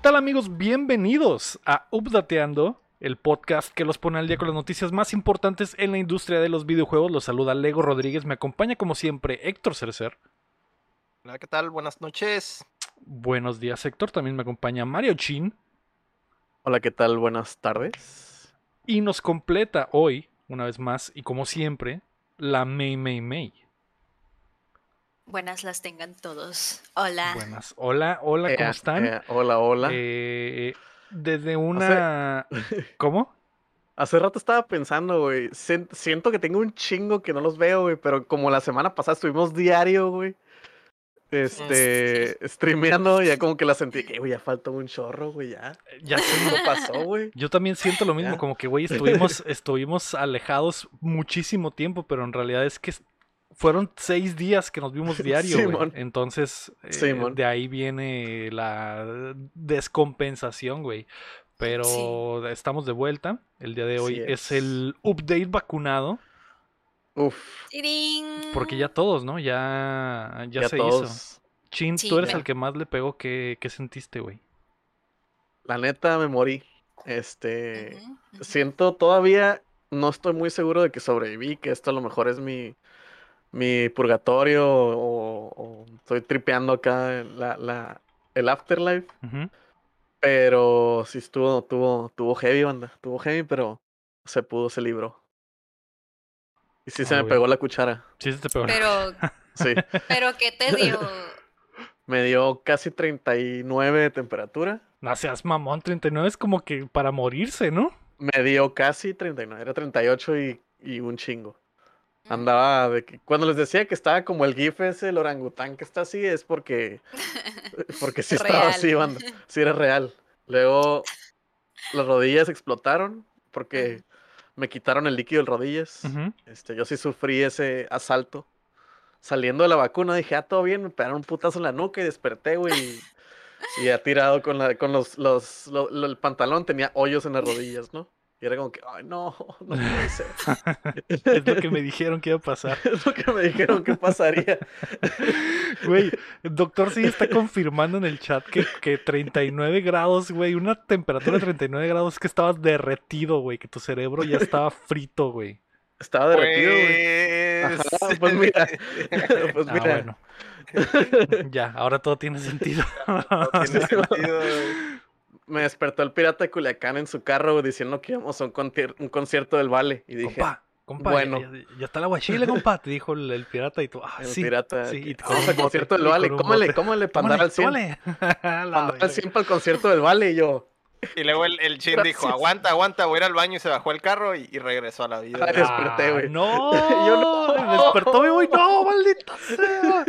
¿Qué tal amigos? Bienvenidos a Updateando, el podcast que los pone al día con las noticias más importantes en la industria de los videojuegos. Los saluda Lego Rodríguez, me acompaña como siempre Héctor Cercer. Hola, ¿qué tal? Buenas noches. Buenos días Héctor, también me acompaña Mario Chin. Hola, ¿qué tal? Buenas tardes. Y nos completa hoy, una vez más, y como siempre, la May May May. Buenas las tengan todos. Hola. Buenas. Hola, hola, ¿cómo Eh, están? eh, hola, hola. Eh, desde una... ¿Cómo? Hace rato estaba pensando, güey. sien- Siento que tengo un chingo que no los veo, güey. Pero como la semana pasada estuvimos diario, güey. Este, streameando, ya como que la sentí que, güey, ya falta un chorro, güey, ya. Ya ¿Qué pasó, güey? Yo también siento lo mismo, Ya. como que, güey, estuvimos, estuvimos alejados muchísimo tiempo, pero en realidad es que fueron seis días que nos vimos diario, güey. Simón. Entonces, eh, Simón. de ahí viene la descompensación, güey. Pero estamos de vuelta. El día de hoy es es. el update vacunado, Uf, porque ya todos, ¿no? Ya, ya, ya, se hizo. todos. Chin, Sí, tú eres el que más le pegó. ¿Qué, qué sentiste, güey? La neta me morí. Este, siento todavía, no estoy muy seguro de que sobreviví, que esto a lo mejor es mi, mi purgatorio o, o estoy tripeando acá la, la, el afterlife. Pero sí estuvo, tuvo, tuvo heavy, banda. Tuvo heavy, pero se pudo, se libró. Y sí se Ah, me güey. pegó la cuchara. Sí, se te pegó. Pero, Sí. pero ¿qué te dio? me dio casi 39 de temperatura. No seas mamón, 39 es como que para morirse, ¿no? Me dio casi 39. Era 38 y, y un chingo. Andaba de que. Cuando les decía que estaba como el GIF ese, el orangután que está así, es porque. Porque sí estaba Real. así, banda. Sí era real. Luego las rodillas explotaron porque me quitaron el líquido de rodillas. Este, yo sí sufrí ese asalto. Saliendo de la vacuna dije, ah, todo bien, me pegaron un putazo en la nuca y desperté, güey. Y, ya tirado con, la, con los, los, lo- lo- el pantalón tenía hoyos en las rodillas, ¿no? Y era como que, ay, no, no puede ser. Es lo que me dijeron que iba a pasar. Es lo que me dijeron que pasaría. Güey, el doctor sí está confirmando en el chat que, que 39 grados, güey, una temperatura de 39 grados que estabas derretido, güey, que tu cerebro ya estaba frito, güey. Estaba derretido, güey. Pues... Ajá, pues mira. Pues Ah, mira. bueno. Ya, ahora todo tiene sentido. no tiene sentido, güey. Me despertó el pirata de Culiacán en su carro diciendo que íbamos a un, un concierto del Vale. Y dije, compa, compa, bueno. ya, ya- está el aguachile, compa, te dijo el, el pirata y tú, ah, el sí, pirata. sí, y vamos al concierto del Vale. Cómale, bote. cómale para andar al 100. tómale. La Para andar al verga. 100 para el concierto del Vale. Y yo, Y luego el, el chin dijo, aguanta, aguanta, voy a ir al baño y se bajó el carro y, y regresó a la vida. Ay, desperté, güey. Ah, No, Yo no. me despertó, güey. No, maldita sea.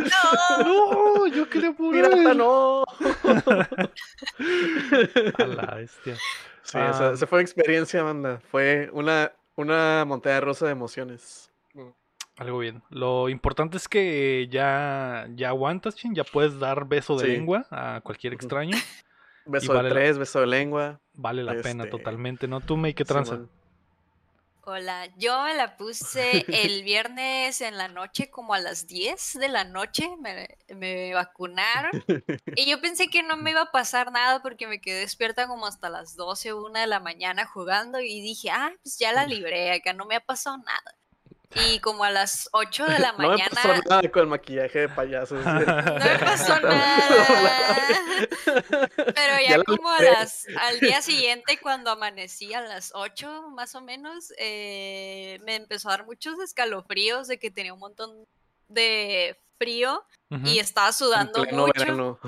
No. No, yo quería morir. pirata, no. A la bestia. Sí, Ah. esa, esa fue mi experiencia, banda. Fue una, una montaña rusa de emociones. Algo bien. Lo importante es que ya, ya aguantas, chin. Ya puedes dar beso de Sí. lengua a cualquier extraño. Beso vale de la- tres, beso de lengua. Vale la pena Este, totalmente, ¿no? Tú, May, ¿qué tranza? Simón. Hola, yo me la puse el viernes en la noche, como a las 10 de la noche, me, me vacunaron. Y yo pensé que no me iba a pasar nada porque me quedé despierta como hasta las 12 o 1 de la mañana jugando y dije, ah, pues ya la libré, acá no me ha pasado nada. Y como a las 8 de la No me pasó mañana nada con el maquillaje de payasos. no me pasó nada. Pero ya, como a las, al día siguiente, cuando amanecí a las 8 más o menos, eh, me empezó a dar muchos escalofríos de que tenía un montón de frío y estaba sudando mucho. verano.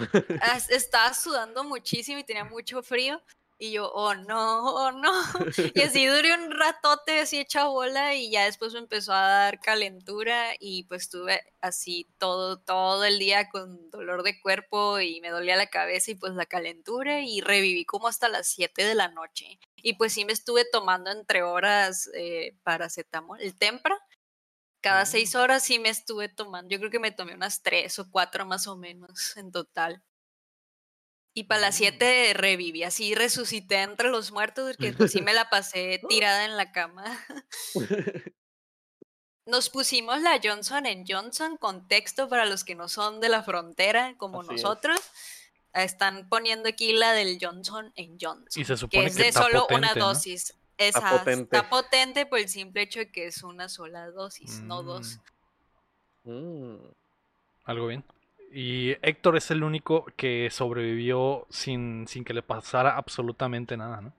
Estaba sudando muchísimo y tenía mucho frío. Y yo, oh no, oh no. Y así duré un ratote así hecha bola y ya después me empezó a dar calentura y pues estuve así todo, todo el día con dolor de cuerpo y me dolía la cabeza y pues la calentura y reviví como hasta las 7 de la noche. Y pues sí me estuve tomando entre horas eh, paracetamol, el tempra. Cada seis horas sí me estuve tomando. Yo creo que me tomé unas tres o cuatro más o menos en total. Y para las 7 reviví, así resucité entre los muertos, porque pues sí me la pasé tirada en la cama. Nos pusimos la Johnson Johnson con texto para los que no son de la frontera como Así es. nosotros. están poniendo aquí la del Johnson en Johnson. Y se que supone es que de está solo una dosis. Esa, potente. está potente por el simple hecho de que es una sola dosis, no dos. Mm. Algo bien. Y Héctor es el único que sobrevivió sin, sin que le pasara absolutamente nada, ¿no?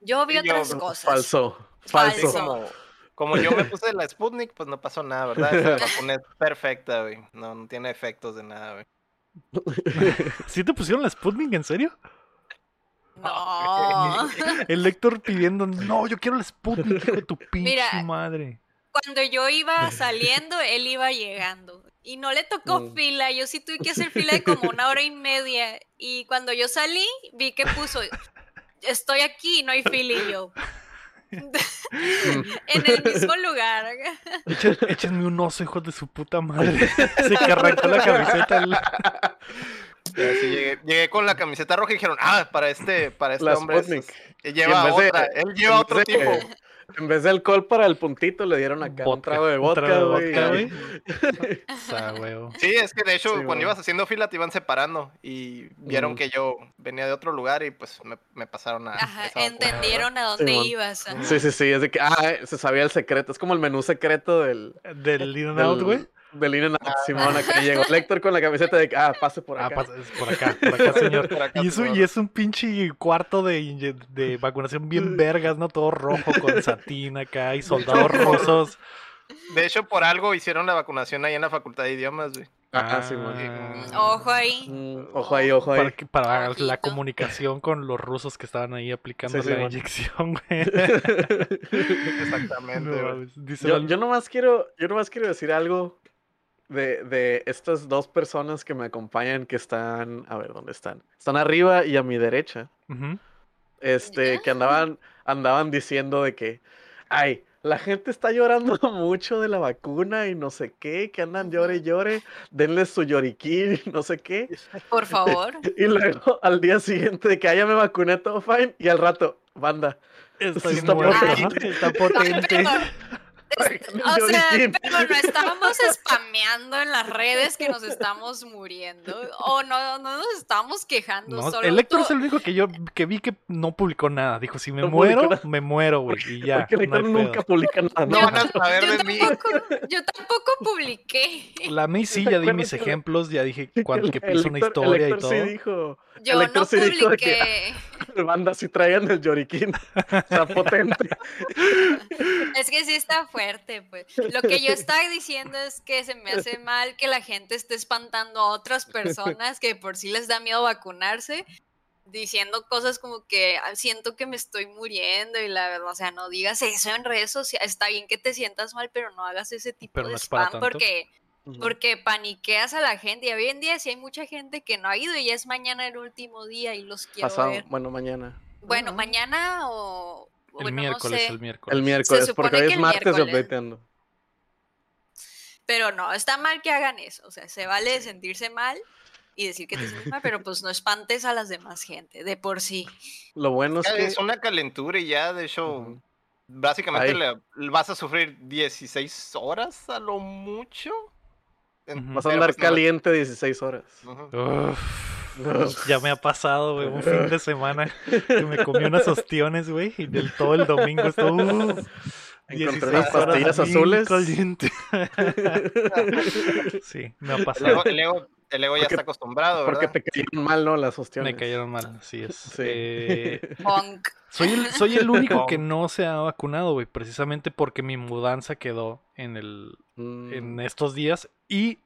Yo vi yo- otras cosas. Falso. Falso. Falso. como, como yo me puse la Sputnik, pues no pasó nada, ¿verdad? Esa vacuna es perfecta, güey. No, no tiene efectos de nada, güey. ¿Sí te pusieron la Sputnik, en serio? No. El Héctor pidiendo, no, yo quiero la Sputnik, hijo de tu pinche Mira, madre. Cuando yo iba saliendo, él iba llegando. Y no le tocó Mm. fila. Yo sí tuve que hacer fila de como una hora y media. Y cuando yo salí, vi que puso, estoy aquí, no hay fila. Y yo, en el mismo lugar. Échenme un oso, hijo de su puta madre. Se que arrancó la camiseta. el- llegué, llegué con la camiseta roja y dijeron, ah, para este, para este La hombre. lleva de-. Él lleva otro de- tipo. En vez de alcohol para el puntito, le dieron acá un Vodka, trago de un vodka, trago de vodka, güey. Sí, es que de hecho, Sí, cuando ibas haciendo fila te iban separando y vieron Mm. que yo venía de otro lugar y pues me, me pasaron a. Ajá, vacuna, entendieron a dónde ibas. ajá. Sí, sí, sí, es de que, ah, se sabía el secreto, es como el menú secreto del... Del In güey. And Out, Simón, acá llegó el Héctor con la camiseta de que, ah, pase por Ah, acá. pasa- es por acá, por acá, señor. Por acá, Y, eso, Simón. y es un pinche cuarto de, de vacunación bien vergas, ¿no? Todo rojo con satín acá y soldados rusos. De hecho, por algo hicieron la vacunación ahí en la Facultad de Idiomas, güey. Ah, Simón. Ojo ahí. Mm, ojo ahí, ojo ahí. Para, que- para la comunicación con los rusos que estaban ahí aplicando Sí, la inyección, güey. Exactamente, No güey. Yo, yo nomás quiero, yo nomás quiero decir algo de, de estas dos personas que me acompañan que están, a ver, ¿dónde están? Están arriba y a mi derecha. Ujú. Este, que andaban, andaban diciendo de que, ay, la gente está llorando mucho de la vacuna y no sé qué, que andan llore llore, denle su lloriquín y no sé qué. Por favor. Y luego al día siguiente de que ah, ya me vacuné todo fine y al rato, banda. Está Sí está potente. Está potente. pero, Ay, es- el o sea, pero no estábamos spameando en las redes que nos estamos muriendo. O no, no nos estamos quejando. No, solo el Héctor tú- es el único que yo que vi que no publicó nada. Dijo, si me No muero, me muero, güey. Y ya. Porque el no nunca publica nada. No van a saber de mí. tampoco, yo tampoco publiqué. La May sí, ya di mis Acuérdate, ejemplos, ya dije cuando, que hizo una historia y todo. sí dijo, Yo no sí que- publiqué. banda, si traigan el lloriquín, está potente. Es que sí está fuerte, pues. Lo que yo estaba diciendo es que se me hace mal que la gente esté espantando a otras personas que por sí les da miedo vacunarse, diciendo cosas como que "Ah, siento que me estoy muriendo y la verdad, o sea, no digas eso en redes sociales. Está bien que te sientas mal, pero no hagas ese tipo Pero de no es para spam porque porque paniqueas a la gente y hoy en día sí hay mucha gente que no ha ido y ya es mañana el último día y los quiero Pasado, ver. bueno, mañana. Bueno, mañana o El bueno, no miércoles, sé. el miércoles. El miércoles, porque hoy es martes updateando. Pero no, está mal que hagan eso. O sea, se vale sentirse mal y decir que te sientes mal, pero pues no espantes a las demás gente, de por sí. Lo bueno es que Es una calentura y ya, de hecho, básicamente le- vas a sufrir 16 horas a lo mucho. Vas a andar pues, no- caliente 16 horas. Uf, ya me ha pasado, güey, un fin de semana que me comí unas ostiones, güey, y del todo el domingo estuvo uf, Encontré 16 unas horas pastillas azules. caliente. sí, me ha pasado. el ego- el ego ya Porque- está acostumbrado, Porque ¿verdad? te cayeron mal, ¿no? Las ostiones. Me cayeron mal, así es. Sí. Eh, Punk. soy, el, soy el único que no se ha vacunado, güey, precisamente porque mi mudanza quedó en el, Mm, en estos días y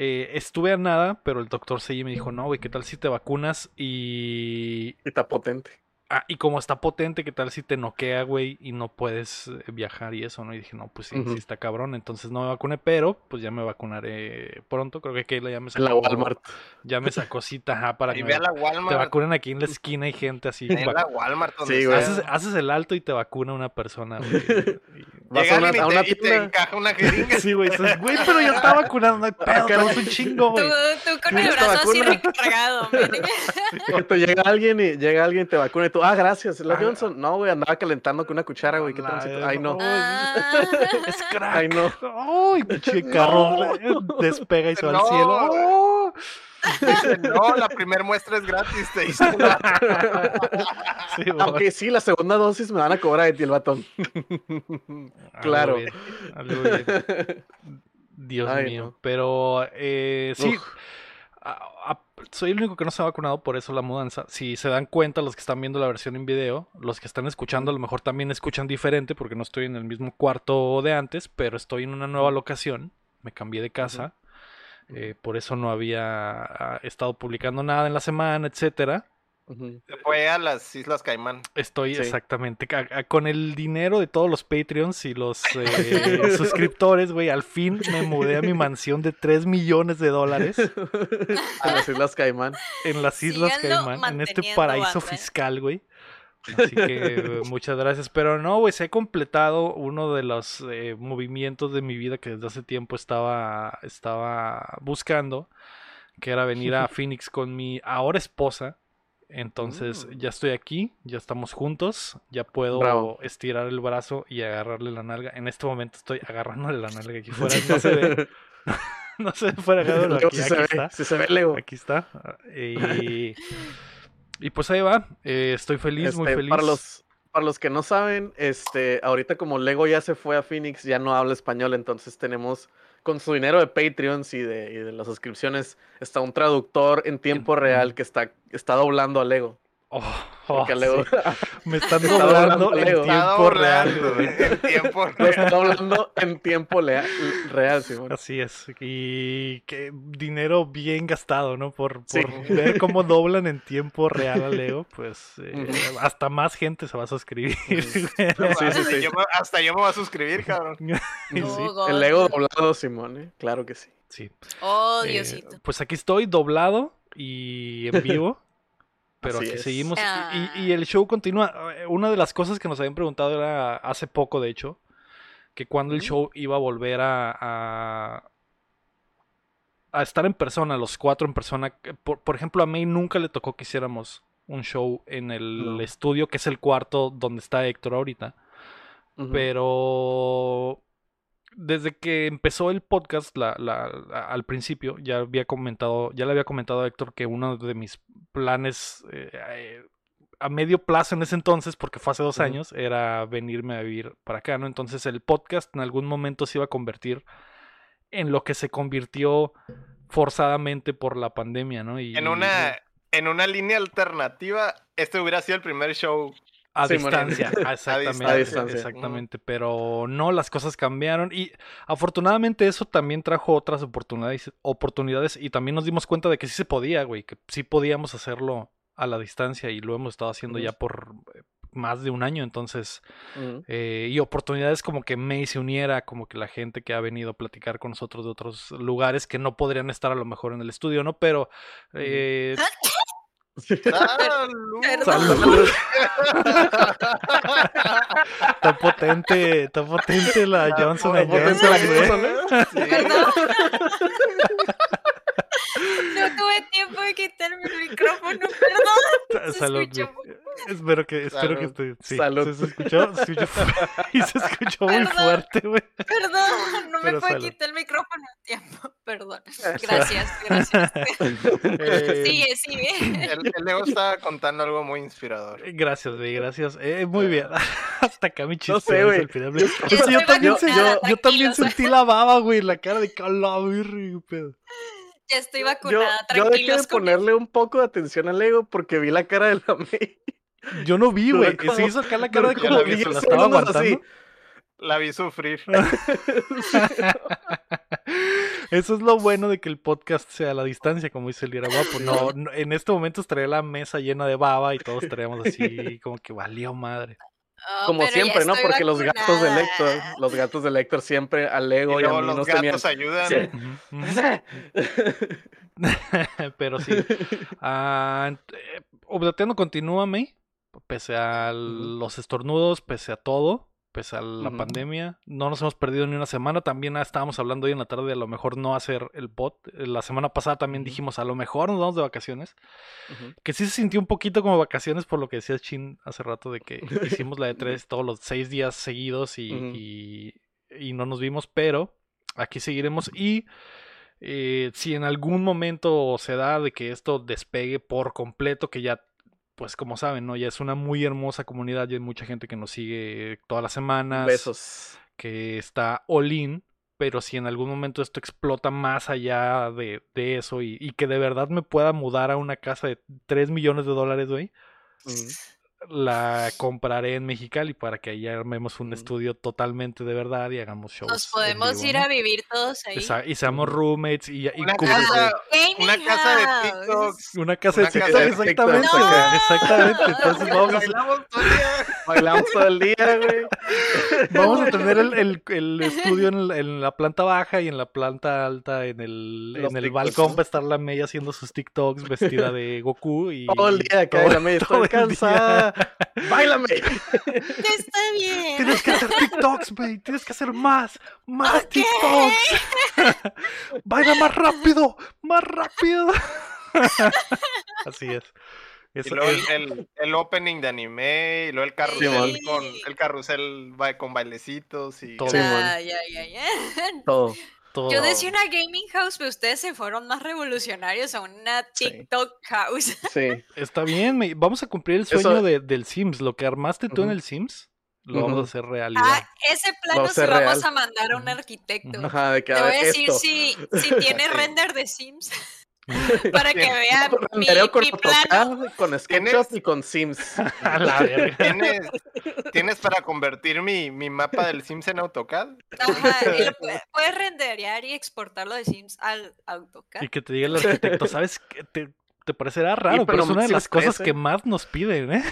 eh, estuve a nada, pero el doctor sí me dijo, no, güey, ¿qué tal si te vacunas y... Y está potente. Ah, y como está potente, ¿qué tal si te noquea, güey, y no puedes eh, viajar y eso, ¿no? Y dije, no, pues sí, sí está cabrón, entonces no me vacuné, pero pues ya me vacunaré pronto, creo que Keila ya me sacó... la Walmart. Ya me sacó cita, ajá, para Y que ve a me, la te Walmart. vacunen aquí en la esquina, hay gente así. En la Walmart, donde Sí, güey. Haces, haces el alto y te vacuna una persona, güey. y- Vas a una, alguien a y, una te, y te encaja una jeringa. Sí, güey, dices, güey, pero yo estaba vacunado, no hay pedo, un chingo, Tú, güey. tú con el ¿Quieres esta brazo así recargado. te llega alguien y llega alguien y te vacuna y tú, ah, gracias, la Ah. Johnson. No, güey, andaba calentando con una cuchara, güey, qué Nah, tránsito. Ay, no. Ah. Es crack. Ay, no. Ay, pinche carro eh, despega y se va al No. cielo. Oh. No, la primera muestra es gratis, te dice. Sí, bo- Aunque sí, la segunda dosis me van a cobrar de ti el batón. claro. Dios Ay, mío. no. Pero eh, sí, Uf. a- a- soy el único que no se ha vacunado, por eso la mudanza. Si se dan cuenta los que están viendo la versión en video, los que están escuchando a lo mejor también escuchan diferente porque no estoy en el mismo cuarto de antes, pero estoy en una nueva locación. Me cambié de casa. Eh, por eso no había ah, estado publicando nada en la semana, etcétera. Se fue a las Islas Caimán. Estoy Sí. exactamente ca- a- con el dinero de todos los Patreons y los eh, suscriptores, güey. Al fin me mudé a mi mansión de 3 millones de dólares En las Islas Caimán. en las Islas Síganlo Caimán, en este paraíso banda, fiscal, güey. Así que muchas gracias. Pero no, se ha completado uno de los eh, movimientos de mi vida que desde hace tiempo estaba, estaba buscando, que era venir a Phoenix con mi ahora esposa. Entonces Mm. ya estoy aquí, ya estamos juntos, ya puedo Bravo. estirar el brazo y agarrarle la nalga. En este momento estoy agarrándole la nalga aquí fuera. No se ve, no se ve fuera aquí, sí aquí se ve, está. sí se ve Lego. Aquí está. Y, y pues ahí va. eh, estoy feliz, muy Este, feliz. Para los, para los que no saben, este, ahorita como Lego ya se fue a Phoenix, ya no habla español, entonces tenemos con su dinero de Patreons y de, y de las suscripciones, está un traductor en tiempo real que está, está doblando a Lego. Oh, oh, sí. Me están Está doblando doblando en tiempo real. doblando, real. está hablando en tiempo real, Simón. Así es. Y que dinero bien gastado, ¿no? Por, Sí. ver cómo doblan en tiempo real a Leo, pues eh, hasta más gente se va a suscribir. No, Sí, sí, hasta, sí. Yo me, hasta yo me voy a suscribir, cabrón. Sí, God. El Lego doblado, Simón, ¿eh? claro que sí. sí. Oh, Eh, Diosito. pues aquí estoy doblado y en vivo. Pero Así aquí es. seguimos. y- Ah. Y, y el show continúa. Eh, Una de las cosas que nos habían preguntado era hace poco, de hecho, que cuando el show iba a volver a, a, a estar en persona, los cuatro en persona. Que, Por, por ejemplo, a May nunca le tocó que hiciéramos un show en el No. estudio, que es el cuarto donde está Héctor ahorita. Pero desde que empezó el podcast, la, la- la- al principio, ya había comentado, ya le había comentado a Héctor que uno de mis planes eh, eh, a medio plazo en ese entonces, porque fue hace dos años, era venirme a vivir para acá, ¿no? Entonces el podcast en algún momento se iba a convertir en lo que se convirtió forzadamente por la pandemia, ¿no? Y, En una, en una línea alternativa, este hubiera sido el primer show. A Sí, distancia, exactamente, A distancia. exactamente, pero no, las cosas cambiaron y afortunadamente eso también trajo otras oportunidades, oportunidades y también nos dimos cuenta de que sí se podía, güey, que sí podíamos hacerlo a la distancia y lo hemos estado haciendo ya por eh, más de un año, entonces, eh, y oportunidades como que May se uniera, como que la gente que ha venido a platicar con nosotros de otros lugares que no podrían estar a lo mejor en el estudio, ¿no? Pero eh, ¡Salud! Salud. Está potente, está potente la Johnson Está potente Johnson, la. Johnson, ¿eh? No tuve tiempo de quitarme el micrófono, perdón. Se Salud, escuchó güey. Espero que, espero que esté. Sí, Salud. Se escuchó, se escuchó y se escuchó muy fuerte, güey. Perdón, no me Pero pude salud. quitar el micrófono a tiempo. Perdón. Gracias, gracias. Eh, Sigue, sigue. El, el Leo estaba contando algo muy inspirador. Gracias, güey, gracias. Eh, muy bien. Hasta acá mi chiste. No sé, güey. Yo- también, sentí- yo también tranquilos. sentí la baba, güey, la cara de calavirri, güey, pedo. Ya estoy Yo, vacunada, yo dejé de tranquilos. con ponerle un poco de atención al Lego porque vi la cara de la May. Yo no vi, güey. Se hizo acá la cara de como que se 10 la estaba segundos así. aguantando. La vi sufrir. Eso es lo bueno de que el podcast sea a la distancia, como dice el Guapo. No, no- en este momento estaría la mesa llena de baba y todos estaríamos así como que valió madre. Ah, Como siempre, ¿no? Porque los gatos de vacunada. los gatos de Héctor siempre al Y Lego y, a luego mí los nos gatos tenían. ayudan. Sí. Pero sí. Ah, eh, Obdateando continúa, May. Pese a los estornudos, pese a todo, pese a la pandemia. No nos hemos perdido ni una semana. También ah, estábamos hablando hoy en la tarde de a lo mejor no hacer el bot. La semana pasada también dijimos a lo mejor nos vamos de vacaciones. Que sí se sintió un poquito como vacaciones por lo que decía Chin hace rato de que hicimos la de tres todos los seis días seguidos y- y no nos vimos, pero aquí seguiremos y eh, si en algún momento se da de que esto despegue por completo, que ya, pues como saben, ¿no? Ya es una muy hermosa comunidad, ya hay mucha gente que nos sigue todas las semanas, Besos. que está all in, pero si en algún momento esto explota más allá de, de eso y, y que de verdad me pueda mudar a una casa de 3 millones de dólares, güey, Ujú. La compraré en Mexicali para que ahí armemos un estudio totalmente de verdad y hagamos shows. Nos podemos vivo, ir ¿no? a vivir todos ahí. Esa- y seamos roommates y, y Una casa, una casa de house. TikToks. una casa de Una casa TikTok, de exactamente, TikTok. güey, ¡No! exactamente. Entonces vamos a, día. Bailamos todo el día, güey. vamos a tener el, el- el estudio en la, en la planta baja y en la planta alta en el, Los en el TikToks, balcón va a estar la Mella haciendo sus TikToks vestida de Goku y Todo el día acá la media. todo Estoy cansada. ¡Báilame! Está bien. Tienes que hacer TikToks, güey. Tienes que hacer más, más TikToks. Baila más rápido, más rápido. Así es. Y luego es- el, el, opening de anime, y luego el carrusel con el carrusel va con bailecitos y Todo. Simón. Ya, ya, ya, ya. Todo. todo. Yo decía una gaming house, pero ustedes se fueron más revolucionarios a una Sí. TikTok house. Sí. Está bien, me- vamos a cumplir el Eso- sueño de- del Sims. Lo que armaste tú en el Sims, lo vamos a hacer realidad. Ah, ese plano se ser vamos a mandar a un arquitecto. Ajá, de que Te voy a decir esto. si, si tiene render de Sims para que vean mi, mi plano. Con. SketchUp y con Sims. A la verga. ¿Tienes, ¿Tienes para convertir mi, mi mapa del Sims en AutoCAD? Ajá, y lo pu- puedes renderear y exportarlo de Sims al AutoCAD. Y que te diga el arquitecto, ¿sabes qué? Te, te parecerá raro, pero, pero es una de las cosas 13. que más nos piden, ¿eh?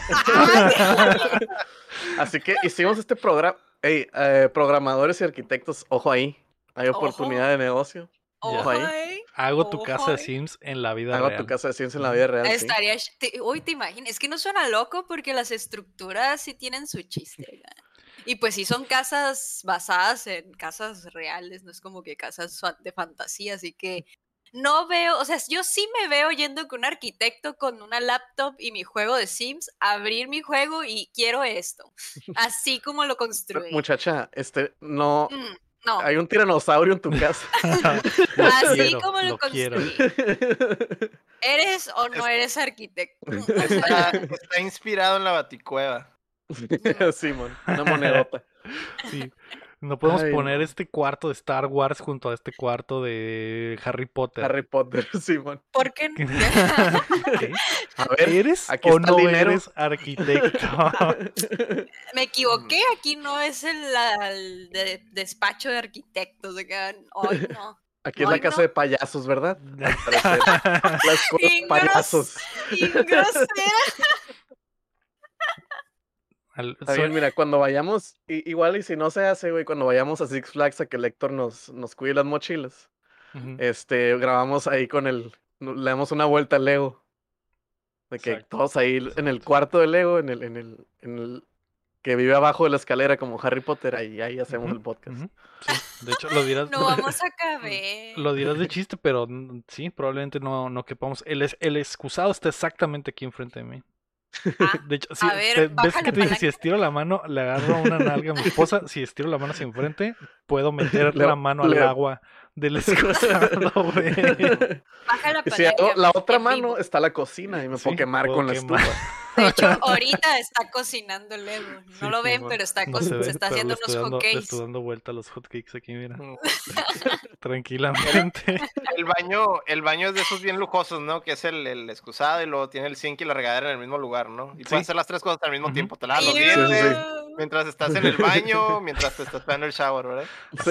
Así que hicimos este programa. Ey, eh, programadores y arquitectos, ojo ahí. Hay Ojo. oportunidad de negocio. Ojo, ahí. Hago tu Ojo, casa de. Sims en la vida Hago real. tu casa de Sims en la vida real. sí. Estaría. ch- te- Uy, te imaginas. Es que no suena loco porque las estructuras sí tienen su chiste. ¿verdad? Y pues sí son casas basadas en casas reales, no es como que casas de fantasía, así que no veo, o sea, yo sí me veo yendo con un arquitecto con una laptop y mi juego de Sims, abrir mi juego y quiero esto, así como lo construí. Muchacha, este, no. Mm, no, Hay un tiranosaurio en tu casa. Así quiero, como lo, lo quiero. construí. ¿Eres o no eres arquitecto? Está, está inspirado en la baticueva. Simón, una monedota. Sí. No podemos Ay, poner no. este cuarto de Star Wars junto a este cuarto de Harry Potter. Harry Potter, Simón. ¿Por qué? no? ¿Qué? A ver, ¿Eres aquí o no dinero. eres arquitecto? Me equivoqué, aquí no es el, la- el de- despacho de arquitectos. de que, Ay, no. Aquí es la casa no. de payasos, ¿verdad? La escuela de payasos. Grosera. Al- Está soy- bien, mira, cuando vayamos, igual y si no se hace, güey, cuando vayamos a Six Flags a que el Héctor nos, nos cuide las mochilas, este, grabamos ahí con el, le damos una vuelta al Lego. De que Exacto, todos ahí en el cuarto de Lego, en el, en el, en el que vive abajo de la escalera como Harry Potter, ahí, ahí hacemos el podcast. Sí, de hecho, lo dirás. No vamos a caber. Lo dirás de chiste, pero sí, probablemente no, no quepamos. El, el excusado está exactamente aquí enfrente de mí. Ah, De hecho, si, A ver, te- ¿ves que la te dije? Si estiro la mano, le agarro una nalga a mi esposa. Si estiro la mano hacia enfrente, puedo meter la mano al le- del excusado, güey. Baja la si hago la otra mano vivo. está la cocina y me Sí, puedo quemar puedo con la quemar. estufa. De hecho, ahorita está cocinando el Lego. No Sí, lo ven, pero está No se está haciendo unos dando, le hotcakes. estoy dando vuelta a los hotcakes aquí, mira. Tranquilamente. El baño, el baño es de esos bien lujosos, ¿no? Que es el, el excusado y luego tiene el sink y la regadera en el mismo lugar, ¿no? Y Sí. puedes hacer las tres cosas al mismo tiempo. Te lavas los dientes, Sí, sí, mientras estás en el baño, mientras te estás dando el shower, ¿verdad? Sí.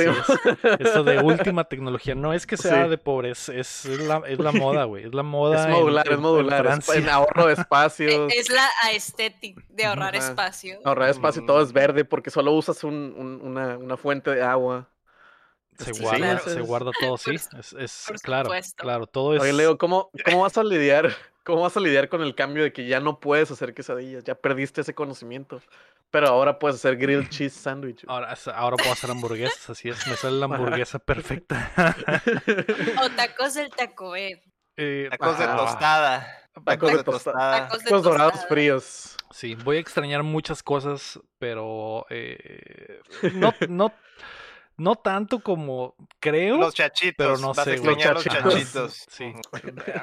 Eso de última tecnología. No es que sea Sí. de pobres, es, es la, es la moda, güey. Es la moda. Es modular, en- es modular. En es en ahorro de espacios. Es la aesthetic de ahorrar Ajá. espacio. Ahorrar espacio, todo es Mm. verde porque solo usas un- un- una, una fuente de agua. Se Sí, guarda, claro. se guarda todo, sí. Por Es, es por claro, supuesto. claro, todo es. Oye, Leo, ¿cómo, ¿cómo vas a lidiar? ¿Cómo vas a lidiar con el cambio de que ya no puedes hacer quesadillas? Ya perdiste ese conocimiento. Pero ahora puedes hacer grilled cheese sandwich. Ahora, ahora puedo hacer hamburguesas, así es. Me sale la hamburguesa perfecta. O tacos del Taco. Eh, Tacos de ah, tostada. Tacos de tostada. Tacos de Tacos dorados fríos. Sí, voy a extrañar muchas cosas, pero eh, no, no, No tanto como creo. Los chachitos. pero no sé, Los los chachitos. Sí.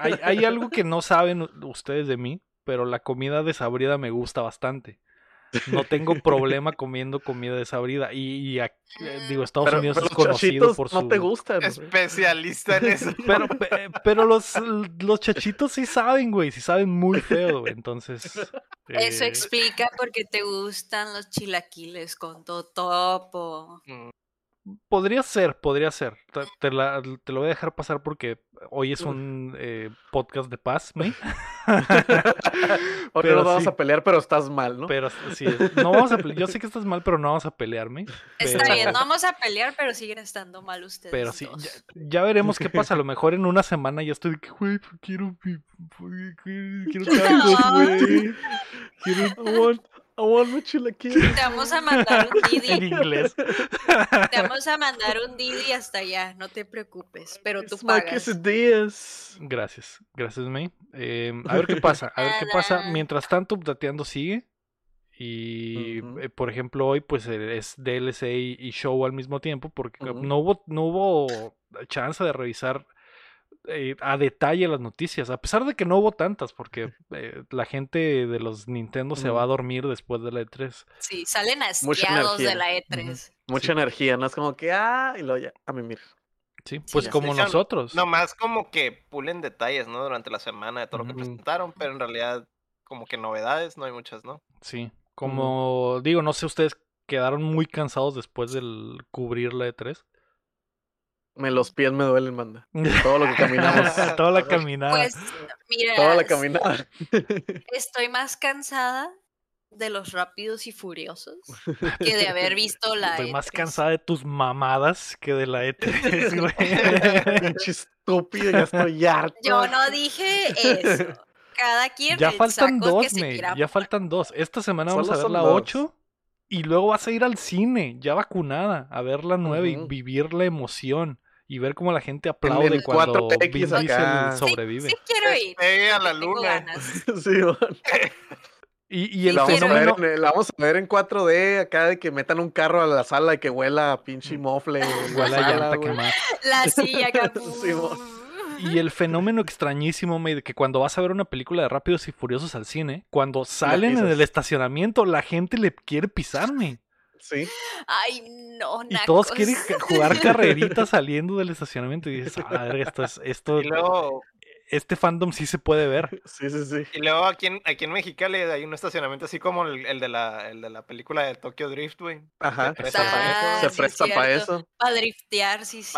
Hay, hay algo que no saben ustedes de mí, pero la comida desabrida me gusta bastante. No tengo problema comiendo comida desabrida. Y, digo, Estados Pero, Unidos pero es los conocido chachitos por su. no te gustan. güey. Especialista en eso. Pero, pe- pero los, los chachitos sí saben, güey. Sí saben muy feo, güey. Entonces. Eso eh, explica por qué te gustan los chilaquiles con totopo. Mm, Podría ser, podría ser. Te, te la- te lo voy a dejar pasar porque hoy es un eh, podcast de paz, ¿me? Hoy pero no vamos sí. a pelear, pero estás mal, ¿no? Pero sí, no vamos a Yo sé que estás mal, pero no vamos a pelearme. Está Pero- bien, no vamos a pelear, pero siguen estando mal ustedes. Pero sí, dos. ya, ya veremos qué pasa. A lo mejor en una semana ya estoy de que, güey, quiero, quiero, quiero tacos, güey. Quiero I want, I want my chilaquiles. Te vamos a mandar un en Didi. inglés. Te vamos a mandar un Didi hasta allá, no te preocupes, pero tú pagas. Gracias, gracias, May. Eh, a ver qué pasa, a ver qué pasa. Mientras tanto, Updateando sigue. Y, eh, por ejemplo, hoy pues es DLC y, show al mismo tiempo porque no, hubo, no hubo chance de revisar eh, a detalle las noticias, a pesar de que no hubo tantas, porque eh, la gente de los Nintendo se va a dormir después de la E E3. Sí, salen Mucha hastiados de energía. la E E3. Mucha Sí. energía, no es como que, ah, y luego ya, a mí, mira. Sí, pues como sé. nosotros. Nomás como que pulen detalles, ¿no? Durante la semana de todo lo que presentaron, pero en realidad como que novedades no hay muchas, ¿no? Sí, como digo, no sé, ustedes quedaron muy cansados después del cubrir la E E3. Me los pies me duelen, manda. Todo lo que caminamos. Toda la caminada. Pues, mira, Toda la caminada. estoy más cansada de los rápidos y furiosos que de haber visto la Estoy más E3. cansada de tus mamadas que de la E3, güey. Pinche estúpido, ya estoy harto. Yo no dije eso. Cada quien ya el faltan que dos, se May. quiera Ya faltan dos. Esta semana vamos Solo a ver la dos. 8 y luego vas a ir al cine, ya vacunada, a ver la 9 y Ujú. vivir la emoción y ver cómo la gente aplaude el cuando 4X Vin Diesel acá. Sí, sobrevive. Sí, quiero ir. A la luna. ganas. Sí, bueno. Y, y el La vamos, a ver fenómeno... en, la vamos a ver en 4D acá de que metan un carro a la sala y que huela a pinche mofle. en la Huele a llanta quemada. La silla acá. Sí, Y el fenómeno extrañísimo, May, de que cuando vas a ver una película de Rápidos y Furiosos al cine, cuando salen en el estacionamiento, la gente le quiere pisarme. Sí. Ay, no, Y todos nacos. quieren jugar carreritas saliendo del estacionamiento. Y dices, a la verga, esto es, esto, Y luego, este fandom sí se puede ver. Sí, sí, sí. y luego aquí en, aquí en Mexicali hay un estacionamiento así como el, el de, la, el de la película de Tokyo Drift, güey. Ajá. Se presta para Ah, eso. Se sí, presta para eso. Para driftear, sí, y si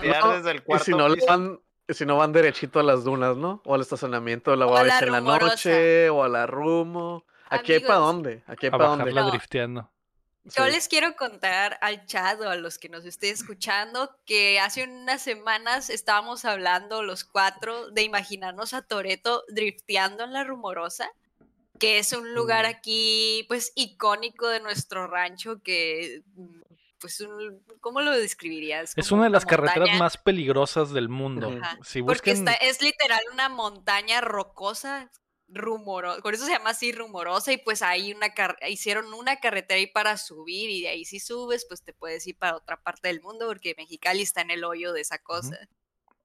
no- desde el y si no, le van, si no van derechito a las dunas, ¿no? O al estacionamiento de la O a la Guavis en la noche, o a la Rumo. Aquí hay para Amigos. dónde. Aquí hay A para bajarla dónde. No. drifteando. Yo Sí. les quiero contar al chat o a los que nos estén escuchando que hace unas semanas estábamos hablando los cuatro de imaginarnos a Toreto drifteando en la rumorosa, que es un lugar aquí pues icónico de nuestro rancho que mm, pues un- ¿cómo lo describirías? Es una de las carreteras montaña. más peligrosas del mundo. Ajá, Si Porque buscan, está, es literal una montaña rocosa, rumorosa, por eso se llama así rumorosa y pues ahí una car- hicieron una carretera ahí para subir y de ahí si subes pues te puedes ir para otra parte del mundo porque Mexicali está en el hoyo de esa cosa.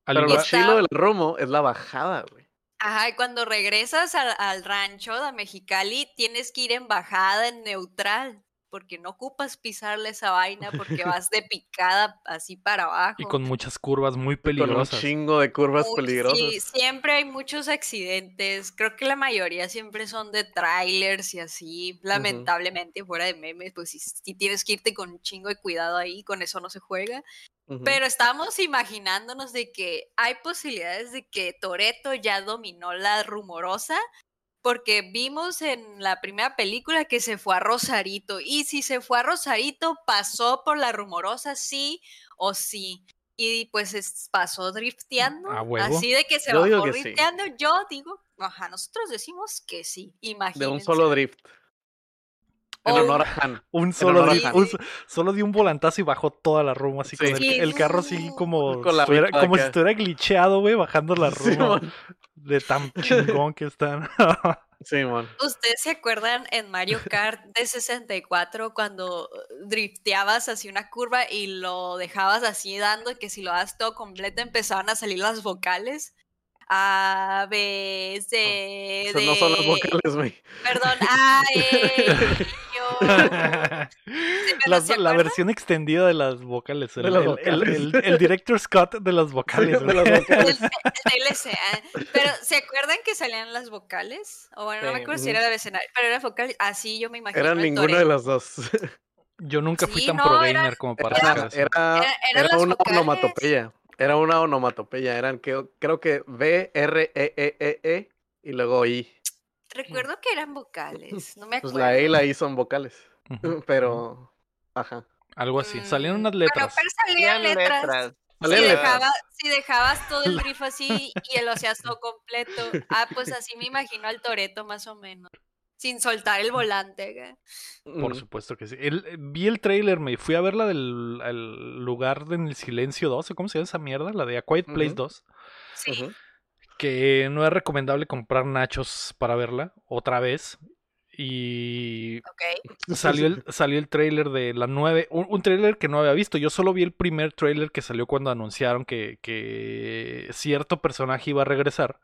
al Pero lo Está- chilo del Rumo es la bajada, güey. Ajá, y cuando regresas al, al rancho de Mexicali tienes que ir en bajada en neutral porque no ocupas pisarle esa vaina porque vas de picada así para abajo. y con muchas curvas muy Con un peligrosas. chingo de curvas Muy- peligrosas. Sí, siempre hay muchos accidentes. Creo que la mayoría siempre son de trailers y así. Lamentablemente, fuera de memes, pues si, tienes que irte con un chingo de cuidado ahí, con eso no se juega. Pero estábamos imaginándonos de que hay posibilidades de que Toreto ya dominó la rumorosa. Porque vimos en la primera película que se fue a Rosarito. Y si se fue a Rosarito, pasó por la rumorosa, sí o sí. Y pues es- pasó drifteando. A huevo. Así de que se Yo bajó sí. drifteando. Yo digo, ajá, nosotros decimos que sí. de Imagínense. un solo drift. En honor a Han. Un solo, honor a di- Han. un so- solo dio un volantazo y bajó toda la rumba así Sí. con el, Sí. el carro así como, Con la estuviera- ripa como si estuviera glitcheado, güey, bajando la rumba. Simón. De tan chingón que están. Sí, man. ¿Ustedes se acuerdan en Mario Kart de 64 cuando drifteabas hacia una curva y lo dejabas así dando que si lo das todo completo empezaban a salir las vocales? A, B, C, D. no son las vocales, güey. Perdón, A, E, La, versión extendida de las vocales. El, De las el- el- vocales. el- el director's cut de las vocales. de güey. las El, vocales. el DLC, ah. Pero, ¿se acuerdan que salían las vocales? O bueno, no me acuerdo si era de escenario, pero era vocales. Así yo me imagino. Eran ninguna de las dos. Yo nunca fui Sí, tan no, pro gamer como para Era, eso. era, Era- una vocales. onomatopeya. Era una onomatopeya. Eran que, creo que B, R, E, E, E, E y luego I. Recuerdo que eran vocales, no me Pues acuerdo. la E y la I son vocales. Pero. Ajá. Algo así. Mm, Salían unas Bueno, letras. pero salían Tenían letras. letras. Si, Salían letras. dejaba- si dejabas todo el riff así y lo hacías todo completo. Ah, pues así me imagino al Toreto más o menos. Sin soltar el volante. Por supuesto que sí. El- eh, vi el trailer, me fui a ver la del el lugar en el silencio 2, ¿cómo se llama esa mierda? La de A Quiet Place Ujú. 2. Sí. Que no es recomendable comprar nachos para verla otra vez. Y Ok. salió el, salió el trailer de la 9, un, un trailer que no había visto. Yo solo vi el primer trailer que salió cuando anunciaron que, que cierto personaje iba a regresar.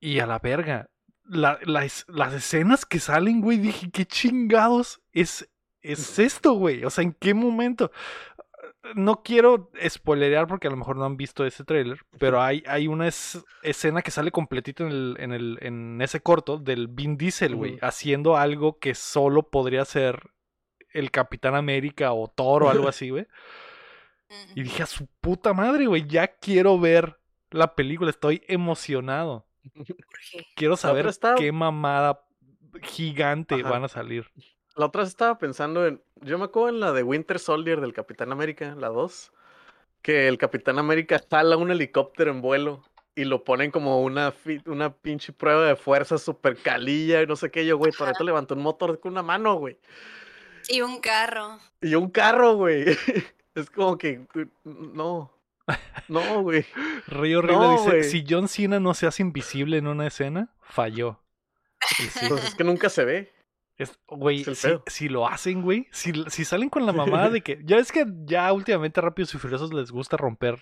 Y a la verga. La- la es- las escenas que salen, güey, dije, ¿qué chingados es, es esto, güey? O sea, ¿en qué momento? No quiero spoilerear porque a lo mejor no han visto ese trailer, pero hay, hay una es- escena que sale completita en, el, en, el, en ese corto del Vin Diesel, güey, haciendo algo que solo podría ser el Capitán América o Thor o algo así, güey. Y dije, a su puta madre, güey, ya quiero ver la película, estoy emocionado. Quiero saber está- qué mamada gigante Ajá. van a salir. La otra vez estaba pensando en. Yo me acuerdo en la de Winter Soldier del Capitán América, la 2. Que el Capitán América jala un helicóptero en vuelo y lo ponen como una, fi- una pinche prueba de fuerza super calilla y no sé qué. Yo, güey, Toretto levantó un motor con una mano, güey. Y un carro. Y un carro, güey. Es como que. No. No, güey. Río Horrible No, dice, güey. si John Cena no se hace invisible en una escena, falló. Sí, Pues es que nunca se ve. Es- güey, es si, lo hacen, güey, si, si salen con la mamada de que, ya es que ya últimamente Rápidos y Furiosos les gusta romper,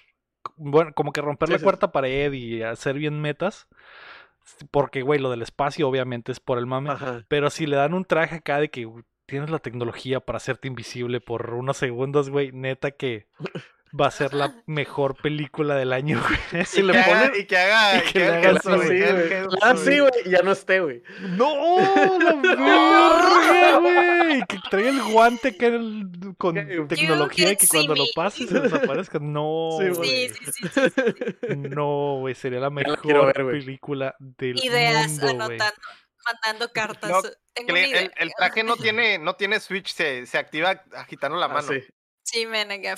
bueno, como que romper Sí, la sí, cuarta pared y hacer bien metas, porque, güey, lo del espacio obviamente es por el mame, Ajá. pero si le dan un traje acá de que tienes la tecnología para hacerte invisible por unos segundos, güey, neta que va a ser la mejor película del año, güey. Si y, le que haga, ponen. y que haga. y que que le haga haga el así, que haga el güey. Ah, sí, güey. y Ya no esté, güey. ¡No! ¡La verga, güey! Que traiga el guante en el- con You tecnología y que cuando lo me. pase se desaparezca. No, Sí, güey. Sí, sí, sí. No, güey. Sería la mejor ver, película del Ideas mundo, güey. anotando, mandando cartas. No, Que idea. el, el traje no tiene, no tiene switch, se, se activa agitando la Ah, mano. sí. Sí, men, acá.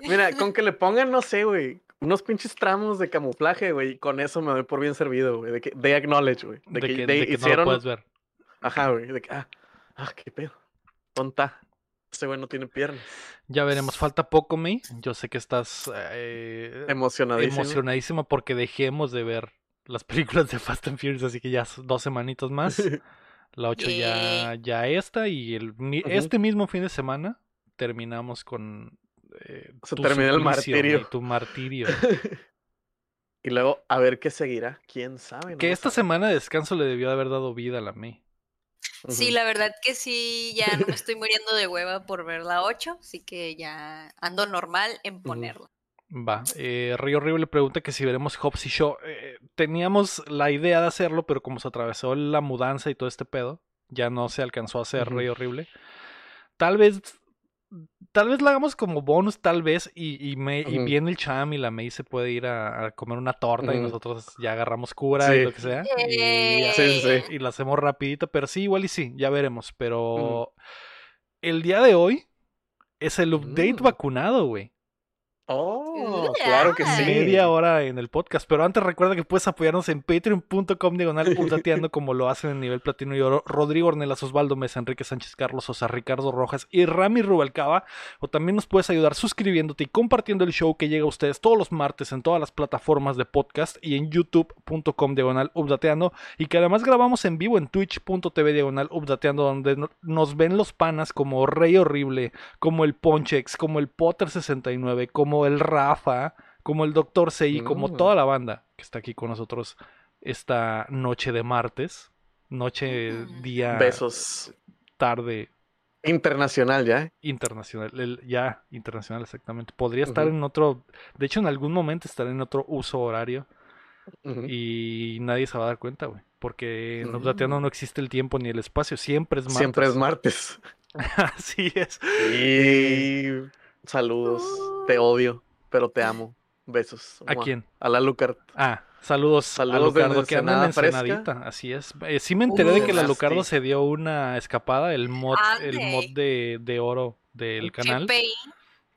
Mira, con que le pongan, no sé, güey, unos pinches tramos de camuflaje, güey, y con eso me doy por bien servido, güey. De que they acknowledge, güey. De, De, que, que, de they que no lo hicieron. puedes ver. Ajá, güey. De que, ah, ah, qué pedo. Tonta. Este güey no tiene piernas. Ya veremos. Falta poco, May. Yo sé que estás eh, Emocionadísimo. emocionadísima porque dejemos de ver las películas de Fast and Furious. Así que ya dos semanitos más. La 8 ya, ya esta y el, este mismo fin de semana terminamos con eh, Se tu termina el martirio. güey, tu martirio. y luego, a ver qué seguirá. ¿Quién sabe? No que esta semana de descanso le debió de haber dado vida a la May. Sí, Ujú. la verdad que sí, ya no me estoy muriendo de hueva por ver la 8, así que ya ando normal en ponerla. Va. Eh, Río Horrible pregunta que si veremos Hobbs y Shaw. Eh, teníamos la idea de hacerlo, pero como se atravesó la mudanza y todo este pedo, ya no se alcanzó a hacer Ujú. Río Horrible. Tal vez. Tal vez la hagamos como bonus, tal vez, y, y, me, y viene el Cham y la May se puede ir a, a comer una torta y nosotros ya agarramos cura y lo que sea. Y, Sí, sí, sí. y la hacemos rapidito, pero sí, igual y sí, ya veremos. Pero el día de hoy es el update Mm. vacunado, güey. Oh, claro que sí. media hora en el podcast. Pero antes recuerda que puedes apoyarnos en patreon.com diagonal updateando como lo hacen en nivel platino y oro Rodrigo Ornelas, Osvaldo Mesa, Enrique Sánchez Carlos, Osa, Ricardo Rojas y Rami Rubalcaba. O también nos puedes ayudar suscribiéndote y compartiendo el show que llega a ustedes todos los martes en todas las plataformas de podcast y en youtube.com diagonal updateando. Y que además grabamos en vivo en twitch.tv diagonal updateando donde no- nos ven los panas como Rey Horrible, como el Ponchex, como el Potter 69, como el Rafa, como el Doctor Sei, como Mm. toda la banda que está aquí con nosotros esta noche de martes. Noche, día, Besos. tarde, Internacional ya. ¿eh? internacional. el- ya, internacional, exactamente. Podría estar en otro. De hecho, en algún momento estará en otro uso horario. Y nadie se va a dar cuenta, güey. Porque en Mm. Updateando no existe el tiempo ni el espacio. Siempre es martes. Siempre es martes. Así es. Y saludos. Te odio, pero te amo. Besos. ¿A Mua. quién? A la Lucar. Ah, saludos, Saludos a Lucardo que anda en. Ensenadita, así es. Eh, sí me enteré de que la Lucardo se dio una escapada, el mod, el mod de, de oro del canal. GPI.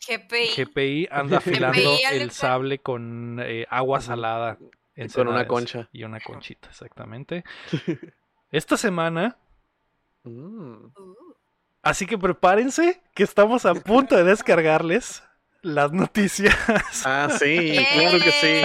GPI. GPI anda afilando GPI, el sable con eh, agua salada. Y con una concha. Y una conchita, exactamente. Esta semana, Mm. Así que prepárense que estamos a punto de descargarles las noticias. Ah, sí, claro que sí.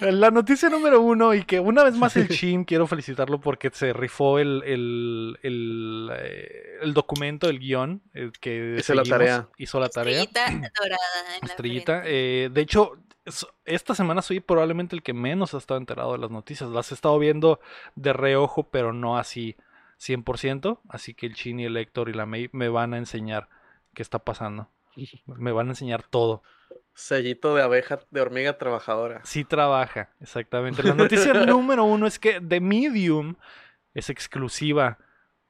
La noticia número uno, y que una vez más el Chin, quiero felicitarlo porque se rifó el, el, el, eh, el documento, el guion, eh, que Hizo la tarea. hizo la tarea. Estrellita dorada en Estrellita. eh, de hecho, es- esta semana soy probablemente el que menos ha estado enterado de las noticias. Las he estado viendo de reojo, pero no así 100%. Así que el Chin y el Héctor y la May me van a enseñar qué está pasando. Me van a enseñar todo. Sellito de abeja, de hormiga trabajadora. Sí trabaja, exactamente. La noticia número uno es que The Medium es exclusiva.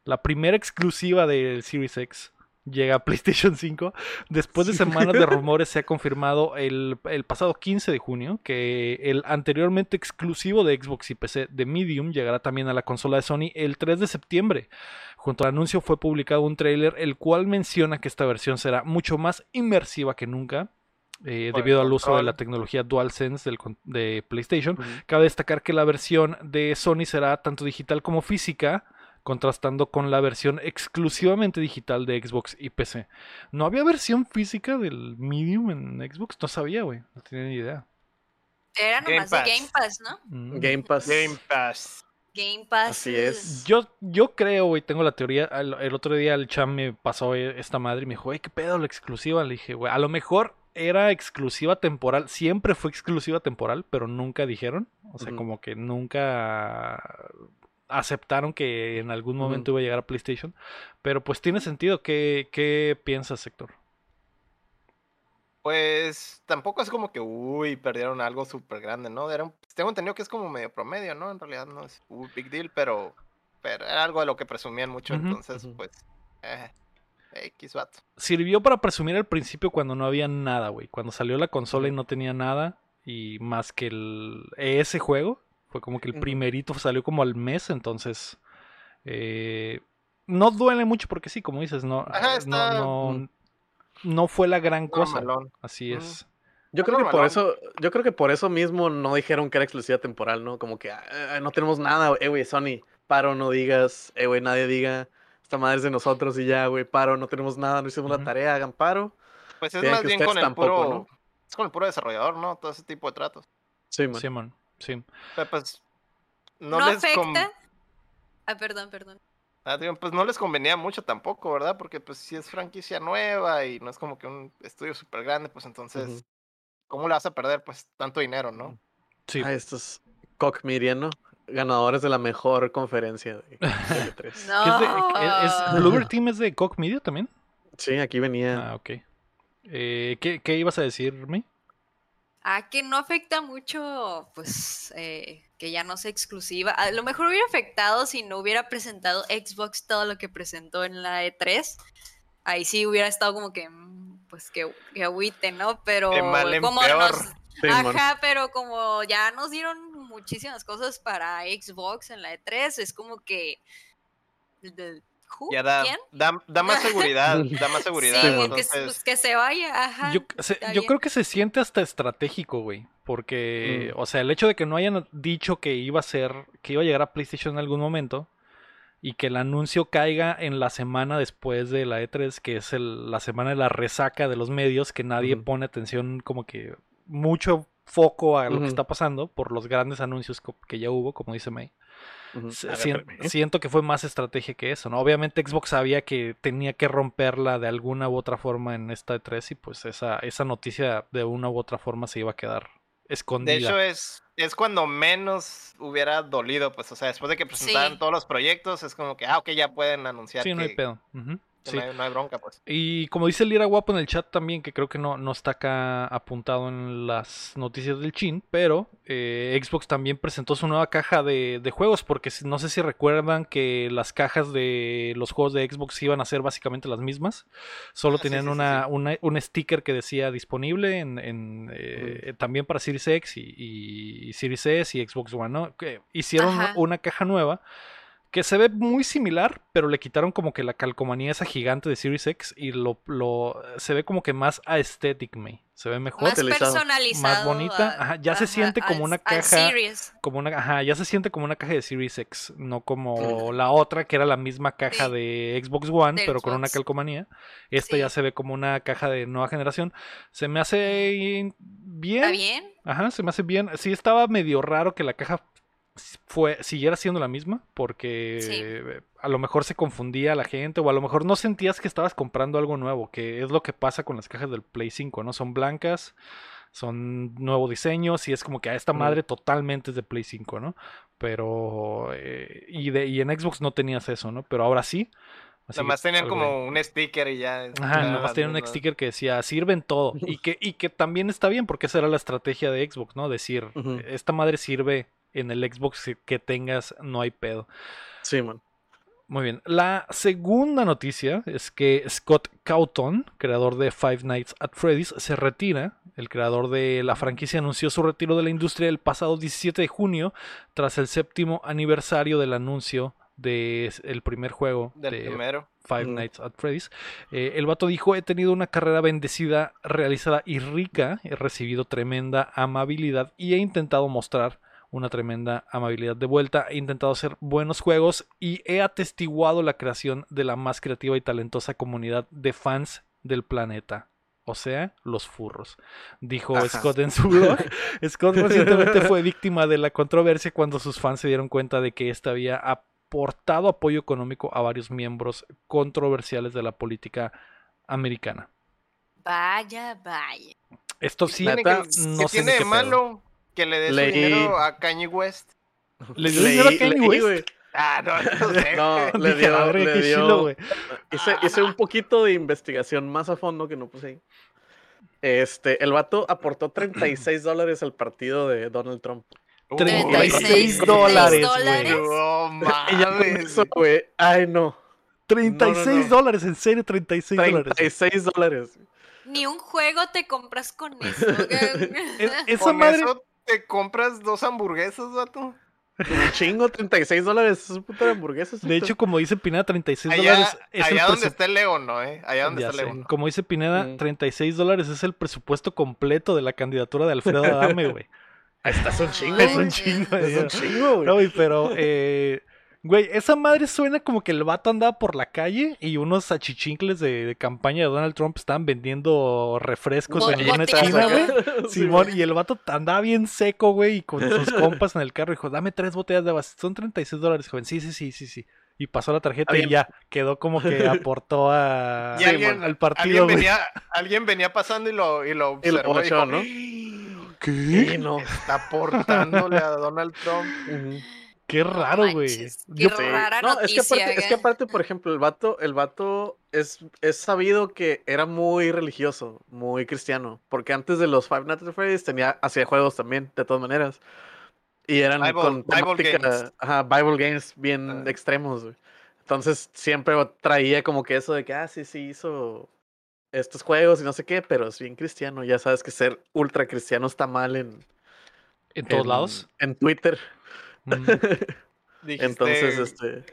La primera exclusiva del Series X llega a PlayStation 5. Después de semanas de rumores se ha confirmado el, el pasado 15 de junio que el anteriormente exclusivo de Xbox y PC The Medium llegará también a la consola de Sony el 3 de septiembre. Junto al anuncio fue publicado un tráiler el cual menciona que esta versión será mucho más inmersiva que nunca. eh, debido al uso de la tecnología DualSense del de PlayStation. Cabe destacar que la versión de Sony será tanto digital como física, contrastando con la versión exclusivamente digital de Xbox y PC. ¿No había versión física del Medium en Xbox? No sabía, güey. No tenía ni idea. Era Game nomás de Pass. Game Pass, ¿no? Mm. Game Pass. Game Pass. Game Pass. Así es. Yo, yo creo, güey, tengo la teoría. El, el otro día el cham me pasó eh, esta madre y me dijo, güey, ¿qué pedo la exclusiva? Le dije, güey, a lo mejor era exclusiva temporal. Siempre fue exclusiva temporal, pero nunca dijeron. O sea, como que nunca aceptaron que en algún momento iba a llegar a PlayStation. Pero pues tiene sentido. ¿Qué, qué piensas, Héctor? Pues tampoco es como que, uy, perdieron algo súper grande, ¿no? Era un- tengo entendido que es como medio promedio, ¿no? En realidad no es un big deal, pero, pero era algo de lo que presumían mucho, entonces, pues, eh, X vato. Sirvió para presumir al principio cuando no había nada, güey. Cuando salió la consola y no tenía nada. Y más que el, ese juego. Fue como que el primerito salió como al mes. Entonces. eh, no duele mucho porque sí, como dices, no, Ajá, eh, está- no, Ujú. no, no fue la gran cosa. Normalón. Así es. Yo creo que por eso, yo creo que por eso mismo no dijeron que era exclusiva temporal, ¿no? Como que "Ah, no tenemos nada, eh, güey, Sony, paro, no digas, eh, güey, nadie diga, esta madre es de nosotros y ya, güey, paro, no tenemos nada, no hicimos la tarea, hagan paro. Pues es Vean más bien con el tampoco, puro, ¿no? es con el puro desarrollador, ¿no? Todo ese tipo de tratos. Sí, man. Simón, sí. Pero pues, no, No, les con- afecta. Ah, perdón, perdón. Ah, digo, pues no les convenía mucho tampoco, ¿verdad? Porque pues si es franquicia nueva y no es como que un estudio súper grande, pues entonces. ¿cómo le vas a perder pues tanto dinero, no? Sí. Ah, estos Cock Media, ¿no? Ganadores de la mejor conferencia de de 3 No. ¿Qué es de- es- es- ¿Bloober Team es de Koch Media también? Sí, aquí venía. Ah, ok. Eh, ¿qué, ¿Qué ibas a decirme? Ah, que no afecta mucho, pues, eh, que ya no sea exclusiva. A lo mejor hubiera afectado si no hubiera presentado Xbox todo lo que presentó en la E3. Ahí sí hubiera estado como que, mm, pues, que, que agüite, ¿no? Pero mal como peor. nos... Sí. Ajá, pero como ya nos dieron muchísimas cosas para Xbox en la E3, es como que ¿Who? Ya da, ¿Quién? da, da más seguridad, da más seguridad. Sí, que, pues, que se vaya, ajá. Yo, se- creo que se siente hasta estratégico, güey. Porque, Mm. o sea, el hecho de que no hayan dicho que iba a ser, que iba a llegar a PlayStation en algún momento y que el anuncio caiga en la semana después de la E3, que es el- la semana de la resaca de los medios, que nadie pone atención como que mucho foco a lo que está pasando por los grandes anuncios que ya hubo, como dice May. Siento que fue más estrategia que eso, ¿no? Obviamente Xbox sabía que tenía que romperla de alguna u otra forma en esta E3 y pues esa, esa noticia de una u otra forma se iba a quedar escondida. de hecho, es, es cuando menos hubiera dolido, pues, o sea, después de que presentaran Sí. todos los proyectos, es como que, ah, ok, ya pueden anunciar sí, no hay pedo. Que sí. no, hay, no hay bronca, pues. Y como dice Lira Guapo en el chat también, que creo que no, no está acá apuntado en las noticias del chin, pero eh, Xbox también presentó su nueva caja de, de juegos, porque no sé si recuerdan que las cajas de los juegos de Xbox iban a ser básicamente las mismas, solo Ah, tenían sí, sí, una, sí. una- un sticker que decía disponible en, en, eh, también para Series X y, y Series S y Xbox One, ¿no? Que hicieron Ajá. una caja nueva que se ve muy similar, pero le quitaron como que la calcomanía esa gigante de Series X y lo, lo se ve como que más aesthetic me. Se ve mejor, más personalizado. más bonita. Ajá, ya se siente como al- una caja Series. como una, ajá, ya se siente como una caja de Series X, no como la otra que era la misma caja Sí. de Xbox One, De pero con una calcomanía. Esta ya se ve como una caja de nueva generación. Se me hace bien. ¿Está bien? Ajá, se me hace bien. Sí, estaba medio raro que la caja fue, siguiera siendo la misma, porque Sí. eh, a lo mejor se confundía la gente, o a lo mejor no sentías que estabas comprando algo nuevo, que es lo que pasa con las cajas del Play 5, ¿no? Son blancas, son nuevos diseños, y es como que a esta Ujú. madre totalmente es de Play 5, ¿no? Pero, eh, y, de, y en Xbox no tenías eso, ¿no? Pero ahora sí. así que Nomás tenían como un sticker y ya. Ajá, nomás tiene un sticker que decía, sirven todo. Y que, y que también está bien, porque esa era la estrategia de Xbox, ¿no? Decir, esta madre sirve en el Xbox que- tengas, no hay pedo. Sí, man. Muy bien. La segunda noticia es que Scott Cawthon, creador de Five Nights at Freddy's, se retira. El creador de la franquicia anunció su retiro de la industria el pasado 17 de junio, tras el séptimo aniversario del anuncio del primer juego Del de primero. Five. Nights at Freddy's. Eh, el vato dijo, he tenido una carrera bendecida, realizada y rica, he recibido tremenda amabilidad y he intentado mostrar una tremenda amabilidad de vuelta, he intentado hacer buenos juegos y he atestiguado la creación de la más creativa y talentosa comunidad de fans del planeta. O sea, los furros. Dijo Ajá. Scott en su blog. Scott recientemente fue víctima de la controversia cuando sus fans se dieron cuenta de que ésta había aportado apoyo económico a varios miembros controversiales de la política americana. Vaya, vaya. Esto sí, no ¿qué sé ni tiene qué de pedo. malo que le su Leí- dinero a Kanye West? ¿Le dio dinero a Kanye leí, West? güey. Ah, no, no sé. No, le dio, "A ver, le dio- chilo, güey". hice, hice un poquito de investigación más a fondo que no puse ahí. Este, el vato aportó 36 dólares al partido de Donald Trump. Uh, 36 uy, dólares, dólares. güey. No Y ya con mames. eso, güey. Ay, no. 36 no. dólares, en serio, 36 dólares. 36 dólares. Ni un juego te compras con eso. Es- esa Con madre, eso te compras dos hamburguesas, vato. Un chingo, 36 dólares. Es un puto de hamburguesas. de hecho, como dice Pineda, 36 Allá, dólares es el allá donde está el león, ¿no? Eh? Allá donde Ya está el león. Como dice Pineda, Mm. 36 dólares es el presupuesto completo de la candidatura de Alfredo Adame, güey. Ahí estás un chingo, Es un chingo Es un chingo, güey. No, güey, pero, eh, güey, esa madre suena como que el vato andaba por la calle y unos achichincles de, de campaña de Donald Trump estaban vendiendo refrescos Bo- en una esquina, güey. Simón, y el vato andaba bien seco, güey, y con sus compas en el carro dijo, dame tres botellas de agua, son 36 dólares, joven. Sí, sí, sí, sí, sí. Y pasó la tarjeta y ya, quedó como que aportó a, Y alguien, al partido, alguien, venía, alguien venía pasando y lo, y lo Y lo observó y dijo, ¿no? ¿Qué? No. está aportándole a Donald Trump. Ujú. Qué raro, güey. qué rara No, es que, noticia. aparte, es que aparte, por ejemplo, el vato, el vato es, es sabido que era muy religioso, muy cristiano. Porque antes de los Five Nights at Freddy's tenía, hacía juegos también, de todas maneras. Y eran Bible- con Bible temática- games. ajá, Bible games bien Ah. extremos, güey. Entonces siempre traía como que eso de que, ah, sí, sí, hizo estos juegos y no sé qué, pero es bien cristiano. Ya sabes que ser ultra cristiano está mal en, En todos en- lados. En Twitter. Dijiste, Entonces, este.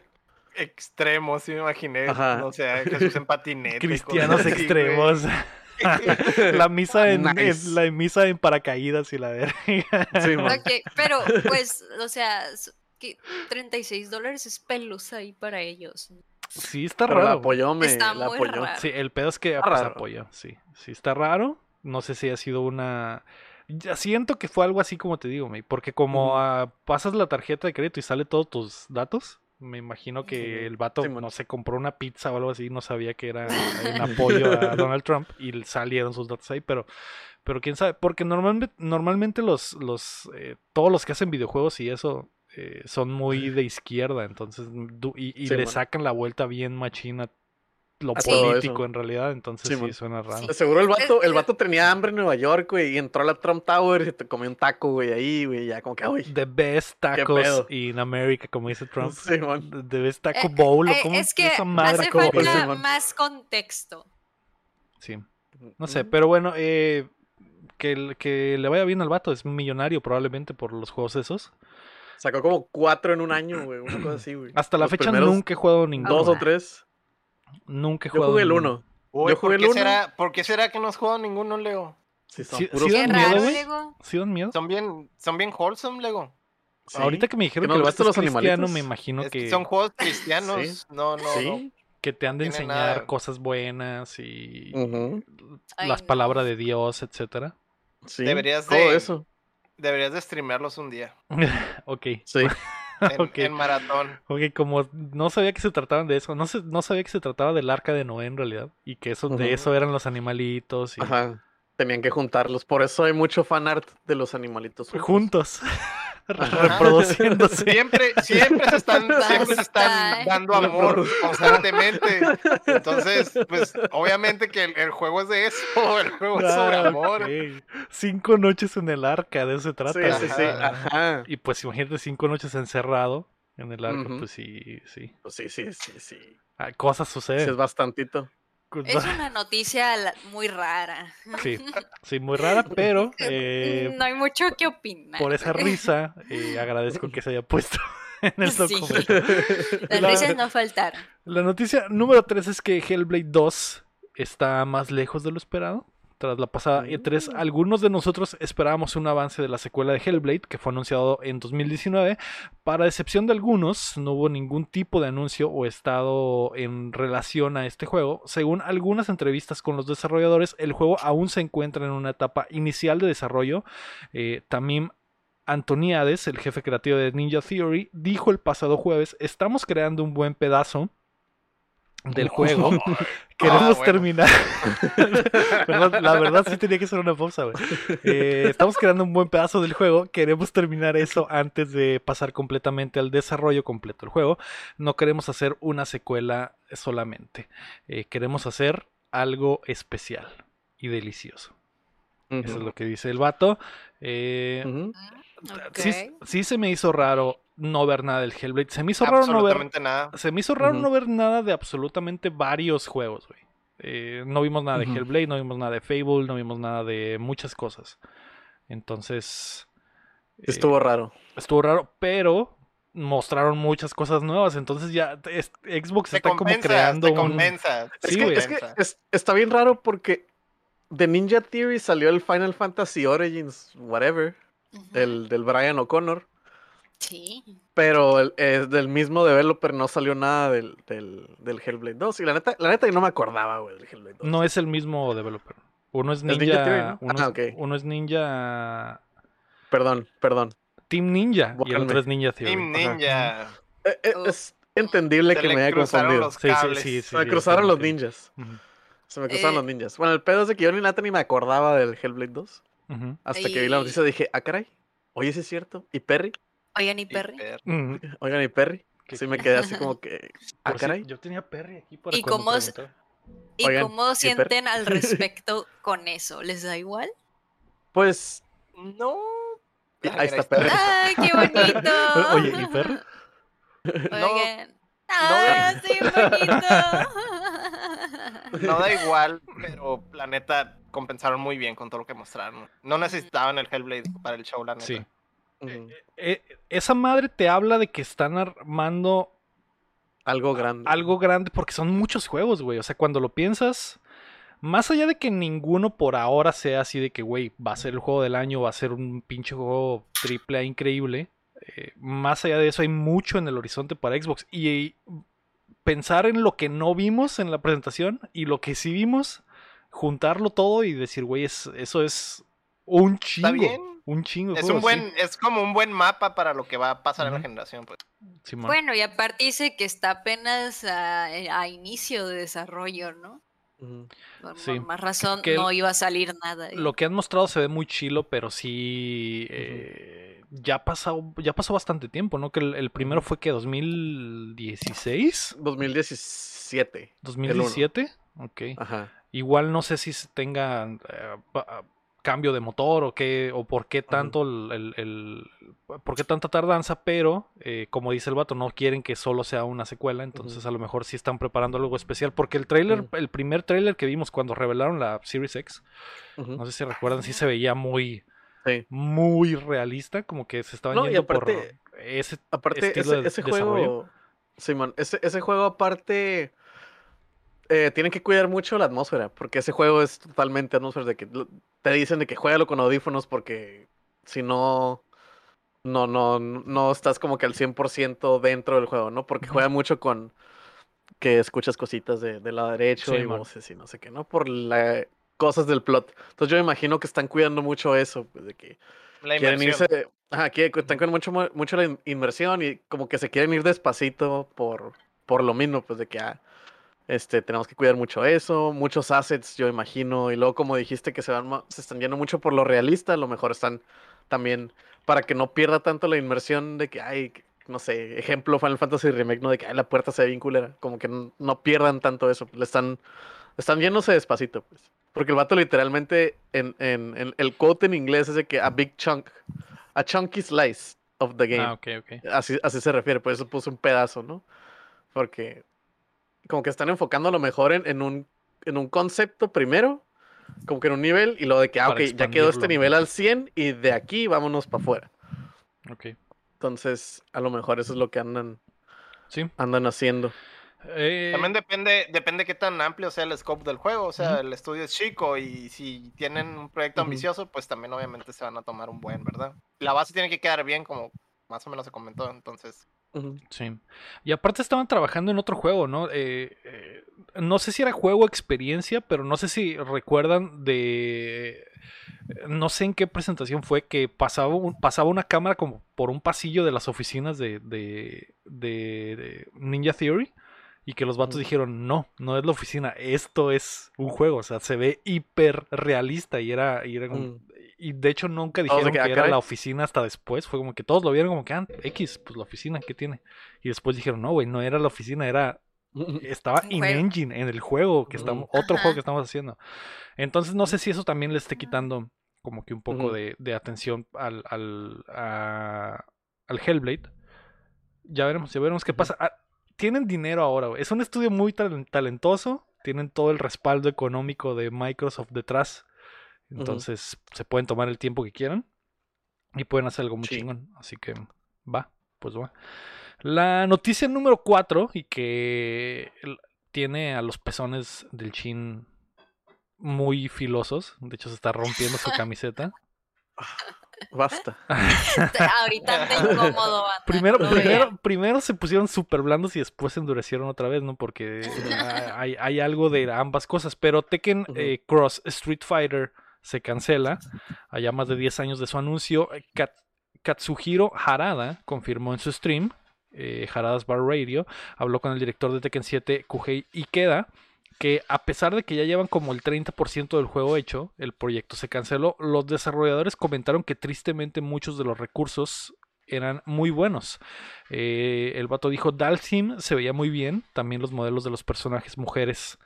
extremo, sí me imaginé. Ajá. No sé, Jesús en patinete. cosas Cristianos extremos. la misa en, la misa en paracaídas y la verga. Sí, man. Ok, pero pues, o sea, s- que 36 dólares es pelusa ahí para ellos. Sí, está Pero la raro. apoyó, me Está la muy apoyó. raro. Sí, el pedo es que Está pues, raro. apoyó, sí. Sí, está raro. No sé si ha sido una. Ya siento que fue algo así como te digo, May, porque como ah, pasas la tarjeta de crédito y sale todos tus datos, me imagino que el vato, no sé, compró una pizza o algo así, no sabía que era en apoyo a Donald Trump y salieron sus datos ahí, pero, pero quién sabe, porque normalmente, normalmente los, los, eh, todos los que hacen videojuegos y eso eh, son muy de izquierda, entonces, y, le sacan la vuelta bien machina lo político en realidad, entonces sí, suena raro. Sí. Seguro el vato, Es- el vato tenía hambre en Nueva York, güey, y entró a la Trump Tower y se te comió un taco, güey, ahí, güey, ya como que, uy. The best tacos in America, como dice Trump. Simón. The best taco Eh, bowl, ¿o Eh, ¿cómo es que esa madre? hace ¿Cómo falta más contexto. Sí, no sé, pero bueno, eh, que, que le vaya bien al vato, es millonario probablemente por los juegos esos. Sacó como cuatro en un año, güey, una cosa así, güey. Hasta la Los fecha primeros nunca he jugado ninguno. Dos o tres. Nunca he Yo jugado jugué el Yo jugué ¿por, el qué uno. será, ¿Por qué será que no has jugado ninguno, Lego? Sí, son Sí- puros sí Qué dan miedo, raro, güey? Lego. ¿Sí dan miedo? Son bien, son bien wholesome, Lego. Sí. Ahorita que me dijeron ¿Que que, el los cristiano, animalitos? me imagino Es que que, son juegos cristianos. Sí. No, no, no. Sí. que te han de enseñar nada. cosas buenas y las palabras de Dios, etcétera. Sí. Deberías todo de- eso. Deberías de streamearlos un día. ok. Sí. En, Ok. en maratón. Ok, como no sabía que se trataban de eso, no, se- no sabía que se trataba del arca de Noé en realidad, y que eso, de Ujú. eso eran los animalitos y Ajá. Tenían que juntarlos. Por eso hay mucho fan art de los animalitos. juntos, Ajá. Reproduciéndose. Siempre, siempre se están, siempre se están dando amor constantemente. Entonces, pues, obviamente que el, el juego es de eso, el juego es sobre Ah, amor. Cinco noches en el arca, de eso se trata. Sí, sí, sí. Ajá. Y pues imagínate cinco noches encerrado en el arca, pues sí, sí. Pues sí, sí, sí, sí. Ah, cosas Sí, suceden. es bastantito. Es una noticia muy rara. Sí, sí, muy rara, pero eh, no hay mucho que opinar. por esa risa eh, agradezco que se haya puesto en el Sí. documento. Las la- risas no faltaron. La noticia número 3 es que Hellblade 2 está más lejos de lo esperado. Tras la pasada E3, Mm. algunos de nosotros esperábamos un avance de la secuela de Hellblade, que fue anunciado en 2019. Para excepción de algunos, no hubo ningún tipo de anuncio o estado en relación a este juego. Según algunas entrevistas con los desarrolladores, el juego aún se encuentra en una etapa inicial de desarrollo. Eh, Tamim Antoniades, el jefe creativo de Ninja Theory, dijo el pasado jueves, estamos creando un buen pedazo del juego. Queremos Ah, bueno. terminar. Perdón, la verdad sí tenía que ser una pausa, güey. Eh, estamos creando un buen pedazo del juego. Queremos terminar eso antes de pasar completamente al desarrollo completo del juego. No queremos hacer una secuela solamente. Eh, queremos hacer algo especial y delicioso. Eso es lo que dice el vato. Eh, Ujú. sí, sí se me hizo raro no ver nada del Hellblade. Se me hizo raro no ver nada. se me hizo raro no ver nada de absolutamente varios juegos, güey. Eh, no vimos nada de. Hellblade, no vimos nada de Fable, no vimos nada de muchas cosas. Entonces. eh, Estuvo raro. estuvo raro, pero mostraron muchas cosas nuevas. Entonces ya es- Xbox Te está como creando te un. compensa. Es Sí, que, güey. es que es- está bien raro porque de Ninja Theory salió el Final Fantasy Origins, whatever, el del Brian O'Connor, Sí. pero el, es del mismo developer no salió nada del, del, del Hellblade 2. Y la neta, la neta yo no me acordaba, güey, del Hellblade 2. No es el mismo developer. Uno es Ninja Ninja. Theory, ¿no? uno, Ah, es, ok. uno es Ninja. Perdón, perdón. Team Ninja. Y el otro es Ninja Theory. Team. Ninja. Eh, eh, es entendible Se que le me haya confundido. los Sí, sí, cables. sí, sí, Se me sí, cruzaron los ninjas. Se me cruzaron Eh. los ninjas. Bueno, el pedo es de que yo ni neta ni me acordaba del Hellblade 2. ujú. Hasta que vi la noticia dije, ah, caray. Oye, sí es cierto. ¿Y Perry? Oigan, ¿y Y Perry? Oigan, ¿y Perry? ¿Qué- Sí me quedé así como que, ah, Por si- caray. yo tenía Perry aquí para ¿Y cómo. ¿Y Oigan, cómo ¿y Perry? sienten al respecto con eso? ¿Les da igual? Pues, No. Ahí está Perry. ¡Ay, qué bonito! Oye, ¿y Perry? Oigan. ¡Ah, sí, bonito! No da igual, pero la neta compensaron muy bien con todo lo que mostraron. No necesitaban el Hellblade para el show, la neta. Sí. Ujú, Eh, esa madre te habla de que están armando Algo grande. algo grande porque son muchos juegos, güey. O sea, cuando lo piensas, más allá de que ninguno por ahora sea así de que, güey, va a ser el juego del año, va a ser un pinche juego triple A increíble. eh, más allá de eso hay mucho en el horizonte para Xbox. Y pensar en lo que no vimos en la presentación y lo que sí vimos, juntarlo todo y decir, güey, es- eso es un chingo. Está bien. Un chingo. Es un buen, es como un buen mapa para lo que va a pasar en la generación, pues. Bueno, y aparte dice que está apenas a, eh, a inicio de desarrollo, ¿no? Por, Sí, más razón que no iba a salir nada. ahí. Lo que han mostrado se ve muy chilo, pero sí. eh, ya, pasó, ya pasó bastante tiempo, ¿no? Que el, el primero fue que 2016, 2017. 2017. Ok. Ajá. Igual no sé si se tenga eh, cambio de motor o qué, o por qué tanto el, el- el- por qué tanta tardanza, pero eh, como dice el vato, no quieren que solo sea una secuela, entonces a lo mejor sí están preparando algo especial, porque el trailer, el primer trailer que vimos cuando revelaron la Series X, no sé si recuerdan, sí se veía muy, Sí. muy realista, como que se estaban No, y yendo por aparte- ese Aparte, estilo ese, ese juego. Simón, ese, ese juego aparte. Eh, tienen que cuidar mucho la atmósfera. Porque ese juego es totalmente atmósfera. De que te dicen de que juégalo con audífonos. Porque si no. No, no, no estás como que al 100% dentro del juego, ¿no? Porque juega mucho con que escuchas cositas de, del lado derecho Sí, y man. voces y no sé qué, ¿no? Por las cosas del plot. Entonces yo me imagino que están cuidando mucho eso, pues, de que La quieren irse, ajá, están con mucho, mucho la in- inversión y como que se quieren ir despacito por, por lo mismo, pues de que ah, este, tenemos que cuidar mucho eso, muchos assets, yo imagino, y luego como dijiste que se van, se están yendo mucho por lo realista, a lo mejor están también para que no pierda tanto la inversión de que, ay, no sé, ejemplo Final Fantasy Remake, ¿no? De que ay, la puerta se ve bien culera, como que no pierdan tanto eso, le están, están yéndose despacito, pues. Porque el vato literalmente, en, en, en- el quote en inglés es de que a big chunk, a chunky slice of the game. Ah, ok, ok. Así, así se refiere, por eso puso un pedazo, ¿no? Porque como que están enfocando a lo mejor en, en un, en un concepto primero, como que en un nivel, y lo de que, ah, ok, ya quedó este nivel al 100 y de aquí vámonos para afuera. ok. Entonces, a lo mejor eso es lo que andan, Sí. andan haciendo. Eh, También depende, depende qué tan amplio sea el scope del juego. O sea, el estudio es chico y si tienen un proyecto ambicioso, pues también obviamente se van a tomar un buen, ¿verdad? La base tiene que quedar bien, como más o menos se comentó. Entonces. Sí. Y aparte estaban trabajando en otro juego, ¿no? Eh, eh, no sé si era juego o experiencia, pero no sé si recuerdan de... No sé en qué presentación fue que pasaba, un- pasaba una cámara como por un pasillo de las oficinas de, de, de- de Ninja Theory y que los vatos dijeron, no, no es la oficina, esto es un juego, o sea, se ve hiper realista y era... Y, era como- Mm. Y de hecho nunca dijeron que, que, "Ah, era caray". la oficina hasta después. Fue como que todos lo vieron como que, ah, X, pues la oficina, ¿qué tiene? Y después dijeron, no, güey, no era la oficina, era. Estaba in engine en el juego que otro juego que estamos haciendo. Entonces no sé si eso también le esté quitando como que un poco de, de atención al, al, a- al Hellblade. Ya veremos, ya veremos qué pasa. Ah, tienen dinero ahora, güey. Es un estudio muy talen- talentoso. Tienen todo el respaldo económico de Microsoft detrás. Entonces se pueden tomar el tiempo que quieran. Y pueden hacer algo muy Sí. chingón. Así que va, pues va. La noticia número 4 y que tiene a los pezones del chin muy filosos. De hecho, se está rompiendo su camiseta. Basta. Ahorita anda incómodo, banda, Primero, no primero, primero se pusieron súper blandos y después se endurecieron otra vez, ¿no? Porque ah, hay, hay algo de ambas cosas. Pero Tekken eh, Cross Street Fighter se cancela. Allá más de 10 años de su anuncio. Eh, Kat- Katsuhiro Harada confirmó en su stream, eh, Harada's Bar Radio, habló con el director de Tekken 7, Kuhei Ikeda, que a pesar de que ya llevan como el 30% del juego hecho, el proyecto se canceló. Los desarrolladores comentaron que tristemente muchos de los recursos eran muy buenos. Eh, el vato dijo, Dalsim se veía muy bien, también los modelos de los personajes mujeres.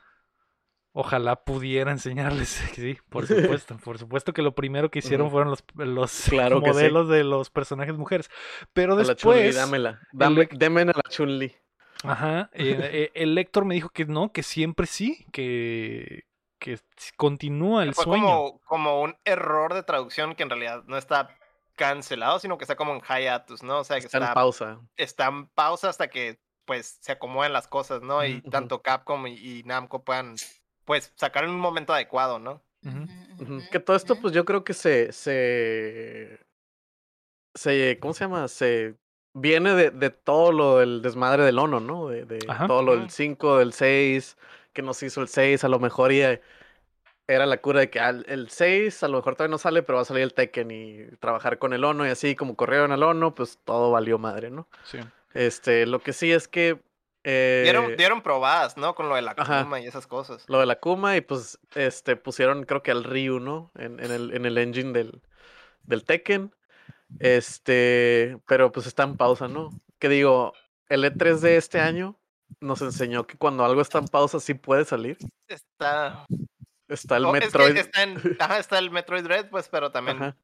Ojalá pudiera enseñarles. Sí, por supuesto. Por supuesto que lo primero que hicieron fueron los, los Claro que sí. modelos de los personajes mujeres. Pero A la después... dámela. Dame, el- Demen a la Chun-Li. Ajá. eh, eh, el lector me dijo que no, que siempre sí, que, que continúa el fue sueño. como, como un error de traducción que en realidad no está cancelado, sino que está como en hiatus, ¿no? O sea, que Está en pausa. está en pausa hasta que pues se acomoden las cosas, ¿no? Y tanto Capcom y, y Namco puedan, pues, sacar en un momento adecuado, ¿no? Que todo esto, pues yo creo que se, se, se, ¿cómo se llama? Se viene de, de todo lo del desmadre del Ono, ¿no? De, todo lo del Ujú. 5, del 6, que nos hizo el 6, a lo mejor ya era la cura de que al- el 6 a lo mejor todavía no sale, pero va a salir el Tekken y trabajar con el Ono y así como corrieron al Ono, pues todo valió madre, ¿no? Sí. Este, lo que sí es que... Dieron, eh, dieron probadas, ¿no? Con lo de la Ajá. Kuma y esas cosas. lo de la Kuma y pues este pusieron creo que al Ryu, ¿no? En, en el, en el engine del, del Tekken. Este, pero pues está en pausa, ¿no? Que digo, el E3 de este año nos enseñó que cuando algo está en pausa sí puede salir. Está. Está el oh, es que Metroid. está, en, ajá, está el Metroid Dread, pues, pero también Ajá,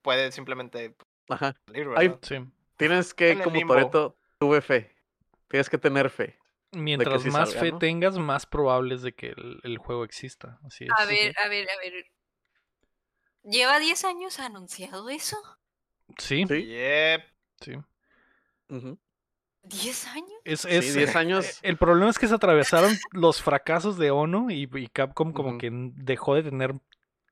puede simplemente ajá. salir, Hay- ¿verdad? Sí. Tienes que, como. Toreto, tuve fe. Tienes que tener fe. Mientras sí más salga, fe ¿no? tengas, más probable es de que el, el juego exista. Así es. A ver, a ver, a ver. ¿Lleva 10 años anunciado eso? Sí, Sí. Yep. sí. Ujú. ¿10 años? Es, Sí, es, 10 eh, años. El problema es que se atravesaron los fracasos de Ono y, y Capcom como que dejó de tener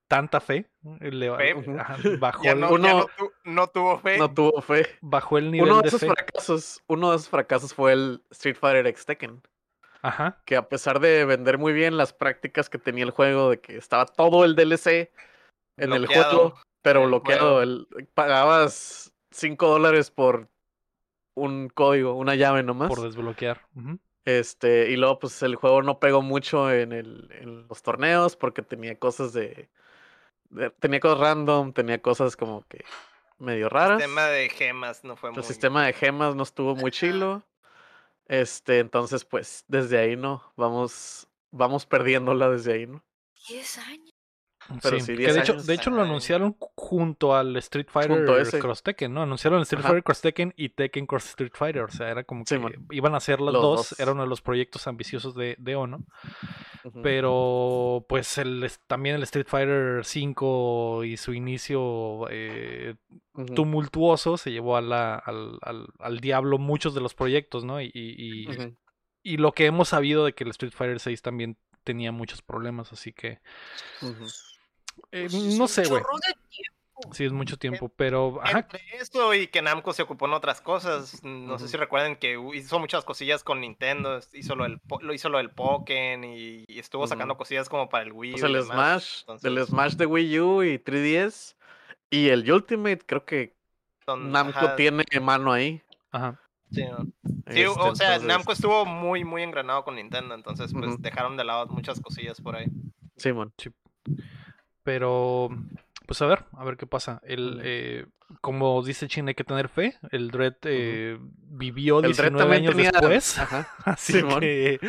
tanta fe. Le- Fe. Ujú. ajá, bajó, Ya, el, no, ya uno- no, tu- no tuvo fe. No tuvo fe. bajó el nivel Uno de de esos fe. fracasos, uno de esos fracasos fue el Street Fighter X Tekken. Ajá. que a pesar de vender muy bien las prácticas que tenía el juego, de que estaba todo el DLC en el juego, pero el bloqueado, juego. el- pagabas 5 dólares por un código, una llave nomás. Por desbloquear. Este, y luego pues el juego no pegó mucho en, el, en los torneos porque tenía cosas de, de- tenía cosas random, tenía cosas como que medio raras. El tema de gemas no fue El muy. sistema de gemas no estuvo muy chilo. Este, entonces, pues, desde ahí no, vamos, vamos perdiéndola desde ahí, ¿no? 10 años. Pero Sí, que 10 de hecho, años. de hecho lo anunciaron junto al Street Fighter. Cross Tekken, ¿no? Anunciaron el Street Ajá. Fighter Cross Tekken y Tekken Cross Street Fighter. O sea, era como que iban a hacer las Los dos. dos. Era uno de los proyectos ambiciosos de, de Ono. Pero pues el, también el Street Fighter 5 y su inicio eh, tumultuoso se llevó a la- al, al- al diablo muchos de los proyectos, ¿no? Y, y- y- Ujú. y lo que hemos sabido de que el Street Fighter 6 también tenía muchos problemas, así que. Eh, Pues es no sé, güey. Sí, es mucho tiempo, pero ajá, Entre eso y que Namco se ocupó en otras cosas. No sé si recuerdan que hizo muchas cosillas con Nintendo. Hizo lo del, lo hizo lo del Pokémon y, y estuvo sacando cosillas como para el Wii. Pues y el demás. Smash, el Entonces, Smash de Wii U y 3DS y el Ultimate, creo que son- Namco ajá, tiene mano ahí. ajá. sí. Sí, Este, o sea, entonces, Namco estuvo muy, muy engranado con Nintendo. Entonces, pues dejaron de lado muchas cosillas por ahí. Simón. Pero, pues a ver, a ver qué pasa. El, eh, como dice Chin, hay que tener fe. El Dread eh, vivió El Dread 19 también años tenía- después. Ajá. Así Simón. que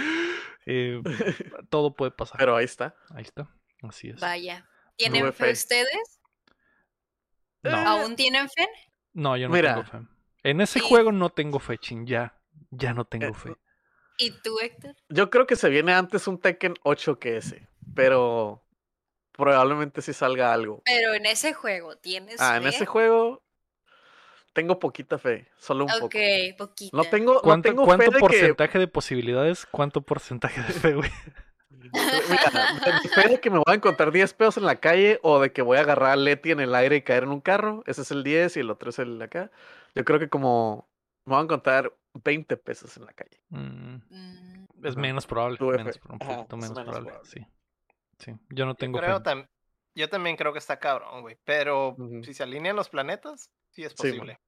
eh, todo puede pasar. Pero ahí está. Ahí está. Así es. Vaya. ¿Tienen fe fe. ustedes? No, ¿Aún tienen fe? no, yo no Mira. tengo fe. En ese Y- juego no tengo fe, Chin. Ya, ya no tengo Eh, fe. ¿Y tú, Héctor? Yo creo que se viene antes un Tekken 8 que ese, pero probablemente sí salga algo. Pero en ese juego, ¿tienes Ah, en ese juego tengo poquita fe, solo un Ok, poco. poquita. No tengo, no ¿Cuánto, tengo cuánto fe de que porcentaje de posibilidades? ¿Cuánto porcentaje de fe, güey? Mira, de mi fe de que me voy a encontrar 10 pesos en la calle o de que voy a agarrar a Leti en el aire y caer en un carro. Ese es el 10 y el otro es el de acá. Yo creo que como me voy a encontrar 20 pesos en la calle. Mm, Mm, es menos probable. Menos, un poquito menos, menos probable. probable. Sí. Sí. Yo no Yo, tengo creo fe. tam- yo también creo que está cabrón, güey. Pero si se alinean los planetas, sí es Sí, posible.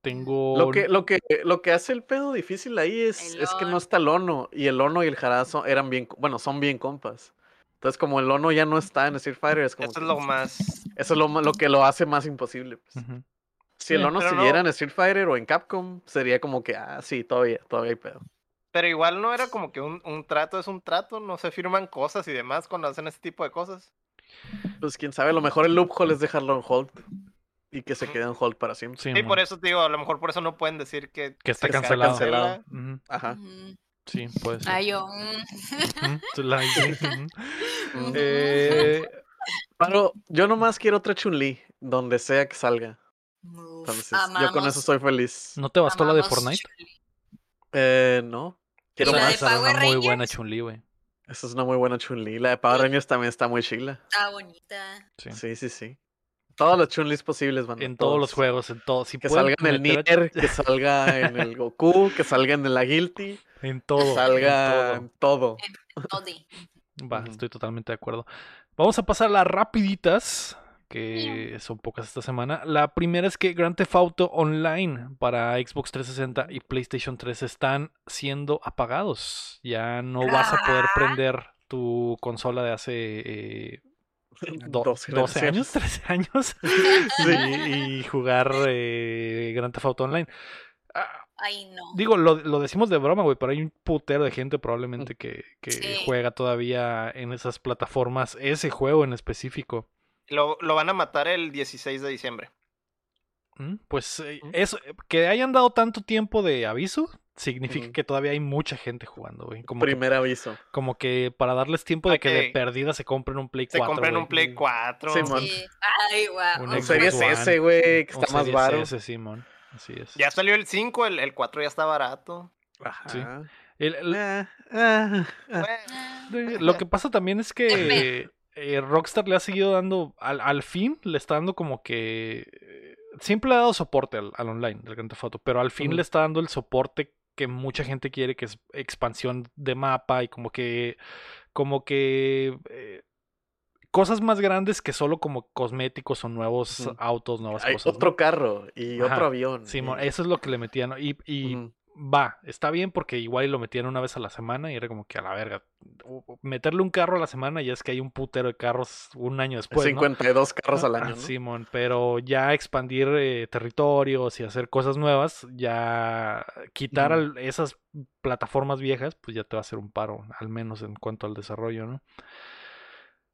Tengo. Lo que, lo, que, lo que hace el pedo difícil ahí es, es que no está el Ono. Y el Ono y el Jara son- eran bien, bueno, son bien compas. Entonces, como el Ono ya no está en Street Fighter, es como Eso que- es lo más. eso es lo, lo que lo hace más imposible. pues. Si el Ono no- siguiera en Street Fighter o en Capcom, sería como que, ah, sí, todavía, todavía hay pedo. Pero igual no era como que un, un trato es un trato, no se firman cosas y demás cuando hacen ese tipo de cosas. Pues quién sabe, a lo mejor el loophole es dejarlo en hold y que se quede en hold para siempre. Sí, Sí, por eso te digo, a lo mejor por eso no pueden decir que, Que está cancelado. Ajá. Sí, puede ser. Ay, yo. Mm. Eh, Pero yo nomás quiero otra Chun-Li, donde sea que salga. Entonces, yo con eso estoy feliz. ¿No te bastó la de Fortnite? Eh, no. Quiero ¿Y la más. de Power una muy buena Rangers? Chun-Li, güey. Esa es una muy buena Chun-Li. La de Power Rangers también está muy chila. Está bonita. Sí. Sí, sí, sí. Todos los Chun-Lis posibles, van. En todos los juegos, en todos. Si Que pueden salga en el a- Nier, que salga en el Goku, que salga en la Guilty, En que todo. en salga todo. en todo. Va, estoy totalmente de acuerdo. Vamos a pasar las rapiditas, que son pocas esta semana. La primera es que Grand Theft Auto Online para Xbox 360 y PlayStation 3 están siendo apagados. Ya no vas a poder Ah. prender tu consola de hace eh, do- Dos 12 años, generaciones. 13 años y, y jugar eh, Grand Theft Auto Online. Ah, Ay, no. Digo, lo, lo decimos de broma, güey, pero hay un putero de gente probablemente que, que Sí. juega todavía en esas plataformas ese juego en específico. Lo, lo van a matar el 16 de diciembre. ¿Mm? Pues eh, eso, eh, que hayan dado tanto tiempo de aviso significa que todavía hay mucha gente jugando, güey. Como, que, Primer aviso. como que para darles tiempo de que de perdida se compren un Play Se 4. compran güey. un Play Mm. 4. Sí, mon. Sí. Ay, guau. Un Series. S, güey, que Un está más. S, Simón. Así es. Ya salió el 5, el, el 4 ya está barato. Sí. Ajá. El- el- Ah, ah, ah. Lo que pasa también es que eh, Rockstar le ha seguido dando, al, al fin le está dando como que... eh, Siempre le ha dado soporte al, al online del Grand Theft Auto, pero al fin le está dando el soporte que mucha gente quiere, que es expansión de mapa y como que... Como que... eh, cosas más grandes que solo como cosméticos o nuevos autos, nuevas Hay cosas. ¿no? otro carro y Ajá. otro avión. Y- eso es lo que le metían. ¿no? Y. va, está bien porque igual lo metían una vez a la semana y era como que a la verga. Meterle un carro a la semana ya es que hay un putero de carros un año después. ¿no? 52 carros al Ah, año, ¿no? Simón, pero ya expandir eh, territorios y hacer cosas nuevas, ya quitar al- esas plataformas viejas, pues ya te va a hacer un paro, al menos en cuanto al desarrollo, ¿no?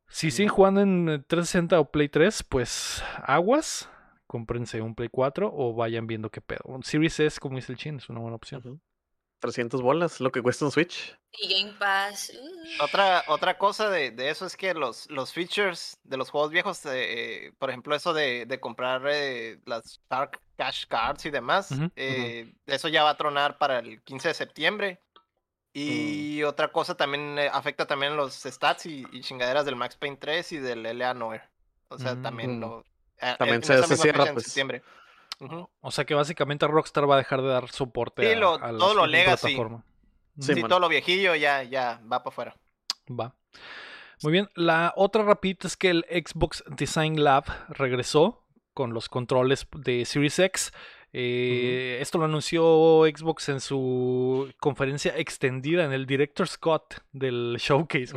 Si siguen jugando en eh, 360 o Play 3, pues aguas, cómprense un Play 4 o vayan viendo qué pedo. Un Series S, como dice el chin, es una buena opción. Ujú. 300 bolas, lo que cuesta un Switch. Y Game Pass. uh, otra, otra cosa de, de eso es que los, los features de los juegos viejos, eh, eh, por ejemplo, eso de, de comprar eh, las Dark Cash Cards y demás, eh, eso ya va a tronar para el 15 de septiembre. Y otra cosa también eh, afecta también los stats y, y chingaderas del Max Payne 3 y del LA Noir. O sea, también Mm. lo. Eh, También en se- esa se misma cierra, fecha en pues. septiembre. O sea que básicamente Rockstar va a dejar de dar soporte Sí, a, lo- a las todo lo legacy. Sí, Sí, todo lo viejillo ya, ya va para afuera. Va. Muy bien. La otra rapidita es que el Xbox Design Lab regresó con los controles de Series X. Eh, Esto lo anunció Xbox en su conferencia extendida en el Director Scott del showcase.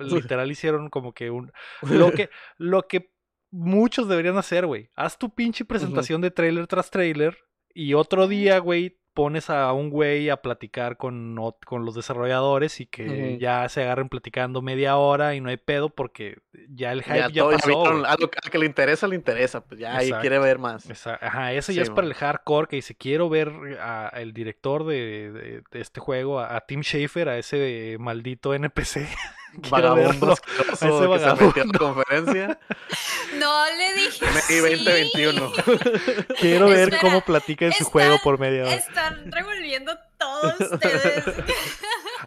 Literal hicieron como que un lo que lo que muchos deberían hacer, güey. Haz tu pinche presentación de trailer tras trailer y otro día, güey, pones a un güey a platicar con, con los desarrolladores y que ya se agarren platicando media hora y no hay pedo porque ya el hype Ya, ya, todo- pasó. al que le interesa, le interesa. Pues ya ahí quiere ver más. Ajá, eso Sí, ya es para el hardcore que dice, quiero ver a, el director de, de- de este juego, a, a Tim Schafer, a ese maldito NPC. Quiero verlo. Vagabundo asqueroso que se metió la conferencia. No le dije. May sí. 2021. Quiero ver Espera, cómo platica en su juego por media hora. Están revolviendo todos ustedes.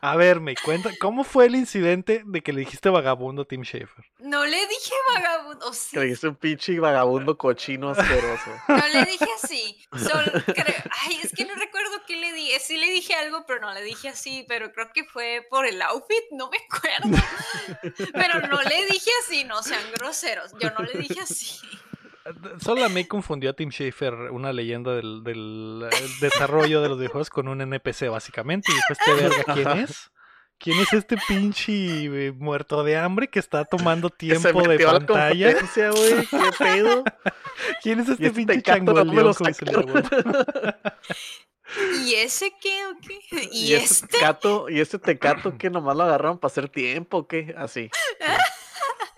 A ver, me cuenta, ¿cómo fue el incidente de que le dijiste vagabundo a Tim Schafer? No le dije vagabundo. o sí, le dijiste un pinche vagabundo cochino asqueroso. No le dije así. Solo creo- Ay, es que no recuerdo qué le dije. Sí le dije algo, pero no le dije así. Pero creo que fue por el outfit, no me acuerdo. Pero no le dije así, no sean groseros. Yo no le dije así. Solo May confundió a Tim Schafer, una leyenda del, del, desarrollo de los videojuegos, con un NPC, básicamente. Y dijo, este verga, ¿quién es? ¿Quién es este pinche eh, muerto de hambre que está tomando tiempo de pantalla? güey. ¿Qué pedo? ¿Quién es este este pinche tecato, ¿dónde changoleón? ¿Y ese qué o qué? ¿Y, Y este este? tecato, y este tecato que nomás lo agarraron para hacer tiempo, ¿o ¿qué? Así.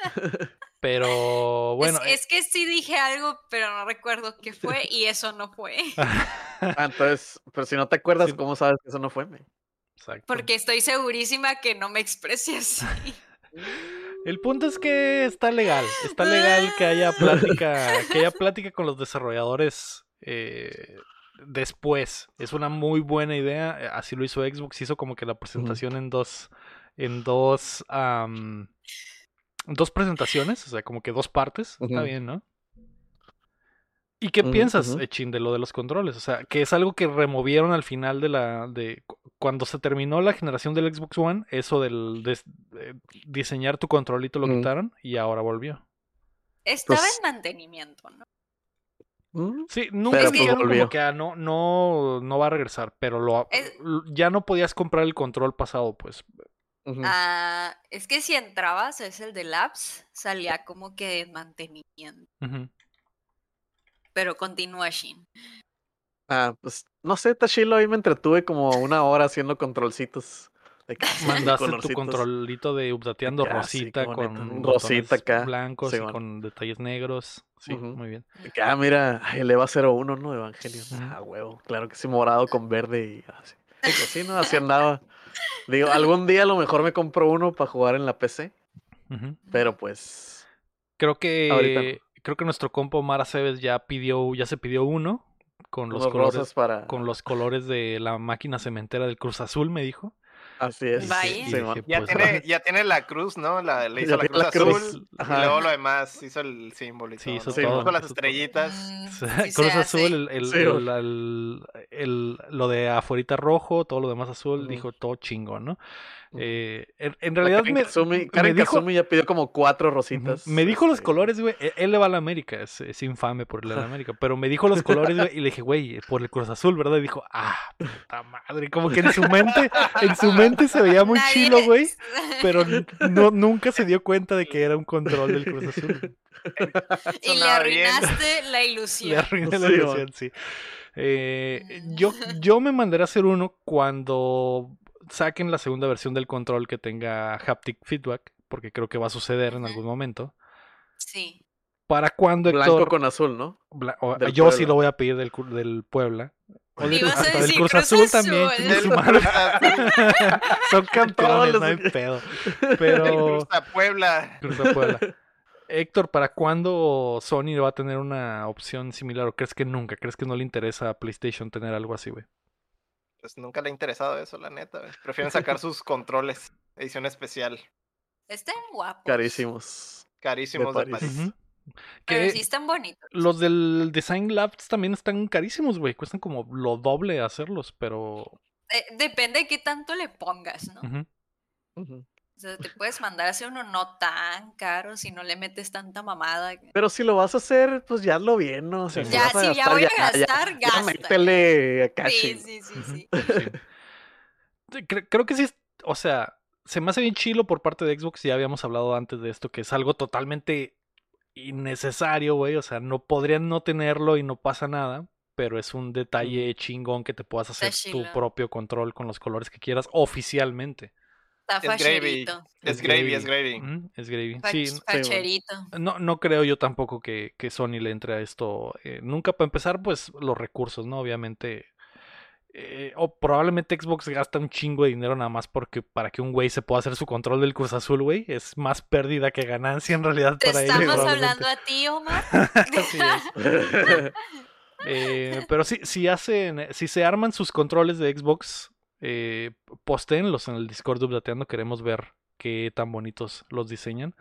Pero bueno, es, es que sí dije algo, pero no recuerdo qué fue y eso no fue. Ah, entonces, pero si no te acuerdas, Sí. ¿cómo sabes que eso no fue? me? exacto. Porque estoy segurísima que no me expresé así. El punto es que está legal, está legal que haya plática, que haya plática con los desarrolladores eh, después. Es una muy buena idea. eh, Así lo hizo Xbox. Hizo como que la presentación en dos. En dos. Dos presentaciones. O sea, como que dos partes. Está bien, ¿no? ¿Y qué piensas. Echin, de lo de los controles? O sea, que es algo que removieron al final de la. de cu- Cuando se terminó la generación del Xbox One, eso del de, de diseñar tu controlito lo quitaron y ahora volvió. Estaba Pues- en mantenimiento, ¿no? Mm, Sí, nunca Pero, pues, dijeron como volvió. que ah, no, no, no va a regresar, pero lo, Es- ya no podías comprar el control pasado, pues. Ah, es que si entrabas, es el de Labs, salía como que en mantenimiento. Pero continúa Shin. Ah, pues no sé, Tashilo, ahí me entretuve como una hora haciendo controlcitos. de sí, Mandaste tu controlito de updateando Acá, sí, rosita bonito. con Rosita acá, blancos y con detalles negros. Sí, muy bien. Ah, mira, ay, el EVA 01, ¿no? Evangelion. Ujú. Ah, huevo. Claro que sí, morado con verde y así. Sí, no, así andaba. Digo, algún día a lo mejor me compro uno para jugar en la PC, pero pues. Creo que Ahorita creo que nuestro compo Mara Cebes ya pidió, ya se pidió uno con los Unos colores, para. con los colores de la máquina cementera del Cruz Azul, me dijo. Así es. Sí, dije. Ya, pues, tiene, ya tiene la cruz, ¿no? La, le hizo la cruz la cruz. azul. Y luego lo demás hizo el símbolo y Sí, todo. hizo ¿no? Todo, las hizo todo. estrellitas. Sí, Cruz. Azul, el, el- Sí, el- güey. el- el- lo de afuerita rojo, todo lo demás azul, dijo todo chingón, ¿no? Eh, en, realidad Karen me, Kazumi, me Karen dijo, Kazumi ya pidió como cuatro rositas. me dijo los este, colores, güey. e- Él le va a la América, es, es infame por la América. Pero me dijo los colores, güey, y le dije, güey, por el Cruz Azul, ¿verdad? Y dijo, ah, puta madre. Como que en su mente, en su mente se veía muy Nadie- chilo, güey. Pero no, nunca se dio cuenta de que era un control del Cruz Azul. y le bien. arruinaste la Le ilusión. arruiné la ilusión, sí. Eh, yo, yo me mandaré a hacer uno cuando saquen la segunda versión del control que tenga haptic feedback, porque creo que va a suceder en algún momento. Sí. ¿Para cuándo, Blanco Héctor? con azul, ¿no? Bla- o- del yo sí lo voy a pedir del, del Puebla. O del, hasta del Cruz Cruz Azul también. Azul. Del Son campeones, los- no hay pedo. Pero Cruz a Puebla. Cruz a Puebla. Héctor, ¿para cuándo Sony va a tener una opción similar? ¿O crees que nunca? ¿Crees que no le interesa a PlayStation tener algo así, güey? Pues nunca le ha interesado eso, la neta. güey. Prefieren sacar sus controles. Edición especial. Están guapos. Carísimos. Carísimos de París. Pero Que sí están bonitos. los del Design Labs también están carísimos, güey. Cuestan como lo doble hacerlos, pero... Eh, depende de qué tanto le pongas, ¿no? ujú. Ujú. O sea, te puedes mandar a hacer uno no tan caro si no le metes tanta mamada. Pero si lo vas a hacer, pues ya hazlo bien, ¿no? O sea, si Ya, a si ya gastar, voy a ya- ya- gastar, ya gasta. métele Sí, ching. sí, sí, sí. Sí. Sí, cre- creo que sí, es- o sea, se me hace bien chilo por parte de Xbox, ya habíamos hablado antes de esto, que es algo totalmente innecesario, güey, o sea, no podrían no tenerlo y no pasa nada, pero es un detalle chingón que te puedas hacer tu propio control con los colores que quieras oficialmente. Está Es gravy. Es gravy, es gravy. Es gravy. Fach- Sí, n- facherito. no, no creo yo tampoco que, que Sony le entre a esto. eh, nunca para empezar, pues los recursos, ¿no? Obviamente. eh, o probablemente Xbox gasta un chingo de dinero nada más porque para que un güey se pueda hacer su control del Cruz Azul, güey, es más pérdida que ganancia en realidad Te para ellos. estamos hablando a ti, Omar. Así es. Eh, pero sí, si hacen, si se arman sus controles de Xbox, eh, postéenlos en el Discord de Updateando, queremos ver qué tan bonitos los diseñan.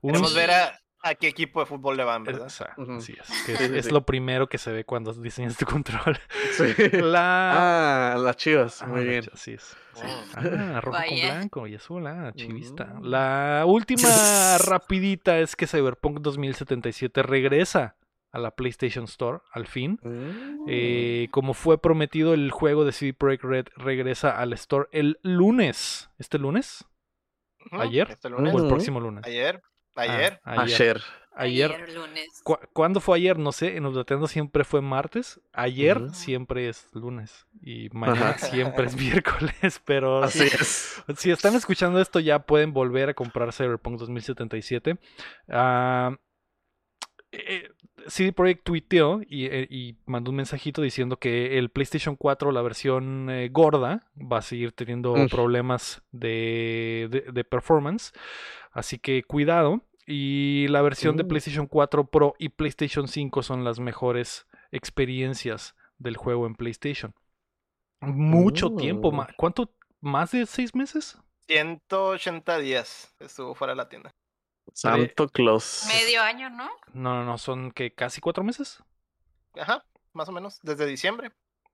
Un- Queremos ver a, a qué equipo de fútbol le van, ¿verdad? Esa, es, que es, Sí, sí, es sí. lo primero que se ve cuando diseñas tu control. Sí. La... Ah, las chivas, Ah, muy bien. Así es. sí. Oh. Ah, rojo con blanco y azul, ah, chivista. Mm. La última rapidita es que Cyberpunk 2077 regresa a la PlayStation Store, al fin. Mm. Eh, como fue prometido, el juego de CD Projekt Red regresa al store el lunes. ¿Este lunes? ¿Ayer? Este lunes. ¿O el próximo lunes? Ayer. Ah, Ayer. ayer. Ayer. Ayer. lunes. Cu- ¿Cuándo fue ayer? No sé. En Updateando siempre fue martes. Ayer siempre es lunes. Y mañana Ajá. siempre es miércoles. Pero Así sí, es. si están escuchando esto, ya pueden volver a comprar Cyberpunk 2077. Ah, eh, CD Projekt tuiteó y, eh, y mandó un mensajito diciendo que el PlayStation 4, la versión eh, gorda, va a seguir teniendo problemas de, de- de performance. Así que cuidado. Y la versión de Mm. PlayStation 4 Pro y PlayStation 5 son las mejores experiencias del juego en PlayStation. Mucho tiempo, ¿cuánto? ¿Más de seis meses? 180 días estuvo fuera de la tienda. Santo Claus. Medio año, ¿no? No, no, no, son que casi cuatro meses. Ajá, más o menos, desde diciembre.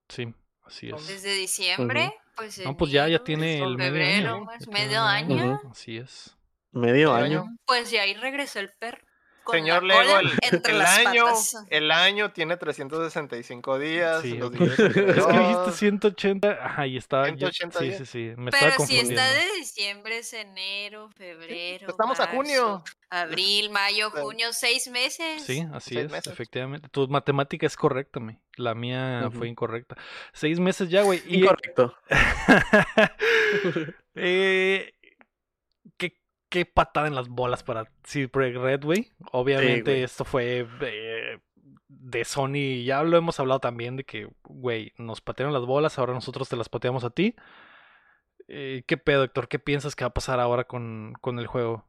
Sí, así es. Desde diciembre, pues. No, pues ya, ya tiene el medio febrero, año. más medio año. Así es. Medio año. Pues ya ahí regresó el perro. Con la Señor cola Lego, el, entre el las año, patas. el año tiene 365 días. Sí, los ok. días Es que dijiste 32. 180, ajá, y estaba. yo- 180 sí, días. sí, sí, me Pero estaba si está de diciembre, es enero, febrero. Estamos a junio. Abril, mayo, Sí. junio, seis meses. Sí, así Seis es, meses. efectivamente. Tu matemática es correcta, me. La mía fue incorrecta. Seis meses ya, güey. Y, Incorrecto. eh, qué, patada en las bolas para Projekt Red, güey. Obviamente esto fue eh, de Sony. Ya lo hemos hablado también de que, güey, nos patearon las bolas, ahora nosotros te las pateamos a ti. Eh, ¿Qué pedo, Héctor? ¿Qué piensas que va a pasar ahora con, con el juego?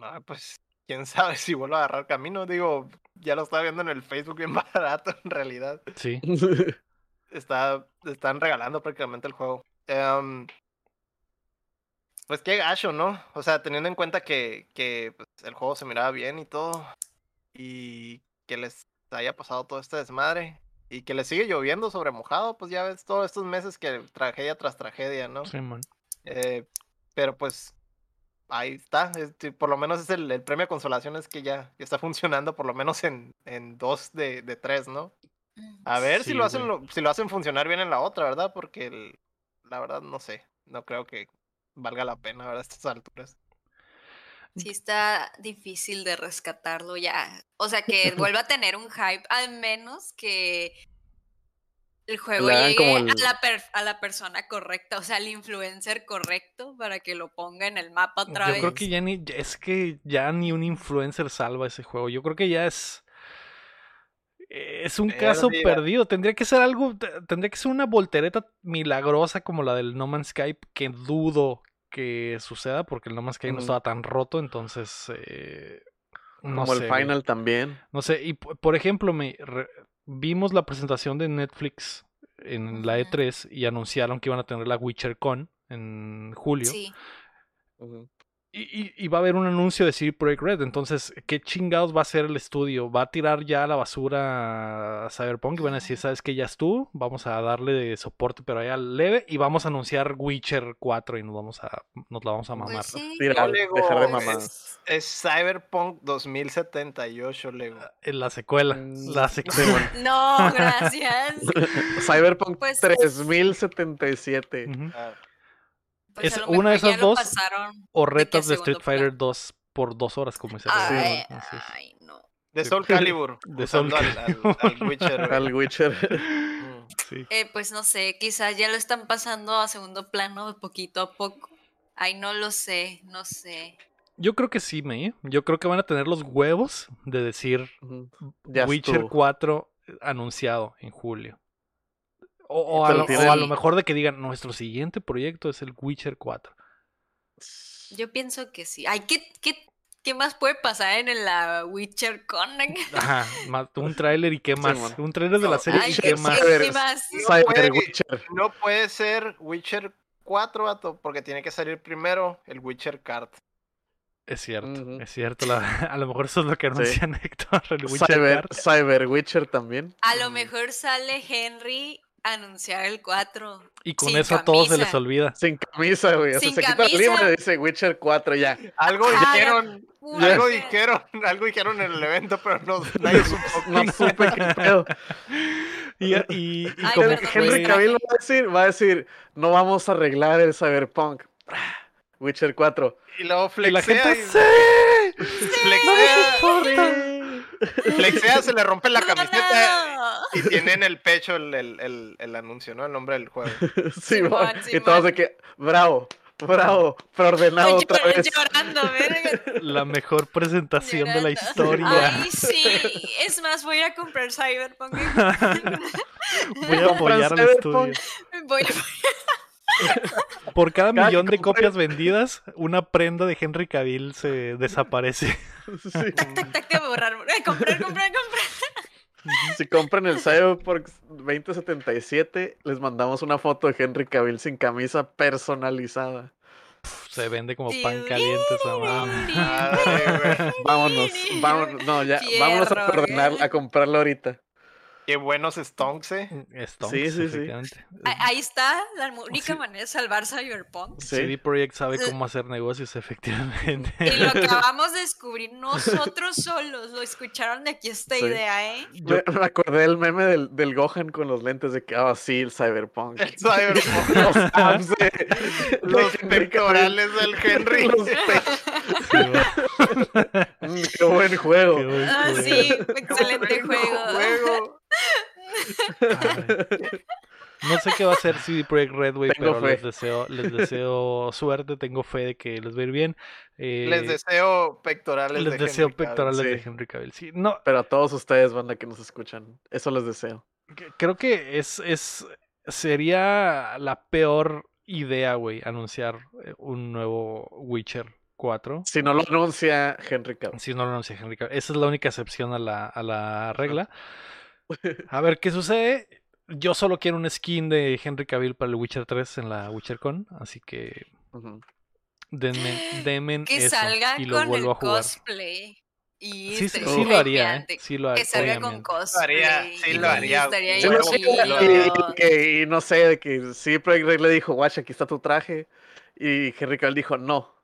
Ah, pues quién sabe si vuelvo a agarrar camino. Digo, ya lo estaba viendo en el Facebook bien barato en realidad. Sí. Está, están regalando prácticamente el juego. Em, pues qué gacho, ¿no? O sea, teniendo en cuenta que, que pues, el juego se miraba bien y todo. Y que les haya pasado todo este desmadre. Y que les sigue lloviendo sobre mojado, pues ya ves todos estos meses que tragedia tras tragedia, ¿no? Sí, man. Eh, pero pues ahí está. por lo menos es el, el premio de consolación es que ya, ya está funcionando por lo menos en, en dos de, de tres, ¿no? Mm. A ver si lo hacen lo- si lo hacen funcionar bien en la otra, ¿verdad? Porque el- la verdad no sé. No creo que valga la pena, ¿verdad? A estas alturas. Sí está difícil de rescatarlo ya. O sea, que vuelva a tener un hype, al menos que el juego llegue a, la per- a la persona correcta, o sea, al influencer correcto para que lo ponga en el mapa otra Yo vez. creo que ya ni, es que ya ni un influencer salva ese juego. Yo creo que ya es. Es un caso Pérdida. perdido. Tendría que ser algo. te- Tendría que ser una voltereta milagrosa como la del No Man's Sky, que dudo que suceda porque el No Man's Sky no Ujú. estaba tan roto. Entonces. eh, no Como sé, el final también. No sé, y por ejemplo, me re- vimos la presentación de Netflix en la Ujú. E3 y anunciaron que iban a tener la Witcher Con en julio. Sí. Y, y- y va a haber un anuncio de CD Projekt Red. Entonces, ¿qué chingados va a hacer el estudio? ¿Va a tirar ya a la basura a Cyberpunk? Y van a decir. ¿sabes qué? Ya estuvo. Vamos a darle de soporte, pero allá leve. Y vamos a anunciar Witcher 4 y nos vamos a, nos la vamos a mamar. Pues sí. Tirar, dejar de es- mamadas. Es Cyberpunk 2078, Lego. En la secuela. Mm, La secuela. No, gracias. Cyberpunk Pues- 3077. Ujú. Ah, Pues Es una de esas dos. O retas de Street Fighter plano. 2 por dos horas, como dice Ay, no. de Soul Calibur. De Soul al- al- al Witcher, güey. Al Witcher. Sí. Eh, pues no sé, quizás ya lo están pasando a segundo plano de poquito a poco. Ay, no lo sé, no sé. Yo creo que sí, me. Yo creo que van a tener los huevos de decir. Ya Witcher estuvo. 4 anunciado en julio. O, o a o a lo mejor de que digan, nuestro siguiente proyecto es el Witcher 4. Yo pienso que sí. Ay, ¿qué, qué, qué más puede pasar en la Witcher Con? Ajá, un tráiler y qué más. un tráiler de la serie Ay, y ¿qué, qué más. Cyber- qué más? Cyber puede- Witcher. No puede ser Witcher 4, vato, porque tiene que salir primero el Witcher Card. Es cierto, es cierto. la- a lo mejor eso es lo que anuncian Héctor, el Witcher Cyber, Witcher también. A lo mejor sale Henry anunciar el 4. Y con eso a todos se les camisa. olvida. Sin camisa, güey. O sea, Sin se quita la camisa. lima y dice Witcher 4 ya. Algo Ah, dijeron, algo dijeron, algo dijeron en el evento, pero no, nadie supo. No supe qué pedo. Y, y, y Ay, como perdón, que Henry. Cavill va a decir, va a decir, no vamos a arreglar el Cyberpunk. Witcher 4. Y luego y la flexea, gente, y- ¡sí! flexea, flexea, se le rompe la camiseta No. y tiene en el pecho el, el, el, el anuncio, ¿no? El nombre del juego. Sí, va. y todos de que, bravo, bravo, preordenado otra llor- vez. llorando. La mejor presentación de la historia. Ay, sí. Es más, voy a ir a comprar Cyberpunk. Voy a apoyar al estudio. Voy a... Por cada millón de compre- copias vendidas, una prenda de Henry Cavill se desaparece. Sí. Tac, tac, tac, de borrar. Eh, comprar, comprar, comprar. Si compran el Cyberpunk 2077, les mandamos una foto de Henry Cavill sin camisa personalizada. Se vende como pan caliente esa. Vámonos, vámonos, no, ya, vámonos a, coordinar- güey. a comprarlo ahorita. Qué buenos stonks, eh. Stonks, Sí, sí, sí. efectivamente. Ah, Ahí está la única Sí. manera de salvar Cyberpunk. Sí. CD Projekt sabe cómo hacer negocios, efectivamente. Y lo acabamos de descubrir nosotros solos. Lo escucharon de aquí esta Sí. idea, ¿eh? Me, me acordé del meme del, del Gohan con los lentes de que, ah, sí, el Cyberpunk. El Cyberpunk. los abs de- Los pectorales del Henry. Los Mm, qué buen juego. Qué buen Ah, juego. sí, excelente juego. juego. No sé qué va a hacer CD Projekt Red, güey, Tengo pero fe. les deseo, les deseo suerte, tengo fe de que les va a ir bien. Eh, Les deseo pectorales les de deseo Henry Cavill. pectorales de sí. Henry Cavill. Sí, no, Pero a todos ustedes, banda que nos escuchan, eso les deseo. creo que es, es sería la peor idea, güey, anunciar eh, un nuevo Witcher 4. Si no lo anuncia Henry Cavill. Si no lo anuncia Henry Cavill. Esa es la única excepción a la, a la regla. A ver qué sucede. Yo solo quiero un skin de Henry Cavill para el Witcher 3 en la WitcherCon, así que denme, denme Que eso salga y lo con el vuelvo a jugar. cosplay. Y Sí, sí, sí lo haría, ¿eh? Sí lo haría. Que salga con obviamente. cosplay. haría, sí y lo haría, Sí, no sé, lo y- haría. y, que- y no sé, de que sí, Projekt Red le dijo, guacha, aquí está tu traje. Y Henry Cavill dijo, no,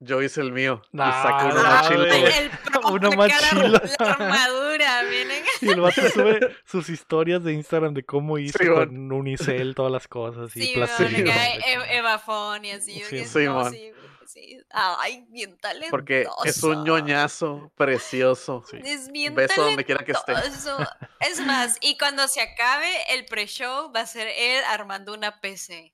yo hice el mío. y sacó Ah, una no, mochila. güey. güey. El prop Una de cada- mochila. La armadura, miren. Y el vato sube sus historias de Instagram de cómo hizo Sí, con Unicel todas las cosas y Sí, acá E- Eva Fon y así. Sí, sí, no, man. sí, sí. Ay, bien talentoso. Porque es un ñoñazo precioso. Sí. Es bien Beso donde quiera que esté. Es más, y cuando se acabe el pre-show, va a ser él armando una PC.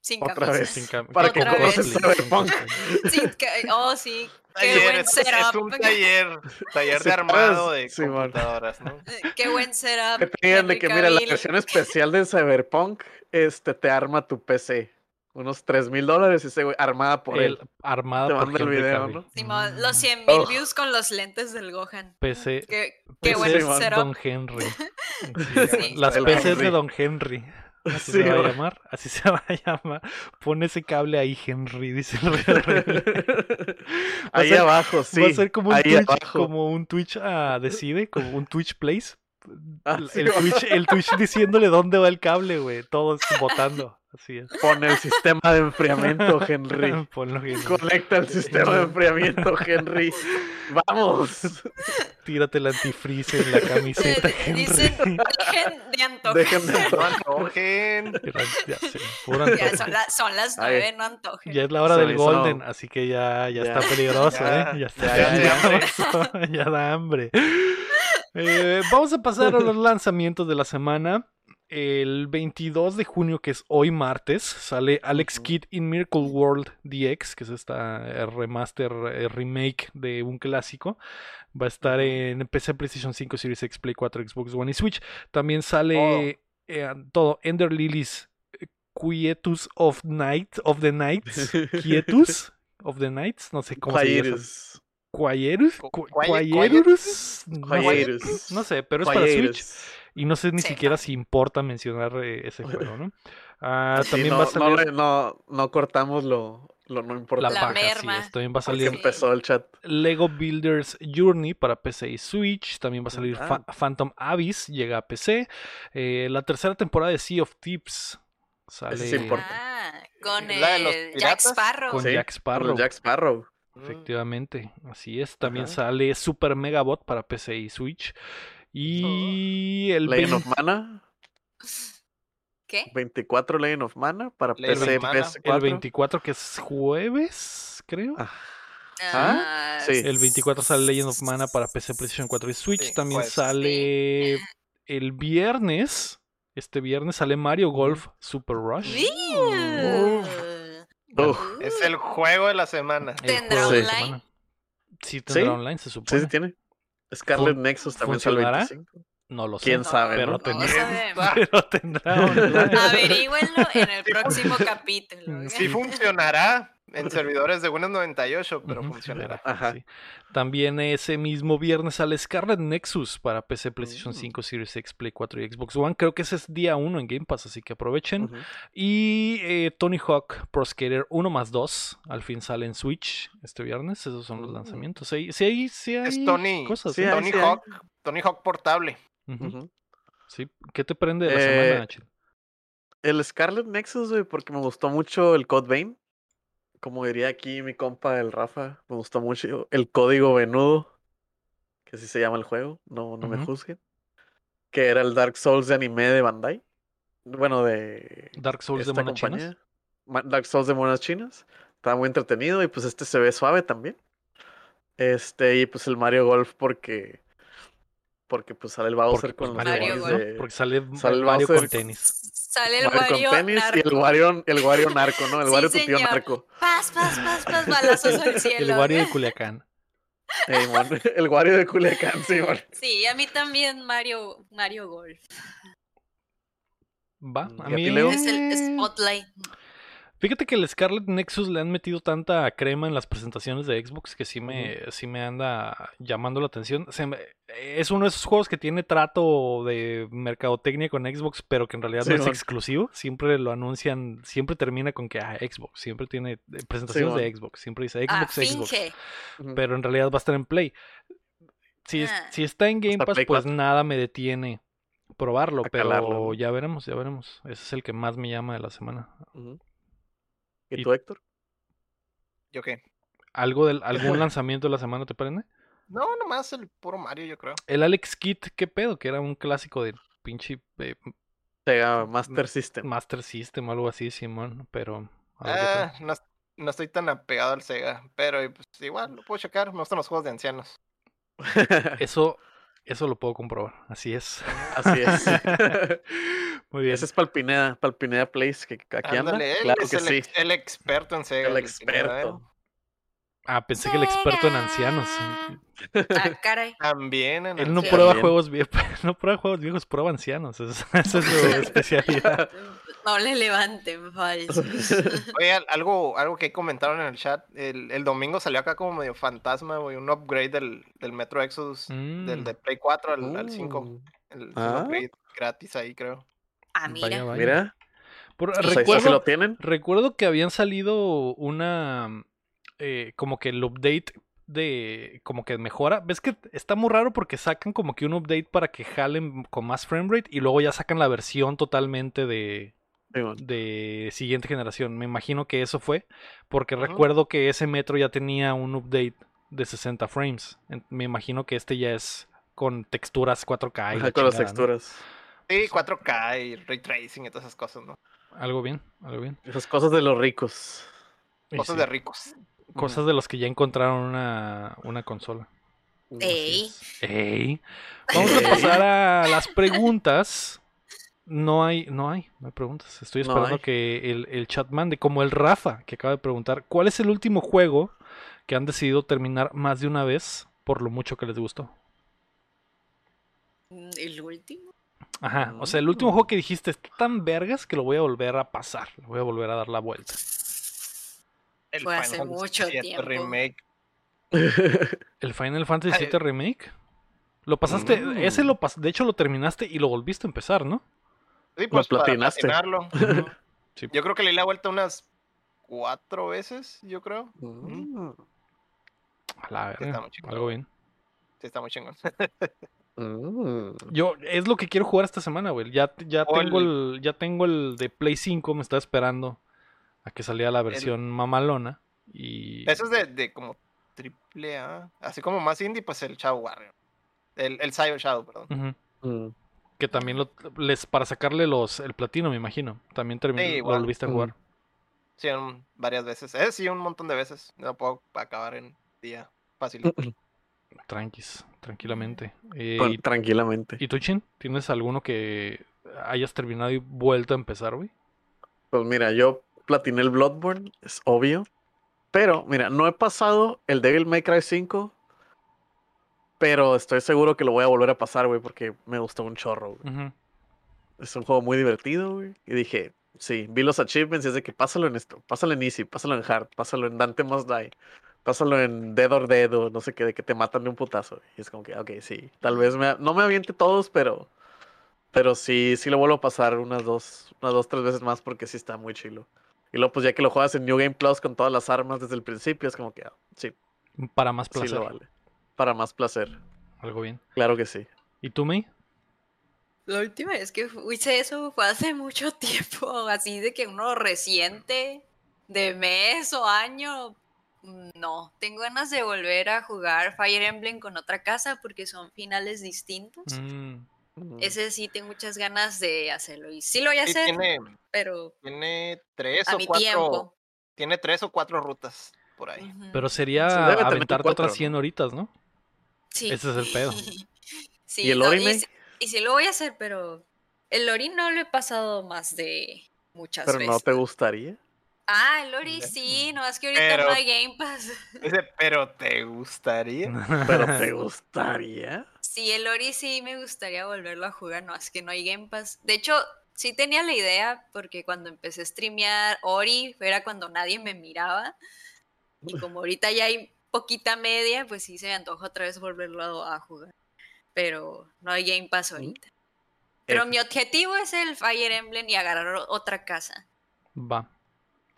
Sin Otra camisas. vez. Sin Para que con compres cosplay, el con Cyberpunk. cosplay. Sin ca- oh, sí. Qué Taller, buen es, es setup. un taller, taller de armado de sí, computadoras, ¿no? Qué buen setup. Que te digan de que, mira, la versión especial de Cyberpunk este, te arma tu PC. Unos 3 mil dólares, ese güey, armada por El- él. armada Te por el video, Cavill. ¿no? Simón, los 100 mil Oh. views con los lentes del Gohan. PC, Qué, qué PC buen setup. Don Henry. Sí. Las El PCs de. Don Henry. Así Sí, se va a llamar. Así se va a llamar. Pon ese cable ahí, Henry, dice el Rey. Ahí ser- abajo, sí. Va a ser como un ahí Twitch, abajo. como un Twitch ah, decide, como un Twitch Place. Ah, el, sí, el Twitch, el Twitch diciéndole dónde va el cable, güey. Todos votando. Así es. Pon el sistema de enfriamiento, Henry. Ponlo, Henry. Conecta el sistema de enfriamiento, Henry. Vamos. Tírate el antifreeze en la camiseta, Henry. Dicen, dejen de antojar. Dejen de No antojen. Ya, sí, puro Ya antojo. son, la- son las Ay. nueve, no antojen. Ya es la hora del Golden, así que ya, ya, Ya. está peligroso, Ya, ¿eh? Ya está ya, ya, ya. peligroso. Ya, da hambre. Eh, vamos a pasar a los lanzamientos de la semana. El 22 de junio, que es hoy martes, sale Alex Ujú. Kidd in Miracle World DX, que es esta eh, remaster, eh, remake de un clásico. Va a estar en PC, PlayStation 5, Series X, Play 4, Xbox One y Switch. También sale eh, todo Ender Lilies, eh, Quietus of Night, of the Nights, Quietus of the Nights, no sé cómo se llama. Quaierus, Quaierus, no, sé, pero es para Switch. Y no sé ni Sí, siquiera no. si importa mencionar eh, ese juego, ¿no? Ah, Sí, también no, va a salir no, no cortamos lo, lo no la, importante. La paja, sí merma. es, también va a salir empezó el chat. Lego Builders Journey para PC y Switch. También va a salir Ah. Fa- Phantom Abyss, llega a PC. Eh, la tercera temporada de Sea of Thieves sale sí importa. Ah, con ¿La de los el Jack? Sparrow. con Sí, Jack Sparrow. Jack Sparrow. Efectivamente, así es. También Ajá. sale Super Megabot para PC y Switch. Y el Legend 20 of Mana. ¿Qué? 24 Legend of Mana para Legend PC, of Mana. PS4. el 24 que es jueves, creo. Ah, Ah, Sí. El 24 sale Legend of Mana para PC, PlayStation 4 y Switch. Sí, También jueves. sale el viernes. Este viernes sale Mario Golf Super Rush. Uf. Es el juego de la semana. ¿Tendrá online? semana. Sí, tendrá ¿Sí? online, se Sí, supone. sí tiene. Scarlet Fun- Nexus también sale el ¿funcionará? 25. No lo sé. ¿Quién sabe, Pero no? tendrá, pero tendrá. Averígüenlo en el próximo capítulo. Sí funcionará, en servidores de Windows 98, pero funcionará. era, Ajá. sí. También ese mismo viernes sale Scarlet Nexus para PC, PlayStation Mm. 5, Series X, Play 4 y Xbox One. Creo que ese es día 1 en Game Pass, así que aprovechen. Y eh, Tony Hawk Pro Skater 1 más 2 al fin sale en Switch este viernes. Esos son los Mm. lanzamientos. Sí, sí hay, sí hay Es Tony, cosas. Sí, ¿eh? Tony sí hay. Hawk, Tony Hawk portable. Sí, ¿Qué te prende de la Eh, semana, Chil? El Scarlet Nexus, güey, porque me gustó mucho el Code Vein. Como diría aquí mi compa el Rafa, me gustó mucho el código venudo, que así se llama el juego, no, no me juzguen. Que era el Dark Souls de anime de Bandai. Bueno, de Dark Souls de monas chinas. compañía. Dark Souls de monas chinas. Estaba muy entretenido y pues este se ve suave también. Este, y pues el Mario Golf porque. Porque pues sale el Bowser Porque, pues, con los Mario tenis ¿no? de- Porque sale, sale el Mario con Bowser. tenis. Sale el Mario Wario con tenis y el narco. Wario, el Wario narco, ¿no? El Sí, Wario tu tío narco. Paz, paz, paz, paz, balazos al El cielo. Wario de Culiacán. Ey, mon, el Wario de Culiacán, sí, mon. Sí, a mí también Mario, Mario Golf. Va, Mm, a ¿y a ti, mí... Leo? Es el Spotlight. Fíjate que el Scarlet Nexus le han metido tanta crema en las presentaciones de Xbox que sí me, sí me anda llamando la atención. Se me- es uno de esos juegos que tiene trato de mercadotecnia con Xbox, pero que en realidad no es exclusivo. Siempre lo anuncian, siempre termina con que ah, Xbox, siempre tiene eh, presentaciones de. Xbox, siempre dice Ah, Xbox, Xbox, finge. Ujú. pero en realidad va a estar en Play. Si, es- Ah. si está en Game Pass, Play pues 4. nada me detiene probarlo, pero ya veremos, ya veremos. Ese es el que más me llama de la semana. ¿Y Y- tú, Héctor? ¿Yo qué? ¿Algo del, ¿Algún lanzamiento de la semana te prende? No, nomás el puro Mario, yo creo. El Alex Kidd, ¿qué pedo? Que era un clásico de pinche eh, Sega Master System. Master System o algo así, Simón, pero... Ah, no, no estoy tan apegado al Sega, pero pues, igual lo puedo checar. Me gustan los juegos de ancianos. Eso, eso lo puedo comprobar, así es. Así es. Muy bien. Ese es Palpineda, Palpineda Place, que aquí anda. Ándale, él Claro es que el, sí. el experto en Sega. El ¿eh? experto. Ah, pensé que el experto en ancianos. Ah, caray. También en Él no ancianos. prueba También. juegos viejos, no prueba juegos viejos, prueba ancianos. Esa es su especialidad. No le levanten falsos. Oye, al- algo, algo que comentaron en el chat. El, el domingo salió acá como medio fantasma, güey. Un upgrade del, del Metro Exodus. Del Mm. de Play 4 al, al 5. Uh, El, el Ah. upgrade gratis ahí, creo. Ah, mira. vaya. Mira, Por- pues recuerdo, lo tienen. Recuerdo que habían salido una. Eh, como que el update de. Como que mejora. ¿Ves que está muy raro porque sacan como que un update para que jalen con más framerate y luego ya sacan la versión totalmente de. De siguiente generación. Me imagino que eso fue. Porque recuerdo que ese metro ya tenía un update de 60 frames. Me imagino que este ya es con texturas 4K y Ajá, con las chingada, ¿no? texturas. Sí, 4K y ray tracing y todas esas cosas, ¿no? Algo bien, algo bien. Esas cosas de los ricos. Cosas sí, de ricos. Cosas de los que ya encontraron una, una consola. Ey. Vamos a pasar a las preguntas. No hay, no hay, no hay preguntas. Estoy esperando que el, el chat mande, como el Rafa, que acaba de preguntar, ¿cuál es el último juego que han decidido terminar más de una vez por lo mucho que les gustó? Mm, El último. Ajá, o sea, el último Mm. juego que dijiste está tan vergas que lo voy a volver a pasar, le voy a volver a dar la vuelta. El Fue hace Fantasy mucho VII tiempo. Remake. ¿El Final Fantasy. VII Remake? Lo pasaste, Mm. ese lo pas de hecho lo terminaste y lo volviste a empezar, ¿no? Sí, pues para platinaste. platinarlo. Sí. Yo creo que le di la vuelta unas cuatro veces, yo creo. Mm, A la está verga, muy chingón. algo bien. Sí, está muy chingón. mm. Yo, es lo que quiero jugar esta semana, güey. Ya, ya tengo el- el, ya tengo el de Play 5, me está esperando a que saliera la versión mamalona. Y Eso es de, de como triple A. Así como más indie, pues el Shadow Warrior. El, el Sayo Shadow, perdón. Mm. que también lo, les, para sacarle los, el platino, me imagino. También terminó, Sí, lo volviste a Mm. jugar. Sí, un- varias veces. Eh, sí, un montón de veces. No puedo acabar en día fácil. Tranquis, tranquilamente. Eh, Bueno, y, tranquilamente. ¿Y tú, Chin? ¿Tienes alguno que hayas terminado y vuelto a empezar, güey? Pues mira, yo platiné el Bloodborne, es obvio. Pero, mira, no he pasado el Devil May Cry 5. Pero estoy seguro que lo voy a volver a pasar, güey, porque me gustó un chorro, güey. Es un juego muy divertido, güey. Y dije, Sí, vi los achievements y es de que pásalo en esto, pásalo en Easy, pásalo en Hard, pásalo en Dante Must Die, pásalo en Dead or Dead o no sé qué, de que te matan de un putazo. Y es como que, ok, sí, tal vez me, no me aviente todos, pero, pero sí, sí lo vuelvo a pasar unas dos, unas dos, tres veces más porque sí está muy chilo. Y luego, pues ya que lo juegas en New Game Plus con todas las armas desde el principio, es como que, ah, sí, Para más sí placer. lo vale. Para más placer, Algo bien. claro que sí. ¿Y tú, May? La última vez que hice eso fue hace mucho tiempo, así de que uno reciente, de mes o año, mm, no. Tengo ganas de volver a jugar Fire Emblem con otra casa porque son finales distintos. Mm, Mm. Ese sí tengo muchas ganas de hacerlo y sí lo voy a Sí, hacer, tiene, pero tiene tres a o mi cuatro. tiempo. Tiene tres o cuatro rutas por ahí. Pero sería aventarte cuatro, otras 100 ¿no? horitas, ¿no? Sí. Ese es el pedo. Sí, ¿Y el no, y, sí- y sí lo voy a hacer, pero el Ori no lo he pasado más de muchas Pero veces. no te gustaría. Ah, el Ori Ya. sí, no es que ahorita Pero- no hay Game Pass. Dice, pero ¿te gustaría? Pero te gustaría. Sí, el Ori sí me gustaría volverlo a jugar, no, es que no hay Game Pass. De hecho, sí tenía la idea, porque cuando empecé a streamear Ori, era cuando nadie me miraba. Y como ahorita ya hay poquita media, pues sí se me antoja otra vez volverlo a jugar. Pero no hay Game Pass ahorita. Pero mi objetivo es el Fire Emblem y agarrar otra casa. Va.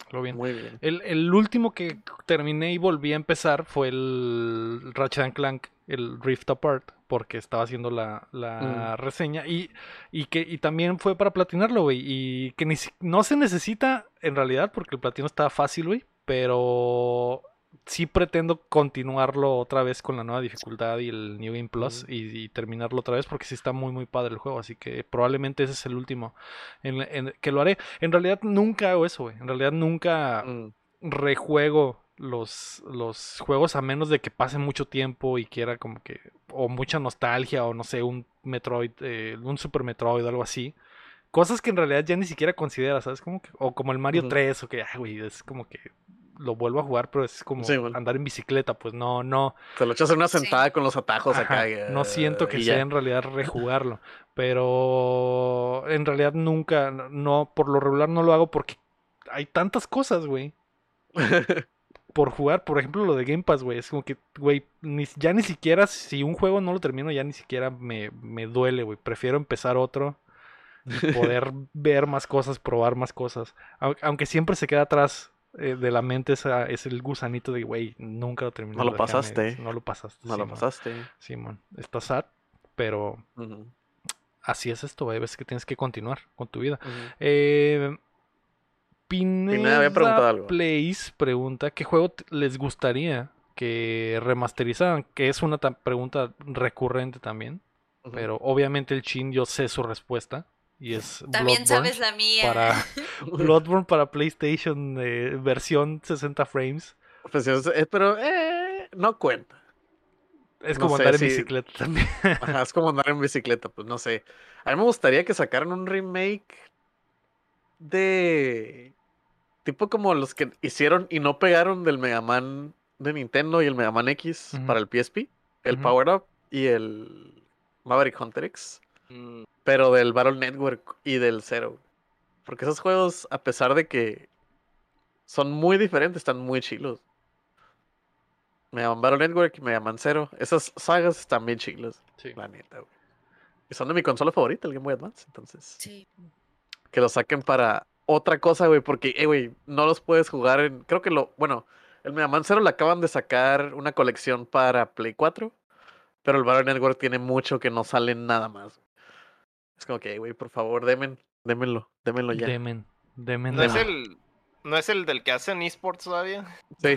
Algo bien. Muy bien. El, el último que terminé y volví a empezar fue el Ratchet and Clank, el Rift Apart, porque estaba haciendo la, la reseña y, y que y también fue para platinarlo, güey, y que ni no se necesita en realidad porque el platino estaba fácil, güey, pero sí pretendo continuarlo otra vez con la nueva dificultad y el New Game Plus y, y terminarlo otra vez porque sí está muy muy padre el juego, así que probablemente ese es el último en, en- que lo haré. En realidad nunca hago eso, güey. En realidad nunca Mm. rejuego los, los juegos a menos de que pase mucho tiempo y quiera como que o mucha nostalgia o no sé, un Metroid, eh, un Super Metroid o algo así. Cosas que en realidad ya ni siquiera consideras, ¿sabes? Como que, o como el Mario Ujú. 3 o que, ay, güey, es como que lo vuelvo a jugar, pero es como Sí, bueno. andar en bicicleta, pues no, no, Te lo echas en una Sí. sentada con los atajos Ajá, acá. eh, no siento que sea ya. en realidad rejugarlo, pero en realidad nunca, no, por lo regular no lo hago porque hay tantas cosas, güey, por jugar, por ejemplo lo de Game Pass, güey, es como que, güey, ni- ya ni siquiera, si un juego no lo termino, ya ni siquiera me, me duele, güey, prefiero empezar otro y poder ver más cosas, probar más cosas, Au- aunque siempre se queda atrás. eh, de la mente esa, es el gusanito de, güey, nunca lo terminé. No lo déjame- pasaste. No lo pasaste. No lo Simón. pasaste. Simón, está sad, pero así es esto, güey. Ves que tienes que continuar con tu vida. Eh, Pineda había preguntado algo. Plays pregunta qué juego les gustaría que remasterizaran, que es una ta- pregunta recurrente también, pero obviamente el chin yo sé su respuesta y es También Bloodborne sabes la mía. para Bloodborne para PlayStation eh, versión 60 frames. Pues, es- es- pero eh, no cuenta. Es No como sé andar en si- bicicleta también. Ajá, es como andar en bicicleta, pues no sé. A mí me gustaría que sacaran un remake de tipo como los que hicieron y no pegaron del Mega Man de Nintendo y el Mega Man X para el PSP, el. Power Up y el Maverick Hunter X, Mm, pero del Battle Network y del Zero. Porque esos juegos, a pesar de que son muy diferentes, están muy chilos. Mega Man Battle Network y Mega Man Zero, esas sagas están bien chilos. Sí. La neta, güey. Y son de mi consola favorita, el Game Boy Advance. Entonces, Sí. que lo saquen para otra cosa, güey. Porque, eh, güey, no los puedes jugar en. Creo que lo. Bueno, el Mega Man le acaban de sacar una colección para Play 4. Pero el Battle Network tiene mucho que no sale nada más. Es como que, güey, por favor, demen, démenlo, démenlo ya. Demen, demen. ¿No es el, no es el del que hacen esports todavía? Sí,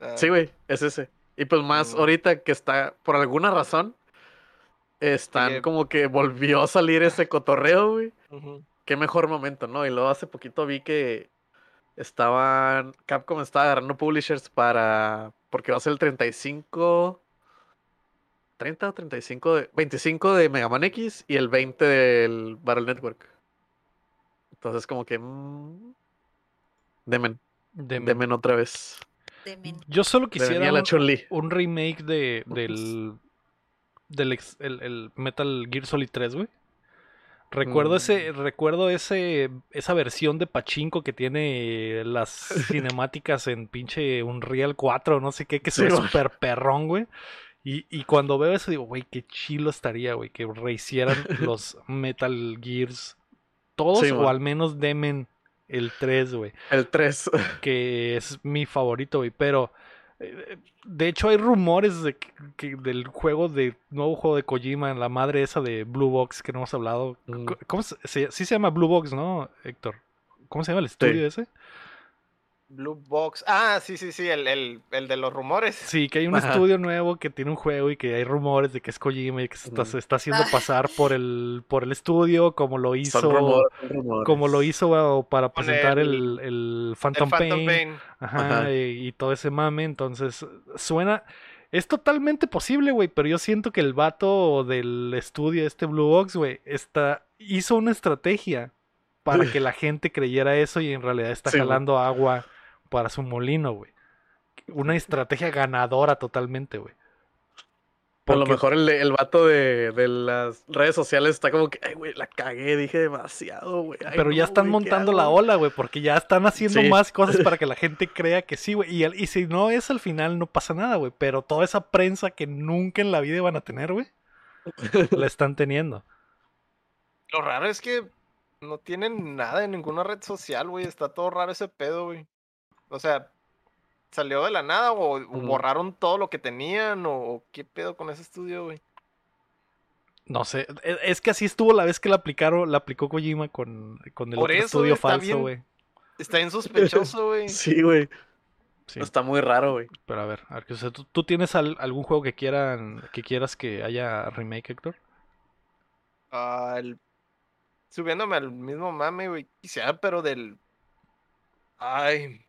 Ah, sí, güey, es ese. Y pues más Mm. ahorita que está, por alguna razón, están como que volvió a salir ese cotorreo, güey. ujú. Qué mejor momento, ¿no? Y luego hace poquito vi que estaban, Capcom estaba agarrando publishers para, porque va a ser el 35, 30 o 35, de, 25 de Mega Man X y el 20 del Battle Network. Entonces como que, mm, demen, Demen. demen otra vez. de men- Yo solo Demen quisiera la un, remake de, del, del ex- el, el Metal Gear Solid 3, güey. Recuerdo Mm. ese, recuerdo ese, esa versión de Pachinko que tiene las cinemáticas en pinche Unreal 4, no sé qué, que se ve súper perrón, güey. Y, y cuando veo eso digo, güey, qué chilo estaría, güey, que rehicieran los Metal Gears todos Sí, o al menos demen el 3, güey, El 3. que es mi favorito, güey, pero de hecho hay rumores de que, que del juego de nuevo juego de Kojima, la madre esa de Blue Box que no hemos hablado. Mm. ¿Cómo se, se- sí se llama Blue Box, ¿no, Héctor? ¿Cómo se llama el estudio ese? Blue Box. Ah, sí, sí, sí, el, el, el de los rumores. Sí, que hay un Ajá. estudio nuevo que tiene un juego y que hay rumores de que es Kojima y que se está, se está haciendo Ah. pasar por el, por el estudio como lo hizo, Son rumores, son rumores. como lo hizo para presentar el, el- el El Phantom, Phantom Pain. Pain. Ajá, Ajá. Y, y todo ese mame, entonces suena... Es totalmente posible, güey, pero yo siento que el vato del estudio, este Blue Box, güey, está, hizo una estrategia para que la gente creyera eso y en realidad está Sí, jalando agua para su molino, güey. Una estrategia ganadora totalmente, güey. A lo Porque- mejor el, el vato de, de las redes sociales está como que, ay, güey, la cagué, dije demasiado, güey. ay, Pero ya no, están güey, ¿qué montando hago?". la ola, güey, porque ya están haciendo Sí. más cosas para que la gente crea que sí, güey. Y si no es al final, no pasa nada, güey. Pero toda esa prensa que nunca en la vida van a tener, güey, la están teniendo. Lo raro es que no tienen nada en ninguna red social, güey. Está todo raro ese pedo, güey. O sea, ¿salió de la nada o, borraron todo lo que tenían? ¿O, o qué pedo con ese estudio, güey? No sé, e- es que así estuvo la vez que la aplicaron, la aplicó Kojima con, con el Por otro eso, estudio está falso, güey. Está bien sospechoso, güey. Sí, güey. Sí, Está muy raro, güey. pero a ver, a ver, o sea, ¿tú, tú tienes al- algún juego que quieran, que quieras que haya remake, Héctor? Ah, el- Subiéndome al mismo mame, güey. Quisiera, pero del. Ay.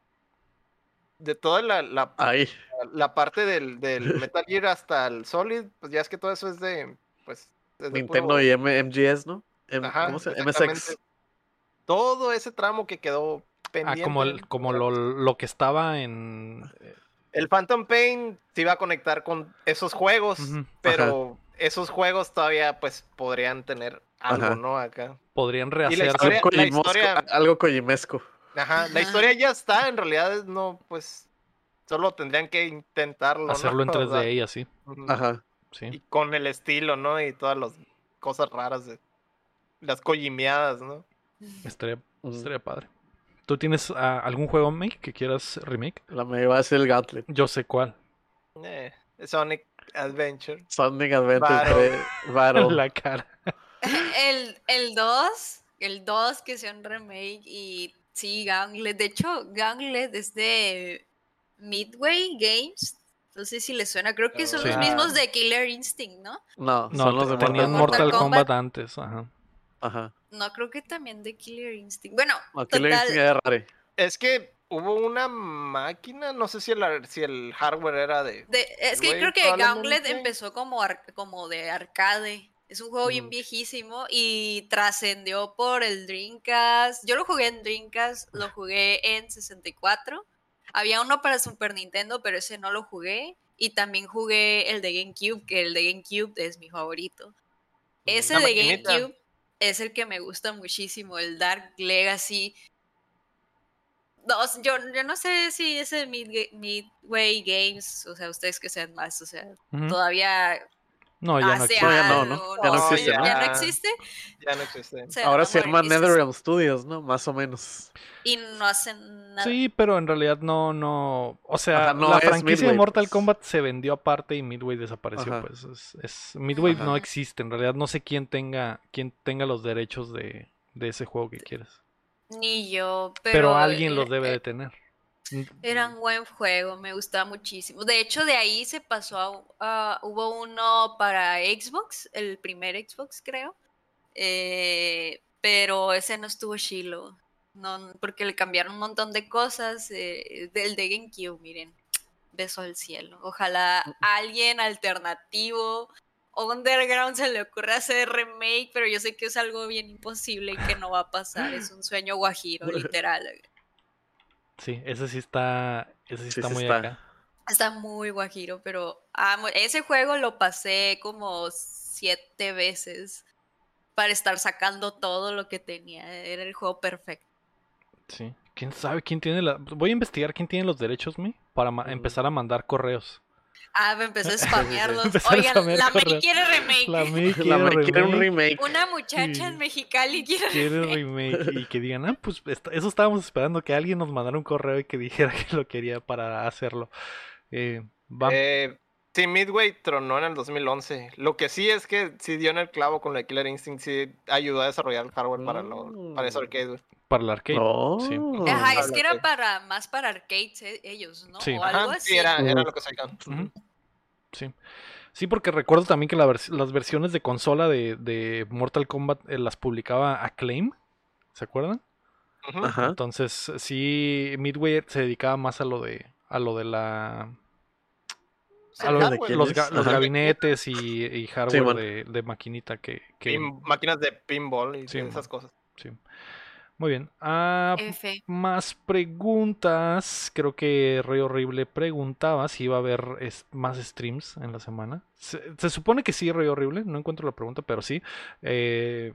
De toda la, la, Ahí. la parte del, del Metal Gear hasta el Solid, pues ya es que todo eso es de. Pues. es de Nintendo puro- y M- MGS, ¿no? M- Ajá, ¿Cómo se. MSX. Todo ese tramo que quedó Ah, pendiente. como, el, como lo, lo que estaba en... eh, El Phantom Pain se iba a conectar con esos juegos, pero esos juegos todavía pues podrían tener algo, Ajá. ¿no? Acá. Podrían rehacer... historia- Algo, la kojimosco- historia- algo kojimesco. Ajá, la historia ya está, en realidad no, pues solo tendrían que intentarlo, ¿no? hacerlo en O sea, 3D y así. Ajá. sí. Y con el estilo, ¿no? Y todas las cosas raras de las coyimeadas, ¿no? Estaría, estaría padre. ¿Tú tienes ah, algún juego make que quieras remake? La me va a ser el Gauntlet. Yo sé cuál. Eh, Sonic Adventure. Sonic Adventure Battle. 3 Battle. La cara. El, el 2, el 2 que sea un remake y sí, Gauntlet. De hecho, Gauntlet es de Midway Games. No sé si les suena, creo que son Sí. los mismos de Killer Instinct, ¿no? No, No, son los de Mortal Mortal, Kombat. Antes, ajá. Ajá. No, creo que también de Killer Instinct. Bueno, No, Killer total, Instinct era raro. Es que hubo una máquina, no sé si el, ar- si el hardware era de... de- es que creo que. Gauntlet empezó como, ar- como de arcade. Es un juego bien viejísimo y trascendió por el Dreamcast. Yo lo jugué en Dreamcast, lo jugué en 64. Había uno para Super Nintendo, pero ese no lo jugué. Y también jugué el de GameCube, que el de GameCube es mi favorito. Ese de. GameCube es el que me gusta muchísimo, el Dark Legacy. No, yo, yo no sé si ese Midway Games, o sea, ustedes que sean más, o sea, todavía No, ya no existe. No, ya no, algo, ¿no? Ya no existe, ya, ¿no? ya no Ya. existe. Ya no existe. se Ahora se llama NetherRealm Studios, ¿no? Más o menos. Y no hacen nada. Sí, pero en realidad no, no. O sea, Ajá, no la franquicia de Mortal pues. Kombat se vendió aparte y Midway desapareció, Ajá. pues. Es, es- Midway Ajá. no existe. En realidad no sé quién tenga, quién tenga los derechos de, de ese juego que quieres. Ni yo, pero, Pero, alguien eh, los debe eh, de tener. Era un buen juego, me gustaba muchísimo. De hecho, de ahí se pasó a, hubo uno para Xbox, el primer Xbox, creo. eh, pero ese no estuvo chilo. No, porque le cambiaron un montón de cosas. eh, del de GameCube, miren. Beso al cielo. Ojalá alguien alternativo. Underground se le ocurra hacer remake, pero yo sé que es algo bien imposible y que no va a pasar. Es un sueño guajiro, literal. Sí, ese sí está. Ese sí Sí, está sí muy está. acá. Está muy guajiro, pero amo- ese juego lo pasé como siete veces. para estar sacando todo lo que tenía. Era el juego perfecto. Sí. ¿Quién sabe quién tiene la... Voy a investigar quién tiene los derechos, mi, para ma- empezar a mandar correos. Ah, me empezó a spamearlos. Empezar a Oigan, spamear la May quiere remake. La May quiere, La May quiere un remake. Una muchacha en. Mexicali quiere quiere remake. remake y que digan, ah, pues eso estábamos esperando, que alguien nos mandara un correo y que dijera que lo quería para hacerlo. Eh, va- Eh, sí, Midway tronó en el 2011. Lo que sí es que sí dio en el clavo con la de Killer Instinct, sí ayudó a desarrollar el hardware para, lo, para eso Mm. arcade, güey. para el arcade. Oh. sí. Ajá, es que era para más para arcades eh, ellos, ¿no? Sí. O algo Ajá, así. sí, era, lo que se dedicaban. Ujú. Sí. Sí, porque recuerdo también que la vers- las versiones de consola de, de Mortal Kombat eh, las publicaba Acclaim. ¿Se acuerdan? Ajá. Entonces, sí, Midway se dedicaba más a lo de a lo de la a hardware, los, ga- gabinetes y, y hardware bueno. de, de maquinita que, que- pin- máquinas de pinball y Sí, esas cosas. sí. Muy bien. Ah, más preguntas. Creo que Rey Horrible preguntaba si iba a haber es- más streams en la semana. Se, se supone que sí, Rey Horrible. No encuentro la pregunta, pero sí. Eh,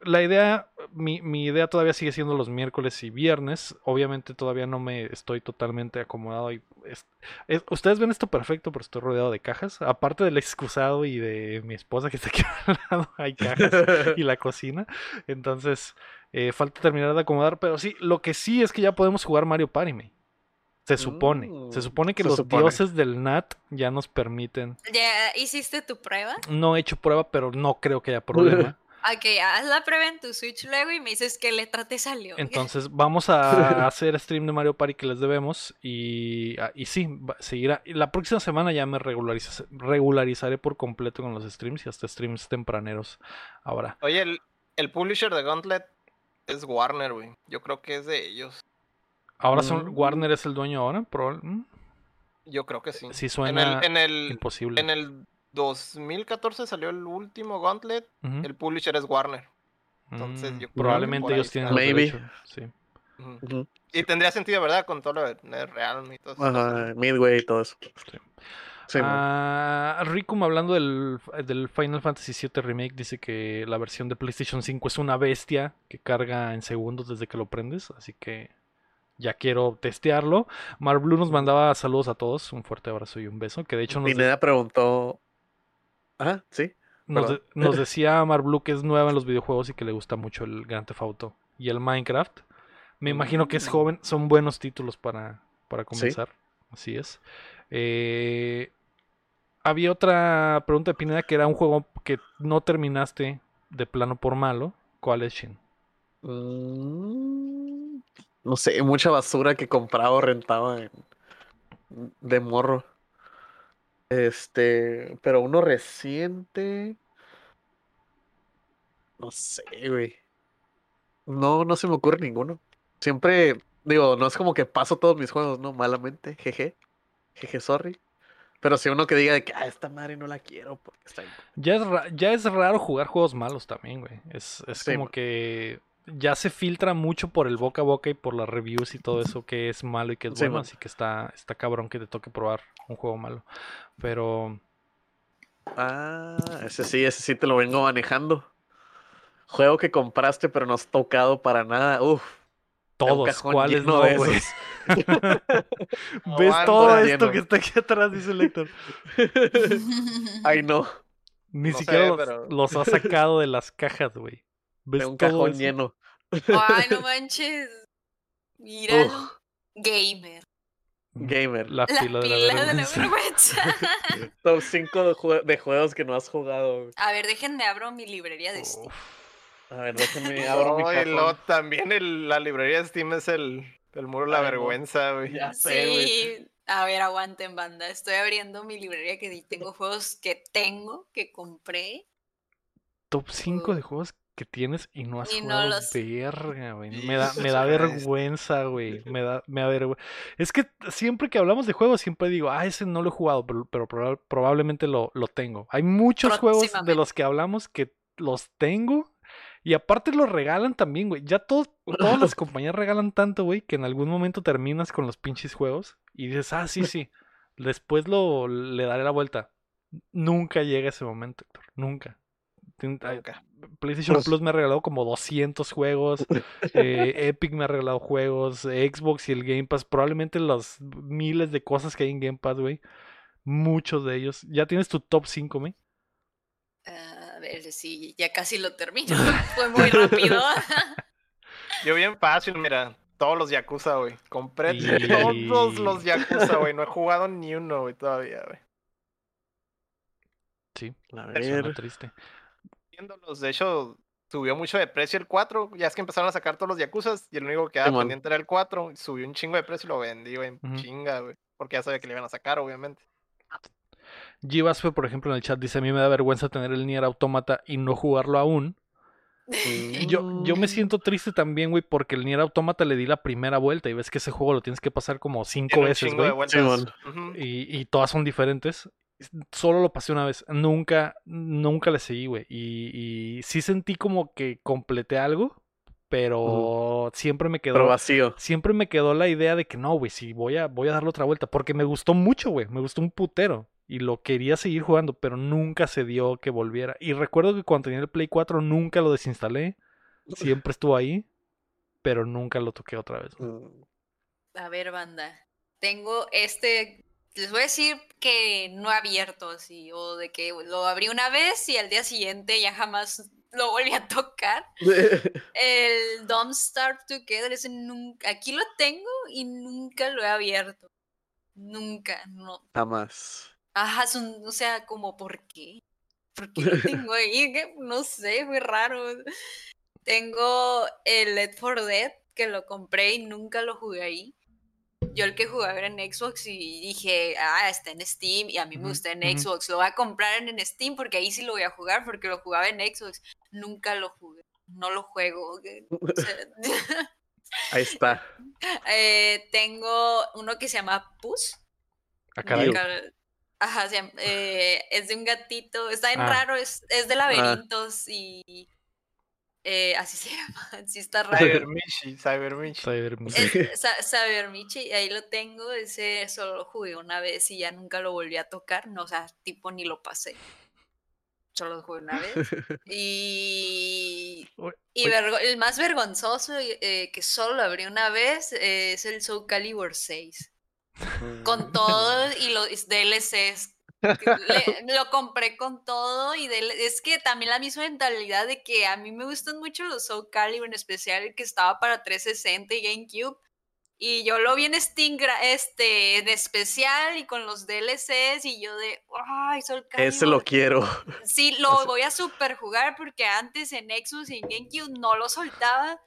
la idea, mi, mi idea todavía sigue siendo los miércoles y viernes. Obviamente todavía no me estoy totalmente acomodado. Y es- es- ustedes ven esto perfecto, pero estoy rodeado de cajas. Aparte del excusado y de mi esposa que está aquí al lado, hay cajas y la cocina. Entonces, eh, falta terminar de acomodar. Pero sí, lo que sí es que ya podemos jugar Mario Party. me. Se supone. Se Mm, supone que se los supone. dioses del NAT ya nos permiten. ¿Ya hiciste tu prueba? No he hecho prueba, pero no creo que haya problema. Ok, haz la prueba en tu Switch luego y me dices qué letra te salió. Entonces vamos a hacer stream de Mario Party que les debemos y, ah, y sí, seguirá. Y la próxima semana ya me regulariza- regularizaré por completo con los streams y hasta streams tempraneros ahora. Oye, el, el publisher de Gauntlet es Warner, güey. Yo creo que es de ellos. Ahora son, Mm. Warner es el dueño ahora, probable- mm, Yo creo que sí. Sí en suena el, en el, imposible. en el 2014 salió el último Gauntlet. El publisher es Warner. entonces Mm, yo creo que probablemente ellos tienen Maybe. sí. Y tendría sentido, ¿verdad? Con todo lo de Netrealm y todo eso. Ajá, Midway y todo eso. Sí. Ah, Ricum hablando del, del Final Fantasy VII Remake dice que la versión de PlayStation 5 es una bestia que carga en segundos desde que lo prendes, así que ya quiero testearlo. Mar Blue nos mandaba saludos a todos, un fuerte abrazo y un beso, que de hecho nos, Pineda preguntó. Ah, sí. nos, de- perdón. nos decía Mar Blue que es nueva en los videojuegos y que le gusta mucho el Grand Theft Auto y el Minecraft. Me imagino que es Mm. joven, son buenos títulos para, para Sí. comenzar. Así es. Eh, había otra pregunta de Pineda que era un juego que no terminaste de plano por malo. ¿Cuál es Shin? Mm, no sé, mucha basura que compraba o rentaba en- de morro. Este, pero uno reciente. No sé, güey. No, no se me ocurre ninguno. Siempre, digo, no es como que paso todos mis juegos, ¿no? Malamente, jeje. Jeje, sorry. Pero si uno que diga de que, ah, esta madre no la quiero porque está Ya es, ya es raro jugar juegos malos también, güey. Es, es Sí, como que ya se filtra mucho por el boca a boca y por las reviews y todo eso que es malo y que es Sí, bueno. man. Así que está, está cabrón que te toque probar un juego malo. Pero Ah, ese sí, ese sí te lo vengo manejando. Juego que compraste pero no has tocado para nada. Uf. todos, ¿cuáles no, güey? ¿Ves todo esto lleno. que está aquí atrás? Dice el Héctor. Ay, no. Ni No siquiera sé, los, pero- los ha sacado de las cajas, güey. ¿Ves De un cajón eso? lleno. Ay, no manches. Mira, Uf. gamer. Gamer. La La pila, pila de la de la vergüenza. Top 5 de, jue- de juegos que no has jugado. güey. A ver, déjenme abro mi librería de Steam. Uf, A ver, déjenme abro mi cajón. luego también el- la librería de Steam es el, el muro de la Ay, no. vergüenza, güey. Ya sé, güey. Sí, a ver, aguanten banda. Estoy abriendo mi librería que tengo juegos que tengo, que compré. Top 5 de juegos que tienes y no has Y no jugado. los- Verga, güey. Me da, me da vergüenza, güey. Me da, me da vergüenza. Es que siempre que hablamos de juegos, siempre digo, ah, ese no lo he jugado, pero, pero proba- probablemente lo, lo tengo. Hay muchos juegos de los que hablamos que los tengo. Y aparte los regalan también, güey. Ya todos, todas las compañías regalan tanto, güey, que en algún momento terminas con los pinches juegos y dices, ah, sí, sí. Después lo le daré la vuelta. Nunca llega ese momento, Héctor. Nunca. Nunca. PlayStation Plus me ha regalado como 200 juegos. eh, Epic me ha regalado juegos. Xbox y el Game Pass. Probablemente los miles de cosas que hay en Game Pass, güey. Muchos de ellos. ¿Ya tienes tu top 5, me? Ah, a ver si ya casi lo termino. Fue muy rápido. Yo bien fácil, mira. Todos los Yakuza, güey. Compré Y- todos los Yakuza, güey. No he jugado ni uno, güey, todavía, güey. Sí, A suena ver. triste. De hecho, subió mucho de precio el 4. Ya es que empezaron a sacar todos los Yakuzas y el único que quedaba pendiente era el 4. y Subió un chingo de precio y lo vendí, güey, chinga, güey. Porque ya sabía que le iban a sacar, obviamente. Givaspe, por ejemplo, en el chat dice: A mí me da vergüenza tener el Nier Automata y no jugarlo aún. Mm. Yo, yo me siento triste también, güey, porque el Nier Automata le di la primera vuelta y ves que ese juego lo tienes que pasar como cinco Tiene veces, güey. Y, y todas son diferentes. Solo lo pasé una vez. Nunca, nunca le seguí, güey. Y, y sí sentí como que completé algo, pero siempre me quedó. Pero vacío. Siempre me quedó la idea de que no, güey, sí, voy a, voy a darle otra vuelta. Porque me gustó mucho, güey. Me gustó un putero. Y lo quería seguir jugando, pero nunca se dio que volviera. Y recuerdo que cuando tenía el Play 4 nunca lo desinstalé. Siempre estuvo ahí, pero nunca lo toqué otra vez. Mm. A ver, banda. Tengo este. Les voy a decir que no he abierto así, o de que lo abrí una vez y al día siguiente ya jamás lo volví a tocar. El Don't Starve Together, ese nunca. Aquí lo tengo y nunca lo he abierto. Nunca, no. Jamás. Ajá, es un- o sea, como, ¿por qué? ¿Por qué lo tengo ahí? No sé, muy raro. Tengo el Left 4 Dead, que lo compré y nunca lo jugué ahí. Yo el que jugaba era en Xbox y dije, ah, está en Steam y a mí me gusta en. Xbox. Lo voy a comprar en, Steam porque ahí sí lo voy a jugar porque lo jugaba en Xbox. Nunca lo jugué, no lo juego. Ahí está. eh, tengo uno que se llama Puss. Nunca- Ajá, eh, es de un gatito, está en Ah. raro, es, es de laberintos y eh, así se llama, sí está raro. Cybermichi, Cybermichi. Cyber- Es Sa- Sabermichi, ahí lo tengo, ese solo lo jugué una vez y ya nunca lo volví a tocar, no, o sea, tipo ni lo pasé. Solo lo jugué una vez. Y, y el más vergonzoso eh, que solo lo abrí una vez eh, es el Soul Calibur 6 Mm. con todo y los DLCs. Le- lo compré con todo y DL es que también la misma mentalidad de que a mí me gustan mucho los Soul Calibur, en especial el que estaba para 360 y GameCube. Y yo lo vi en Steam este, en especial y con los DLCs y yo de, ay, Soul Calibur. Ese lo quiero. Sí, lo voy a super jugar porque antes en Nexus y en GameCube no lo soltaba.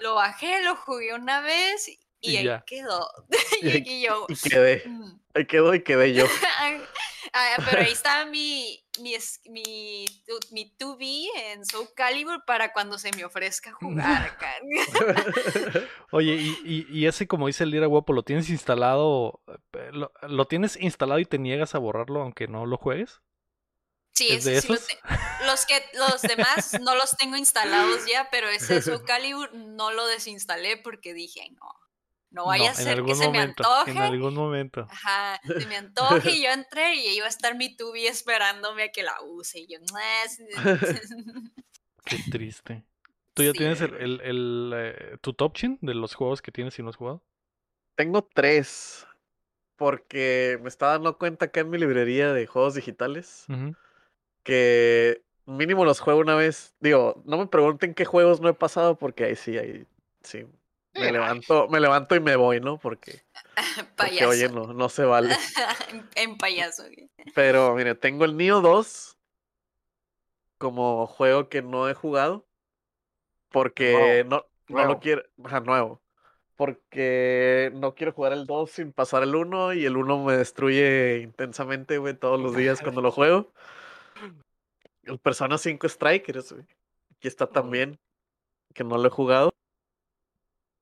Lo bajé, lo jugué una vez y, Y ahí ya. quedó. Y- y yo, Y quedé. mm. Ahí quedó y quedé yo. Ah, pero ahí está mi, mi, mi, mi 2B en Soul Calibur para cuando se me ofrezca jugar. Oye, y, y, y ese, como dice el Lira Guapo, ¿lo tienes instalado? eh, ¿Lo, lo tienes instalado y te niegas a borrarlo aunque no lo juegues? Sí, ¿Es de sí lo esos? te- los que los demás no los tengo instalados ya, pero ese Soul Calibur no lo desinstalé porque dije, no, no vaya No, a en ser que se me antoje. En algún momento. Ajá, se me antoje y yo entré y iba a estar mi tubi esperándome a que la use. Y yo, "Nah, es- Qué triste. ¿Tú ya Sí, tienes el, el, el, eh, tu top chin de los juegos que tienes y no has jugado? Tengo tres. Porque me estaba dando cuenta acá en mi librería de juegos digitales que mínimo los juego una vez. Digo, no me pregunten qué juegos no he pasado porque ahí sí, ahí sí. Me levanto, me levanto y me voy, ¿no? Porque, porque oye, no, no se vale. en, en payaso. Pero mire, tengo el Neo 2 como juego que no he jugado. Porque no, no nuevo. lo quiero. Ajá, nuevo. Porque no quiero jugar el 2 sin pasar el 1 y el 1 me destruye intensamente, güey, todos los días cuando lo juego. El Persona 5 Strikers, güey. Aquí está también, que no lo he jugado.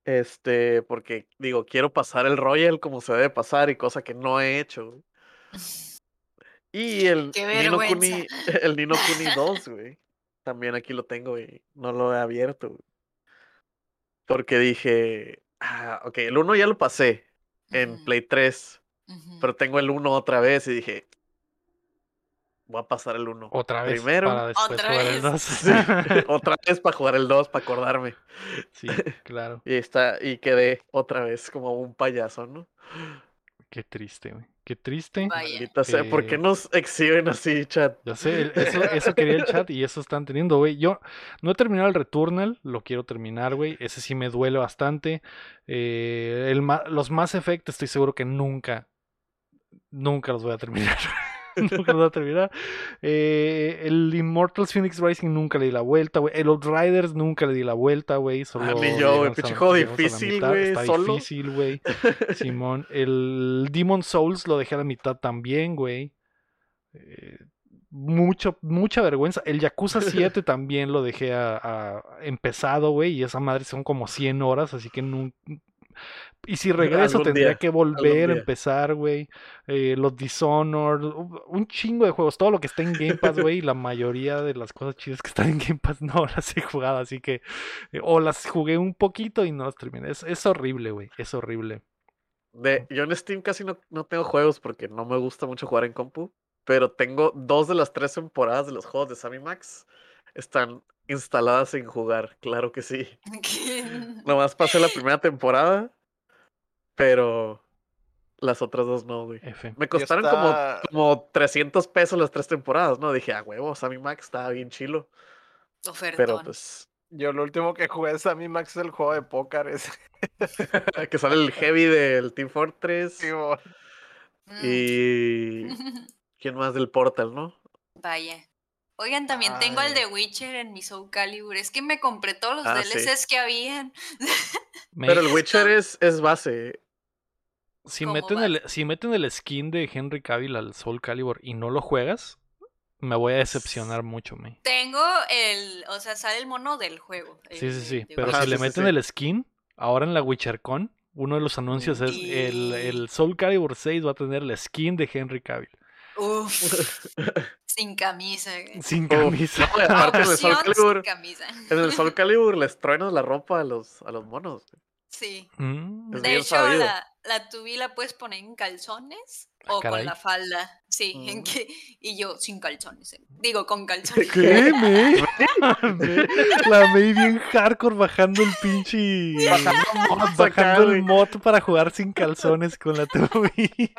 Este, porque digo, quiero pasar el Royal como se debe pasar y cosa que no he hecho. Y el Nino Kuni, el Nino Kuni 2, güey. También aquí lo tengo y no lo he abierto, güey. Porque dije, ah, ok, el 1 ya lo pasé en Play 3, ujú. pero tengo el 1 otra vez y dije, voy a pasar el 1. Otra vez Primero. para después Otra jugar el vez. 2. Sí, otra vez para jugar el 2, para acordarme. sí, claro. Y está, y quedé otra vez como un payaso, ¿no? Qué triste, güey. Qué triste. Vaya. Maldita sea, ¿por qué Eh, nos exhiben así, chat? Ya sé, el- eso, eso quería el chat y eso están teniendo, güey. Yo no he terminado el Returnal, lo quiero terminar, güey. Ese sí me duele bastante. Eh, el ma- los Mass Effect estoy seguro que nunca, nunca los voy a terminar. nunca los voy a terminar. Eh, el Immortals Phoenix Rising nunca le di la vuelta, güey. El Outriders nunca le di la vuelta, güey. Solo ni yo, güey, pinche juego difícil, güey, Está solo. difícil, güey. Simón. El Demon Souls lo dejé a la mitad también, güey. Eh, mucho, mucha vergüenza. El Yakuza 7 también lo dejé a, a- empezado, güey. Y esa madre son como 100 horas, así que no. Y si regreso tendría día, que volver a empezar, güey. Eh, los Dishonored, un chingo de juegos. Todo lo que está en Game Pass, güey. y La mayoría de las cosas chidas que están en Game Pass no las he jugado, así que. eh, o las jugué un poquito y no las terminé. Es, es horrible, güey. Es horrible. De, yo en Steam casi no, no tengo juegos porque no me gusta mucho jugar en compu, pero tengo dos de las tres temporadas de los juegos de Sammy Max. Están instaladas sin jugar, claro que sí. Nomás pasé la primera temporada, pero las otras dos no, güey. F. Me costaron como, está- como 300 pesos las tres temporadas, ¿no? Dije, ah, huevo, Sammy Max estaba bien chilo. Ofertón. Pero pues, Yo lo último que jugué es a mí Max es el juego de póker. Es... que sale el heavy del Team Fortress Sí, Mm. y... ¿Quién más del Portal, no? Vaya. Oigan, también tengo el de Witcher en mi Soul Calibur. Es que me compré todos los Ah, sí. DLCs que habían. Pero el Witcher es, es base. Si ¿Cómo meten, va? el, si meten el skin de Henry Cavill al Soul Calibur y no lo juegas, me voy a decepcionar mucho, me. Tengo el, o sea, sale el mono del juego. Sí, el sí, sí. de Pero Ajá, si sí, le sí, meten sí. el skin, ahora en la WitcherCon, uno de los anuncios es el, el Soul Calibur 6 va a tener el skin de Henry Cavill. Uf, sin camisa. güey. Sin camisa. no, aparte en el Soul Calibur, sin camisa. en el Soul Calibur les truenas la ropa a los, a los monos. güey. Sí. Mm, Es De bien hecho, sabido. la, la tubi la puedes poner en calzones o caray. con la falda. Sí, en Mm. que, y yo sin calzones. eh. Digo, con calzones. ¿Qué, me? La May bien hardcore bajando el pinche. Bajando el mod para jugar sin calzones con la tubi.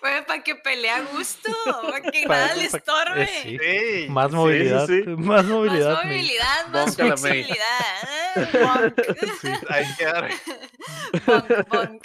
Güey, para que pelee a gusto, para que Para- nada le estorbe. eh, sí. Sí. Más Sí, sí, movilidad. sí. Más Más movilidad. May. movilidad, más Bonk flexibilidad. Bonk. Bonk, bonk.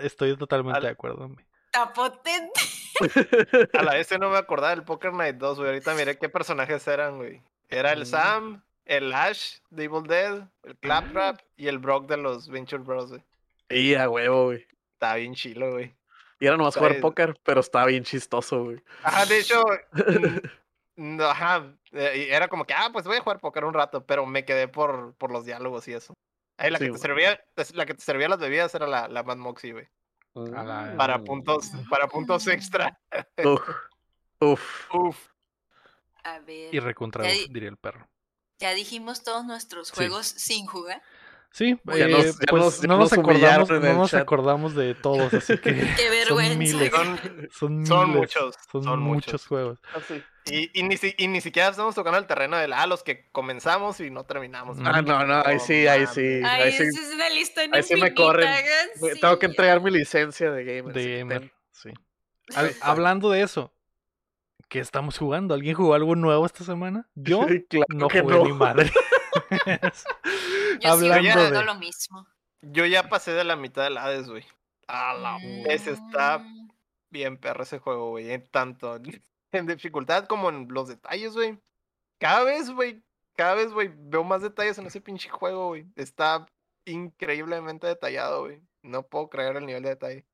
estoy totalmente Al- de acuerdo. May. Está potente. A la vez no me acordaba del Poker Night 2, güey. Ahorita miré qué personajes eran, güey. Era el Mm. Sam, el Ash de Evil Dead, el Claptrap y el Brock de los Venture Bros, güey. Y a huevo, güey. Está bien chilo, güey. Y era nomás jugar póker, pero estaba bien chistoso, güey. Ajá, de hecho, mm, no, ajá, eh, y era como que, ah, pues voy a jugar póker un rato, pero me quedé por, por los diálogos y eso. Ahí la Sí, que te servía, la que te servía las bebidas era la, la Mad Moxie, güey. A la- Para puntos, para puntos extra. Uf. Uf. Uf. A ver, Y recontra, diría el perro. ya dijimos todos nuestros Sí. juegos sin jugar. Sí, Ya eh, ya pues nos- ya no nos acordamos, no nos chat. acordamos de todos, así que Qué son vergüenza. miles, Son, son, son miles, muchos, son, son muchos muchos. juegos. Así. y, y, ni, si- y ni siquiera estamos tocando el terreno del ah, los que comenzamos y no terminamos. Mm. Ah, no, no, ahí sí, ahí sí. Ay, Ahí sí, es una lista ahí sí me corren. Tengo que entregar mi licencia de gamer. De gamer, sí. Al- hablando de eso, ¿qué estamos jugando? ¿Alguien jugó algo nuevo esta semana? Yo Claro no jugué no. ni madre. Yo sigo Hablando de- lo mismo. Yo ya pasé de la mitad del Hades, güey. A la vez está Mm, bien perro ese juego, güey. En tanto en- dificultad como en los detalles, güey. Cada vez, güey, cada vez, güey, veo más detalles en ese pinche juego, güey. Está increíblemente detallado, güey. No puedo creer el nivel de detalle.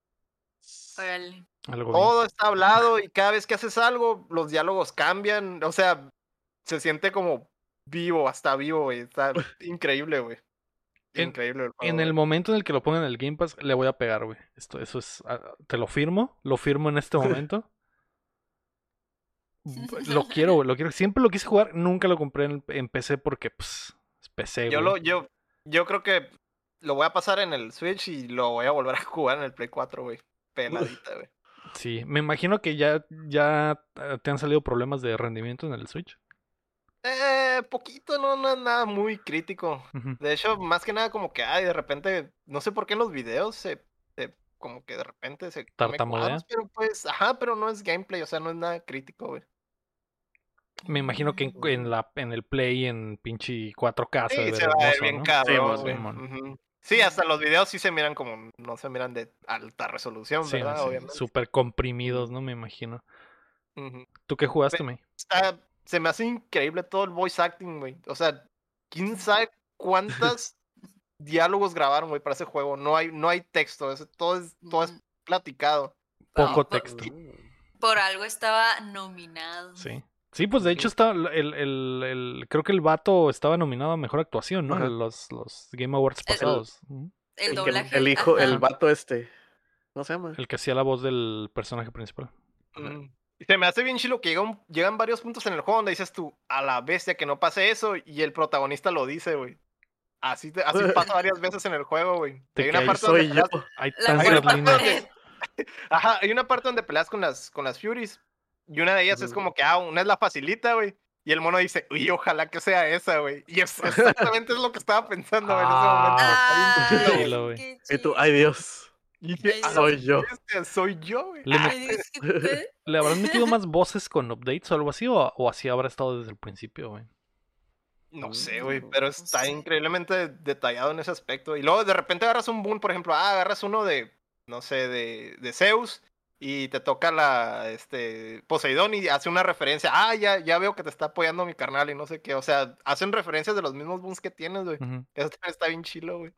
órale. Algo bien. Todo está hablado y cada vez que haces algo, los diálogos cambian. O sea, se siente como vivo, hasta vivo, güey. Está increíble, güey. En- Increíble juego, En el güey. momento en el que lo pongan en el Game Pass, le voy a pegar, güey. Esto, eso es. ah, Te lo firmo, lo firmo en este momento. Lo quiero, güey, lo quiero. Siempre lo quise jugar, nunca lo compré en, en PC porque, pues, es PC, Yo, güey. lo, yo, yo creo que lo voy a pasar en el Switch y lo voy a volver a jugar en el Play 4, güey. Peladita, güey. Sí, me imagino que ya, ya eh, te han salido problemas de rendimiento en el Switch. Eh, poquito, no, no es nada muy crítico. De hecho, más que nada como que, ay, de repente, no sé por qué en los videos se, se- como que de repente se Tartamudea. cuadros, pero pues, ajá, pero no es gameplay, o sea, no es nada crítico, güey. Me imagino que en, en la, en el Play, en pinche 4K, se Sí, se ver va a ver hermoso, bien ¿no? cabrón, Sí. Sí, hasta los videos sí se miran como, no se miran de alta resolución, Sí, ¿verdad? sí, Obviamente. súper comprimidos, ¿no? Me imagino. ¿Tú qué jugaste, May? Está- se me hace increíble todo el voice acting, güey. O sea, quién sabe cuántos diálogos grabaron, güey, para ese juego. No hay, no hay texto, es- todo, es, todo es Mm, platicado. Poco texto. Por algo estaba nominado. Sí. Sí, pues de hecho está el, el, el- creo que el vato estaba nominado a mejor actuación, ¿no? Los, los Game Awards El- pasados. El, doblaje. el hijo, ajá. el vato este. ¿Cómo se llama? El que hacía la voz del personaje principal. Mm. Y se me hace bien chilo que llega un- llegan varios puntos en el juego donde dices tú, a la bestia que no pase eso, y el protagonista lo dice, güey. Así, te- así pasa varias veces en el juego, güey. Te Hay una parte donde yo. Hay. Ajá, hay una parte donde peleas con las, con las Furies. Y una de ellas es como que, ah, una es la facilita, güey. Y el mono dice, uy, ojalá que sea esa, güey. Y es, exactamente es lo que estaba pensando en ese momento. Ah, qué chilo, güey. qué Y tú, chido. ay Dios. Y dije, Ay, "A la Soy yo. soy yo, güey. ¿Le, Ay, le habrán metido más voces con updates o algo así? ¿O, o así habrá estado desde el principio, güey? No sé, güey, Mm, pero está increíblemente detallado en ese aspecto. Y luego de repente agarras un boom, por ejemplo, ah, agarras uno de, no sé, de, de Zeus y te toca la, este, Poseidón y hace una referencia, ah, ya, ya veo que te está apoyando mi carnal y no sé qué. O sea, hacen referencias de los mismos booms que tienes, güey. Eso también está bien chilo, güey.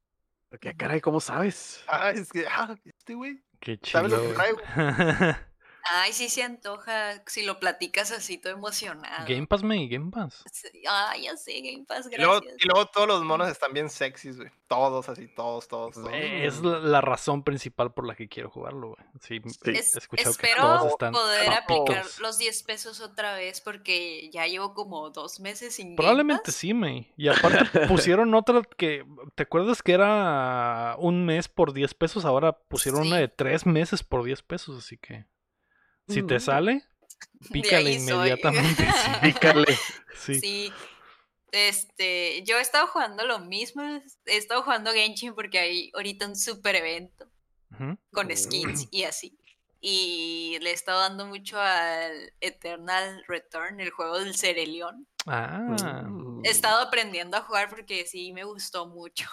¿Qué caray? ¿Cómo sabes? Ah, es que, ah, este güey. Qué ¿Sabes lo chido, que güey. traigo? Ay, sí se antoja si lo platicas así todo emocionado. Game Pass, May, Game Pass. Sí, Ay, ya sé, Game Pass, Y luego, gracias. y luego todos los monos están bien sexys, güey. Todos así, todos, todos, todos. Eh, Es la, razón principal por la que quiero jugarlo, güey. Sí, Sí. he Es- escuchado que espero todos están poder aplicar los 10 pesos otra vez porque ya llevo como dos meses sin Game Probablemente Pass. sí, May. Y aparte pusieron otra que. ¿Te acuerdas que era un mes por 10 pesos? Ahora pusieron una de 3 meses por 10 pesos. Así que. Si te sale, pícale inmediatamente. sí. Pícale. Sí. Sí. Este, yo he estado jugando lo mismo. He estado jugando Genshin porque hay ahorita un super evento con Mm. skins y así. Y le he estado dando mucho al Eternal Return, el juego del Cereleón. Ah. He estado aprendiendo a jugar porque sí me gustó mucho.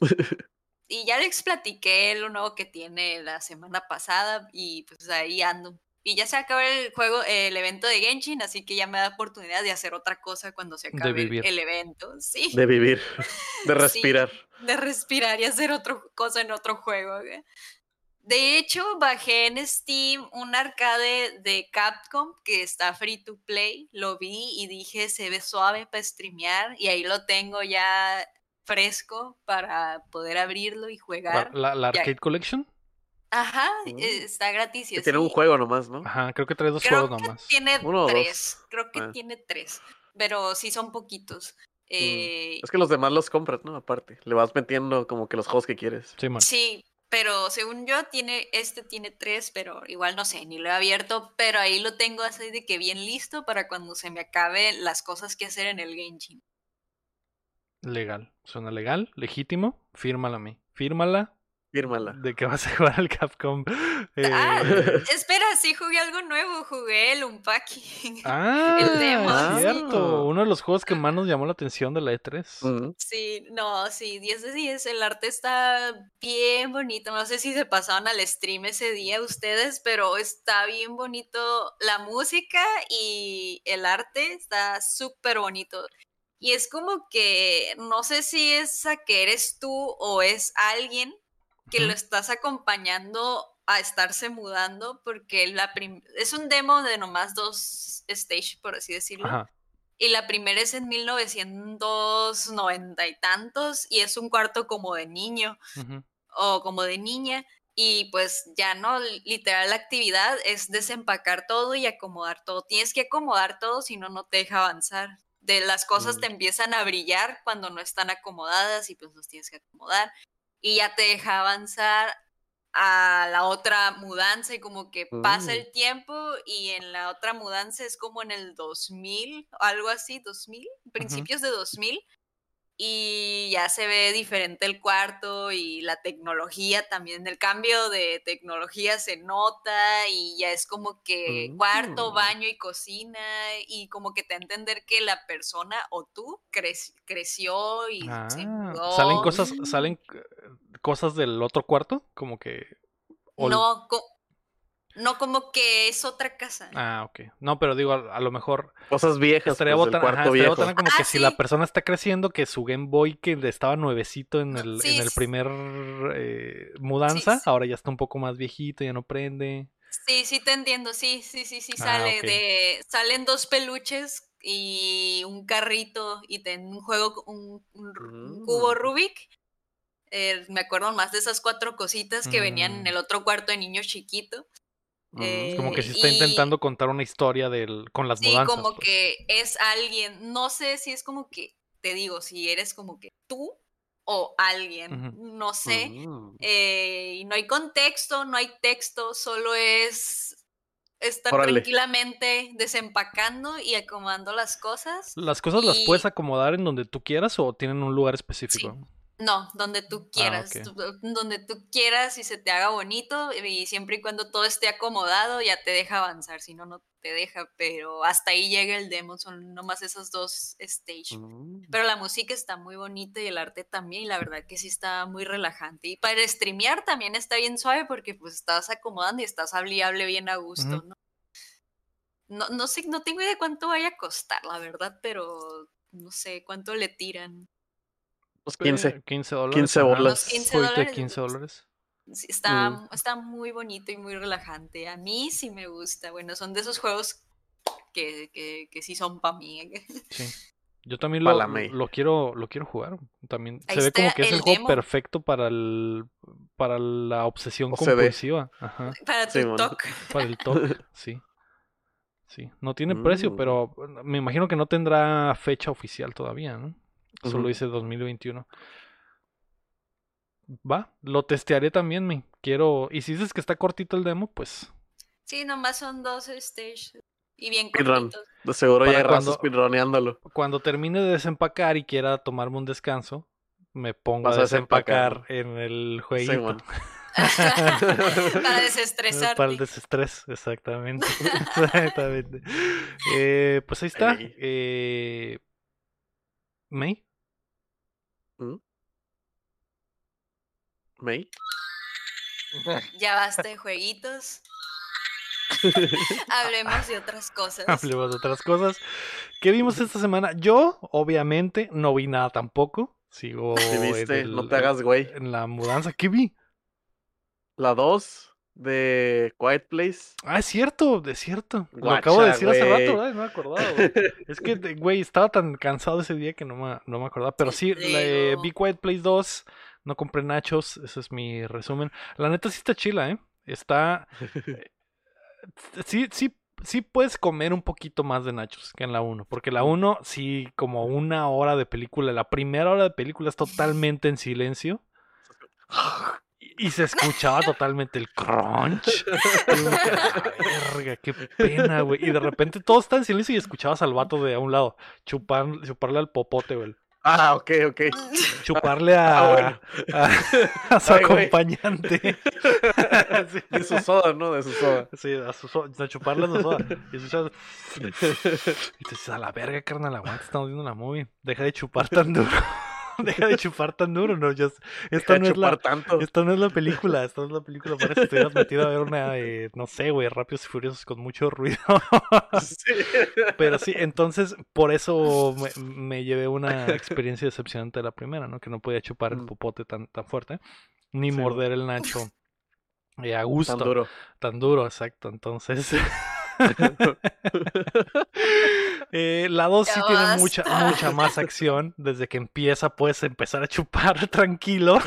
y ya les platiqué lo nuevo que tiene la semana pasada y pues ahí ando. Y ya se acaba el juego, el evento de Genshin, así que ya me da oportunidad de hacer otra cosa cuando se acabe el, vivir. el evento. Sí, De vivir. De Sí. respirar. de respirar y hacer otra cosa en otro juego. De hecho, bajé en Steam un arcade de Capcom que está free to play. Lo vi y dije, se ve suave para streamear. Y ahí lo tengo ya fresco para poder abrirlo y jugar. ¿La. Arcade Collection? Ajá, Mm. está gratis. y Que tiene un juego nomás, ¿no? Ajá, creo que trae dos Creo juegos que nomás. tiene Uno o tres. dos. Creo que Ah. tiene tres. Pero sí son poquitos. Eh, Es que los demás los compras, ¿no? Aparte. Le vas metiendo como que los juegos que quieres. Sí, man. Sí, pero según yo tiene, este tiene tres, pero igual no sé, ni lo he abierto, pero ahí lo tengo así de que bien listo para cuando se me acabe las cosas que hacer en el Genshin. Legal. Suena legal, legítimo. Fírmala a mí. Fírmala Fírmala. de que vas a jugar al Capcom. Ah, eh, espera, sí jugué algo nuevo, jugué el Unpacking. Ah, el demo, es sí. cierto. Uno de los juegos que más nos llamó la atención de la E E3. Mm. Sí, no, sí, 10 de 10, el arte está bien bonito, no sé si se pasaron al stream ese día ustedes, pero está bien bonito la música y el arte está súper bonito. Y es como que no sé si es a que eres tú o es alguien que lo estás acompañando a estarse mudando, porque la prim- es un demo de nomás dos stage, por así decirlo. Ajá. Y la primera es en 1990 y tantos y es un cuarto como de niño o como de niña y pues ya no, literal la actividad es desempacar todo y acomodar todo. Tienes que acomodar todo si no, no te deja avanzar. De las cosas te empiezan a brillar cuando no están acomodadas y pues los tienes que acomodar y ya te deja avanzar a la otra mudanza y como que pasa Mm. el tiempo y en la otra mudanza es como en el 2000, algo así, 2000, principios de 2000 y ya se ve diferente el cuarto y la tecnología también, el cambio de tecnología se nota y ya es como que cuarto, Mm. baño y cocina y como que te entender que la persona o tú crec- creció y se Ah, mudó. salen cosas, salen eh, cosas del otro cuarto, como que. o- No, co- no como que es otra casa. Ah, ok. No, pero digo, a, a lo mejor Cosas viejas. estaría pues, ajá, estaría viejo. botana como Ah, que si la persona está creciendo, que su Game Boy que estaba nuevecito en el, sí, en el sí. primer eh, mudanza, sí. ahora ya está un poco más viejito, ya no prende. Sí, sí te entiendo, sí, sí, sí, sí Ah, sale de salen dos peluches y un carrito y ten un juego un, un ru- un cubo Mm. Rubik. Eh, me acuerdo más de esas cuatro cositas que venían en Mm. el otro cuarto de niño chiquito. Mm. eh, Como que si está y- intentando contar una historia del, con las Sí, mudanzas. como pues. que es alguien, no sé si es como que, te digo, si eres como que tú o alguien, no sé. Mm. eh, y no hay contexto, no hay texto, solo es estar Órale. tranquilamente desempacando y acomodando las cosas. ¿Las cosas las puedes acomodar en donde tú quieras o tienen un lugar específico? No, donde tú quieras, ok. tú- donde tú quieras y se te haga bonito y siempre y cuando todo esté acomodado ya te deja avanzar, si no, no te deja, pero hasta ahí llega el demo, son nomás esos dos stage. Mm. Pero la música está muy bonita y el arte también, y la verdad que sí está muy relajante. Y para streamear también está bien suave porque pues estás acomodando y estás hable bien a gusto. ¿no? No, no sé, no tengo idea de cuánto vaya a costar, la verdad, pero no sé cuánto le tiran. Pues 15. Eh, 15 dólares. 15 ajá. bolas. Unos 15 Jueguito de dólares, 15 pues, dólares. Sí, está, Mm. está muy bonito y muy relajante. A mí sí me gusta. Bueno, son de esos juegos que, que, que sí son para mí. Sí. Yo también lo, lo quiero lo quiero jugar. También Ahí se ve como que es el el juego demo. perfecto para el para la obsesión O compulsiva. Ajá. Para tu Simón. TOC. Para el toque, sí. Sí, no tiene precio, Mm. pero me imagino que no tendrá fecha oficial todavía, ¿no? Solo Ujú. dice 2021. Va, lo testearé también, me quiero. Y si dices que está cortito el demo, pues Sí, nomás son dos stages. Y bien cortitos. De seguro ya Para cuando- speedroneándolo. cuando termine de desempacar y quiera tomarme un descanso, me pongo Vas a desempacar en el jueguito. Simón. Para desestresarte. Para el desestrés, exactamente. exactamente. Eh, pues ahí está. Eh, May. May. Ya basta de jueguitos. Hablemos de otras cosas. Hablemos de otras cosas. ¿Qué vimos esta semana? Yo, obviamente, no vi nada tampoco. Sigo ¿Qué en, viste? el- no te hagas güey. en la mudanza. ¿Qué vi? La 2 de Quiet Place. Ah, es cierto, es cierto. Lo acabo de decir hace rato, ¿verdad? No me acordaba, güey. Es que, güey, estaba tan cansado ese día que no me, no me acordaba. Pero sí, la, eh, vi Quiet Place 2, no compré nachos, ese es mi resumen. La neta sí está chila, ¿eh? Está... eh, Sí, sí, sí puedes comer un poquito más de nachos que en la 1, porque la 1 sí, como una hora de película, la primera hora de película es totalmente en silencio. Y se escuchaba totalmente el crunch. Y uno que, "Ah, verga, qué pena, güey. Y de repente todo está en silencio y escuchabas al vato de a un lado chupar, chuparle al popote, güey. Ah, ok, ok. Chuparle a, Ah, bueno. a, a su Ay, acompañante. Sí. De su soda, ¿no? De su soda. Sí, a, su so- a chuparle a su soda. Y escuchas. Y te dices, a la verga, carnal, aguanta, estamos viendo una movie. Deja de chupar tan duro. Deja de chupar tan duro, no. Yo, Deja esta, de no es chupar la, tanto. esta no es la película. Esta no es la película. Parece que estuvieras metido a ver una, eh, no sé, güey, Rápidos y Furiosos con mucho ruido. Sí. Pero sí, entonces por eso me, me llevé una experiencia decepcionante de la primera, ¿no? Que no podía chupar el Mm. popote tan, tan fuerte, ni Sí, morder el nacho eh, a gusto. Tan duro. Tan duro, exacto. Entonces. eh, la 2 sí tiene mucha, mucha más acción. Desde que empieza, puedes empezar a chupar tranquilo.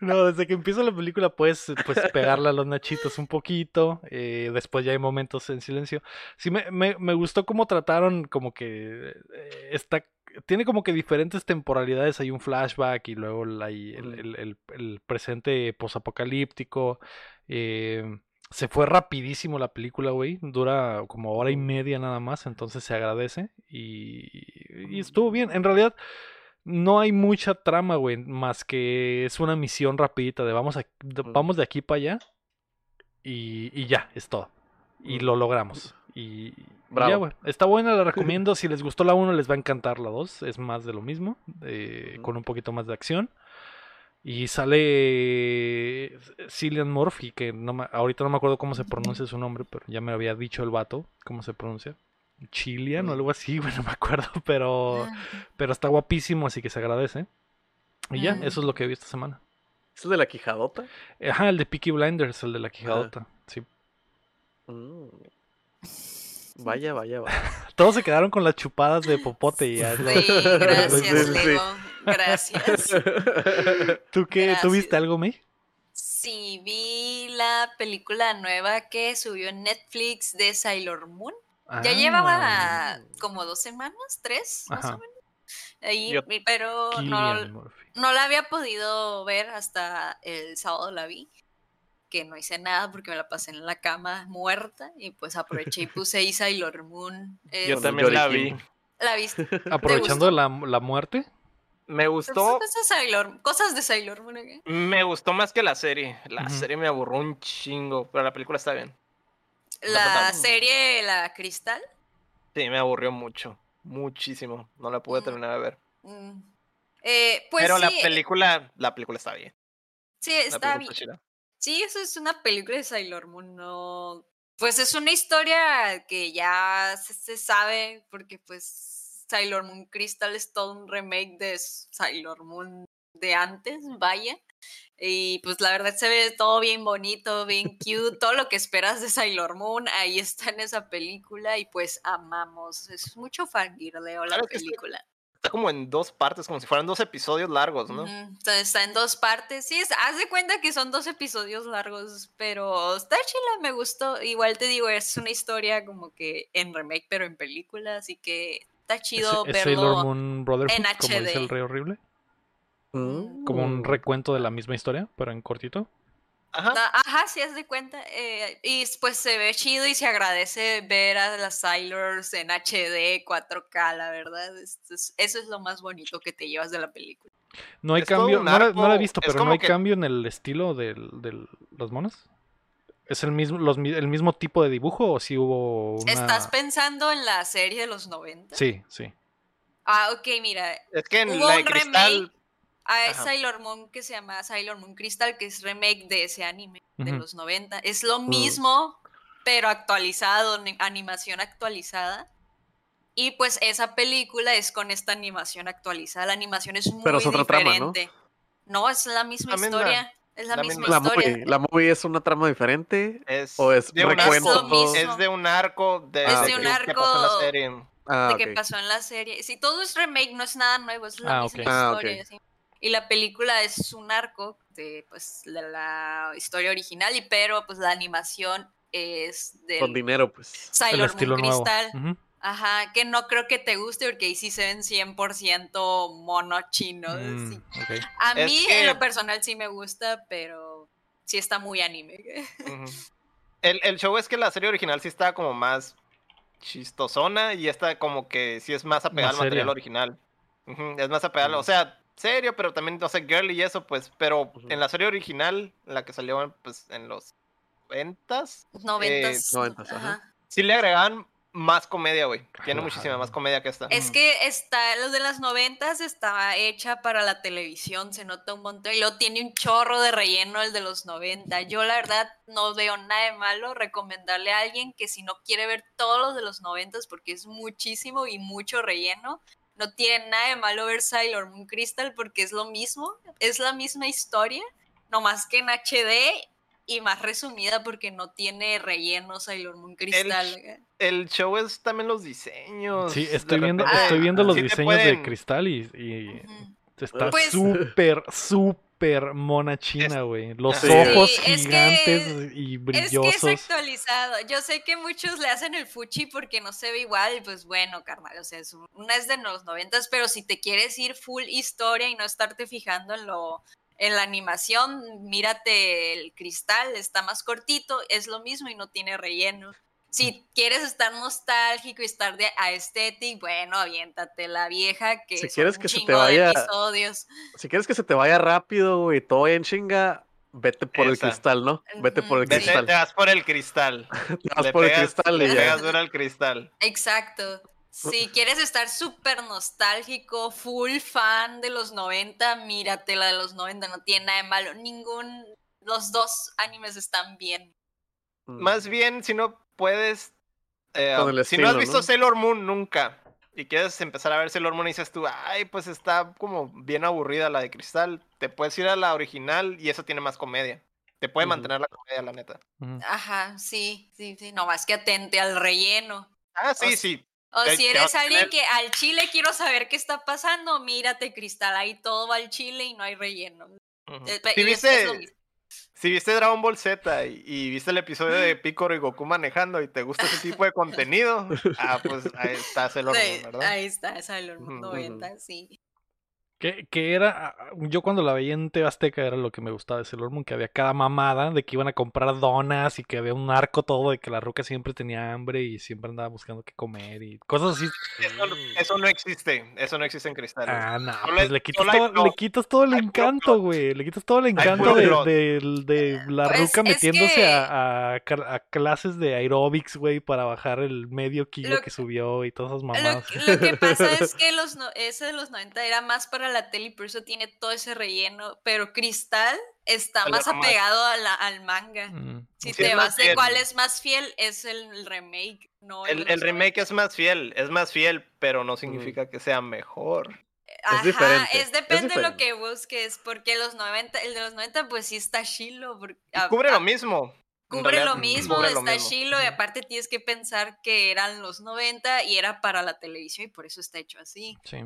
No, desde que empieza la película puedes pues, pegarle a los nachitos un poquito. eh, después ya hay momentos en silencio. Sí, me, me, me gustó cómo trataron como que eh, está, tiene como que diferentes temporalidades. Hay un flashback y luego hay el, el- el- el presente posapocalíptico. eh, se fue rapidísimo la película, güey. Dura como hora y media nada más, entonces se agradece. Y, y estuvo bien. En realidad, no hay mucha trama, güey, más que es una misión rapidita de vamos, a, de, vamos de aquí para allá y, y ya, es todo. Y lo logramos. Y, y Bravo. ya, güey. Está buena, la recomiendo. Si les gustó la 1, les va a encantar la 2. Es más de lo mismo, eh, con un poquito más de acción. Y sale Cillian Murphy, que no me- ahorita no me acuerdo cómo se pronuncia su nombre, pero ya me había dicho el vato cómo se pronuncia. Chilian o algo así, güey, no me acuerdo, pero, pero está guapísimo, así que se agradece. Y ya, Mm. eso es lo que vi esta semana. ¿Es el de la quijadota? Ajá, el de Peaky Blinders, el de la quijadota. Sí. Mm. Vaya, vaya, vaya. Todos se quedaron con las chupadas de popote y ya. es lo- Sí, gracias, Sí, sí. Lego. Gracias. ¿Tú qué? ¿Tú Gracias. viste algo, May? Sí, vi la película nueva que subió en Netflix de Sailor Moon. Ya Ah, llevaba como dos semanas, tres, más o menos. Ahí, Yo- y- pero no, la había podido ver hasta el sábado la vi. Que no hice nada porque me la pasé en la cama muerta. Y pues aproveché y puse ahí Sailor Moon. Yo Es- también la vi. ¿La viste? Aprovechando la, la muerte. Me gustó, Cosas, Sailor- cosas de Sailor Moon. ¿eh? me gustó más que la serie. La serie me aburró un chingo, pero la película está bien. La serie La Cristal. Sí, me aburrió mucho, muchísimo. No la pude Mm. terminar de ver. mm, eh, pues pero sí, la película, la película está bien. sí, está bien. chida. Sí, eso es una película de Sailor Moon, no. Pues es una historia que ya se, se sabe, porque pues Sailor Moon Crystal es todo un remake de Sailor Moon de antes, vaya. Y pues la verdad se ve todo bien bonito, bien cute, todo lo que esperas de Sailor Moon, ahí está en esa película y pues amamos. Es mucho fangirleo la Claro película. Está como en dos partes, como si fueran dos episodios largos, ¿no? Entonces está en dos partes. Sí, es- haz de cuenta que son dos episodios largos, pero está chila, me gustó. Igual te digo, es una historia como que en remake, pero en película, así que está ¿Es, chido es verlo. Sailor Moon Brotherhood, en como dice HD. el Rey Horrible? Mm. Como un recuento de la misma historia, pero en cortito. Ajá. Ah, Ajá, sí, haz de cuenta. eh, y pues se ve chido y se agradece ver a las Sailors en HD, 4K, la verdad. es- es- eso es lo más bonito que te llevas de la película. No hay Es cambio, no, la, no la he visto, es pero no hay que- cambio en el estilo de los monos. ¿Es el mismo, los, el mismo tipo de dibujo o si hubo una... ¿Estás pensando en la serie de los 90? Sí, sí. Ah, ok, mira. Es que en Hubo la de un cristal. remake a Ajá. Sailor Moon que se llama Sailor Moon Crystal, que es remake de ese anime de Ujú. los 90. Es lo Mm. mismo, pero actualizado, ni- animación actualizada. Y pues esa película es con esta animación actualizada. La animación es muy Pero es otra trama, ¿no? diferente. ¿no? es la misma También la- historia. Es la, la misma historia. movie, la movie es una trama diferente. Es, ¿O es de un arco, Es de un arco de, Es de de un que- que pasó en la arco serie. Ah, de que pasó en la serie. Sí, todo es remake, no es nada nuevo, es la Ah, misma. Ah, historia. sí. Y la película es un arco de, pues, de la historia original, y pero pues la animación es Con del dinero, pues. El Sailor estilo Moon nuevo. Crystal. Ujú. Ajá, que no creo que te guste porque ahí sí se ven 100% mono chino. Mm, sí. A Es mí que- en lo personal sí me gusta, pero sí está muy anime. El, el show es que la serie original sí está como más chistosona y esta como que sí es más apegada al material original. Es más apegada, o sea, serio, pero también, o sea, girly y eso, pues, pero en la serie original, la que salió pues en los ventas, Noventas. noventas, ajá. ajá. sí le agregaban más comedia, güey. Tiene Claro. muchísima más comedia que esta. Es que está, los de las noventas estaba hecha para la televisión, se nota un montón. Y luego tiene un chorro de relleno el de los 90. Yo la verdad no veo nada de malo recomendarle a alguien que si no quiere ver todos los de los noventas porque es muchísimo y mucho relleno, no tiene nada de malo ver Sailor Moon Crystal porque es lo mismo, es la misma historia, nomás que en HD y más resumida porque no tiene relleno Sailor Moon Crystal. El show es también los diseños. Sí, de estoy viendo, repente- estoy viendo los sí diseños de pueden- cristal y, y Ujú. está Pues- súper, súper súper mona china, güey. Los Sí, ojos es que- gigantes y Es que brillosos. es actualizado. Yo sé que muchos le hacen el fuchi porque no se ve igual, pues bueno, carnal, o sea, es un- una es de los noventas, pero si te quieres ir full historia y no estarte fijando en lo en la animación, mírate el cristal, está más cortito, es lo mismo y no tiene relleno. Si quieres estar nostálgico y estar de aesthetic, bueno, aviéntate la vieja que Si son quieres un que se te vaya- episodios. Si quieres que se te vaya rápido, güey, todo en chinga, vete por el cristal, ¿no? Vete por el. Vete, cristal. te vas por el cristal. Te vas Le por el cristal y le ya. pegas duro al cristal. Exacto. Si quieres estar súper nostálgico, full fan de los 90, mírate la de los 90, no tiene nada de malo. Ningún, los dos animes están bien. Mm. Más bien, si no puedes. eh, si no has visto ¿no? Sailor Moon nunca y quieres empezar a ver Sailor Moon y dices tú, ay, pues está como bien aburrida la de cristal, te puedes ir a la original y eso tiene más comedia. Te puede mantener la comedia, la neta. Ajá, sí, sí, sí, no más que atente al relleno. Ah, sí, O sí. O Te- si eres alguien tener- que al chile quiero saber qué está pasando, mírate Cristal, ahí todo va al chile y no hay relleno. Eh, Si viste, si viste Dragon Ball Z y, y viste el episodio de Piccolo y Goku manejando y te gusta ese tipo de contenido, ah, pues ahí está Sailor Moon, ¿verdad? ahí está, Ujú, ujú. 90, sí. Que, que era, ah, yo cuando la veía en TV Azteca era lo que me gustaba de Sailor Moon, que había cada mamada de que iban a comprar donas y que había un arco todo de que la ruca siempre tenía hambre y siempre andaba buscando qué comer y cosas así. Eso, no- eso no existe, eso no existe en cristal. Ah, no, pues le quitas, todo, le quitas todo el encanto, güey. Le quitas todo el encanto de, de- de la Pues, ruca metiéndose que- a, a a clases de aerobics, güey, para bajar el medio kilo Lo- que subió y todas esas Lo, mamadas. que- lo que pasa es que los no- ese de los 90 era más para la tele y por eso tiene todo ese relleno, pero Cristal está más apegado a la- al manga. Mm, Si Sí, te es vas de cuál es más fiel, es el, remake, no El, el remake 90. es más fiel, es más fiel, pero no significa que sea mejor. Ajá, diferente, es es depende de lo que busques, porque los 90, el de los 90 pues sí está chilo. porque- Y a- cubre a- lo mismo. en Cubre realidad, lo mismo, cubre lo está mismo. chilo y aparte tienes que pensar que eran los 90 y era para la televisión y por eso está hecho así. sí.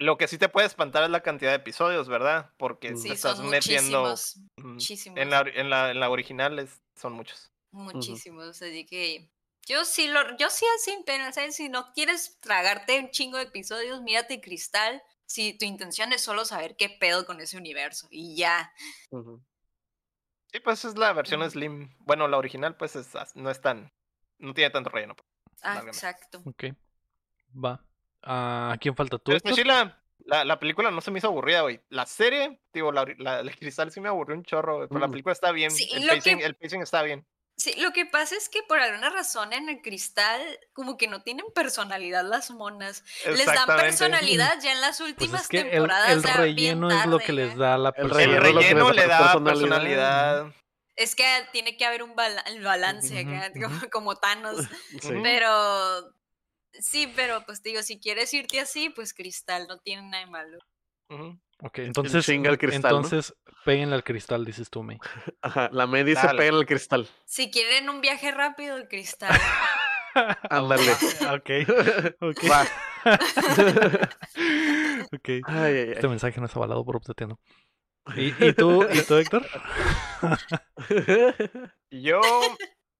Lo que sí te puede espantar es la cantidad de episodios, ¿verdad? Porque Sí, te Sí, estás son metiendo. muchísimos. En la, en, la, en la original es- son muchos. Muchísimos, así que yo sí lo, yo sí sin pena, ¿sabes? Si no quieres tragarte un chingo de episodios, mírate Cristal. Si tu intención es solo saber qué pedo con ese universo y ya. Sí, pues es la versión. Slim. Bueno, la original, pues es no es tan. No tiene tanto relleno. pues. Ah, exacto. Ok. Va. ¿A quién falta tú? Pero. La, la película no se me hizo aburrida, güey. La serie, digo, la, ori- la, la cristal sí me aburrió un chorro, pero la Mm. película está bien. Sí, el, lo que- pacing, el pacing está bien. Sí, lo que pasa es que por alguna razón en el Cristal como que no tienen personalidad las monas. Les dan personalidad ya en las Pues últimas es que el, temporadas. el relleno es lo que les da la El El relleno personalidad. le da personalidad. personalidad. Es que tiene que haber un bala- el balance acá, como, como Thanos. Sí. Pero sí, pero pues te digo, si quieres irte así, pues Cristal, no tiene nada de malo. Ujú. Ok, entonces, chinga al cristal, ¿no? entonces péguenle al cristal, dices tú, May. Ajá, la me dice Dale. pega en el cristal. Si quieren un viaje rápido, el Cristal. Ándale. ok, ok. Va. ok. Ay, ay, Este mensaje no es avalado por Obsetiano. ¿Y, y tú, ¿Y tú, Héctor? Yo,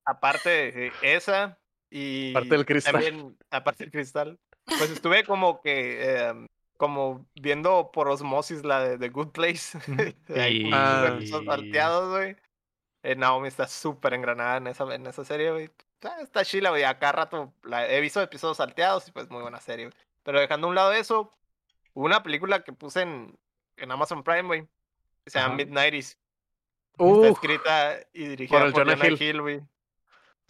aparte de esa y Aparte del cristal. también, aparte del cristal, pues estuve como que em, como viendo por osmosis la de The Good Place. Ahí, Ah. salteados, güey. Eh, Naomi está súper engranada en esa, en esa serie, güey. Ah, Está chila, güey. Acá rato la, he visto episodios salteados y pues muy buena serie, güey. Pero dejando a un lado eso, una película que puse en, en Amazon Prime, güey. Se llama Ajá. Midnighties. Está Uh, escrita y dirigida el por Jonah. Hill, güey.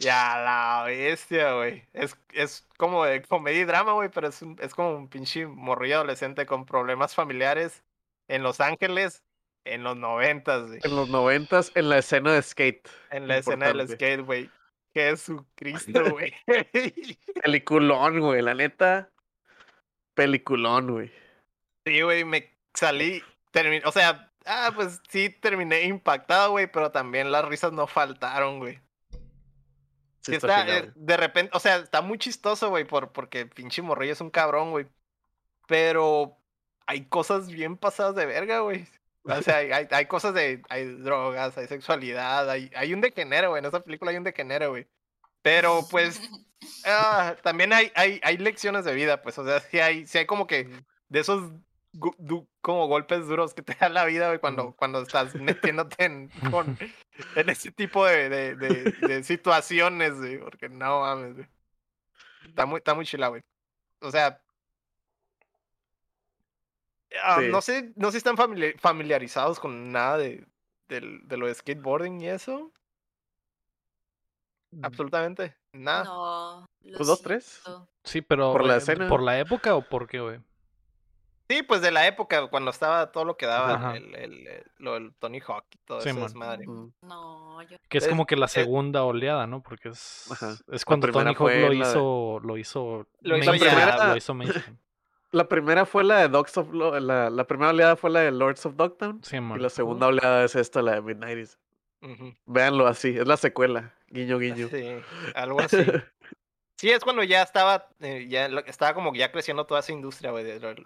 Ya la bestia, güey. Es, es como de comedia y drama, güey, pero es, un- es como un pinche morrillo adolescente con problemas familiares en Los Ángeles en los noventas, güey. en los noventas, en la escena de skate. En la escena del skate, güey. Jesucristo, güey. Peliculón, güey, la neta. Peliculón, güey. Sí, güey, me salí, terminé, o sea, ah, pues sí terminé impactado, güey, pero también las risas no faltaron, güey. Sí está está, eh, de repente, o sea, está muy chistoso, güey, por, porque pinche morrillo es un cabrón, güey. Pero hay cosas bien pasadas de verga, güey. O sea, hay, hay, cosas de. Hay drogas, hay sexualidad, hay, hay un degenero, güey. En esa película hay un degenero, güey. Pero pues. ah, también hay, hay, hay lecciones de vida, pues. O sea, sí hay, sí hay como que. De esos como golpes duros que te da la vida, güey, cuando, cuando estás metiéndote en, con, en ese tipo de, de, de, de situaciones, güey. Porque no mames, güey. Está muy, está muy chila, güey. O sea. ah, Sí. No sé, no sé si están famili- familiarizados con nada de, de lo de skateboarding y eso. Absolutamente. Nada. No. lo Pues dos, tres. Sí, pero Por la eh, escena. ¿por la época o por qué, güey? Sí, pues de la época cuando estaba todo lo que daba el, el- el- lo del Tony Hawk y todo Sí, eso man. desmadre. Mm. No, yo. Que es Es- como que la eh, segunda oleada, ¿no? Porque es, Ajá. es cuando primera Tony Hawk lo de- hizo, lo hizo Lo hizo mainstream, ya. lo hizo mainstream. La primera fue la de Dogs of Lo- la, la primera oleada fue la de Lords of Dogtown. Sí, Y la segunda oleada es esta, la de Midnighties. Ujú. Véanlo así, es la secuela. Guiño, guiño. Sí, algo así. Sí, es cuando ya estaba, eh, ya estaba como ya creciendo toda esa industria, güey, del- del-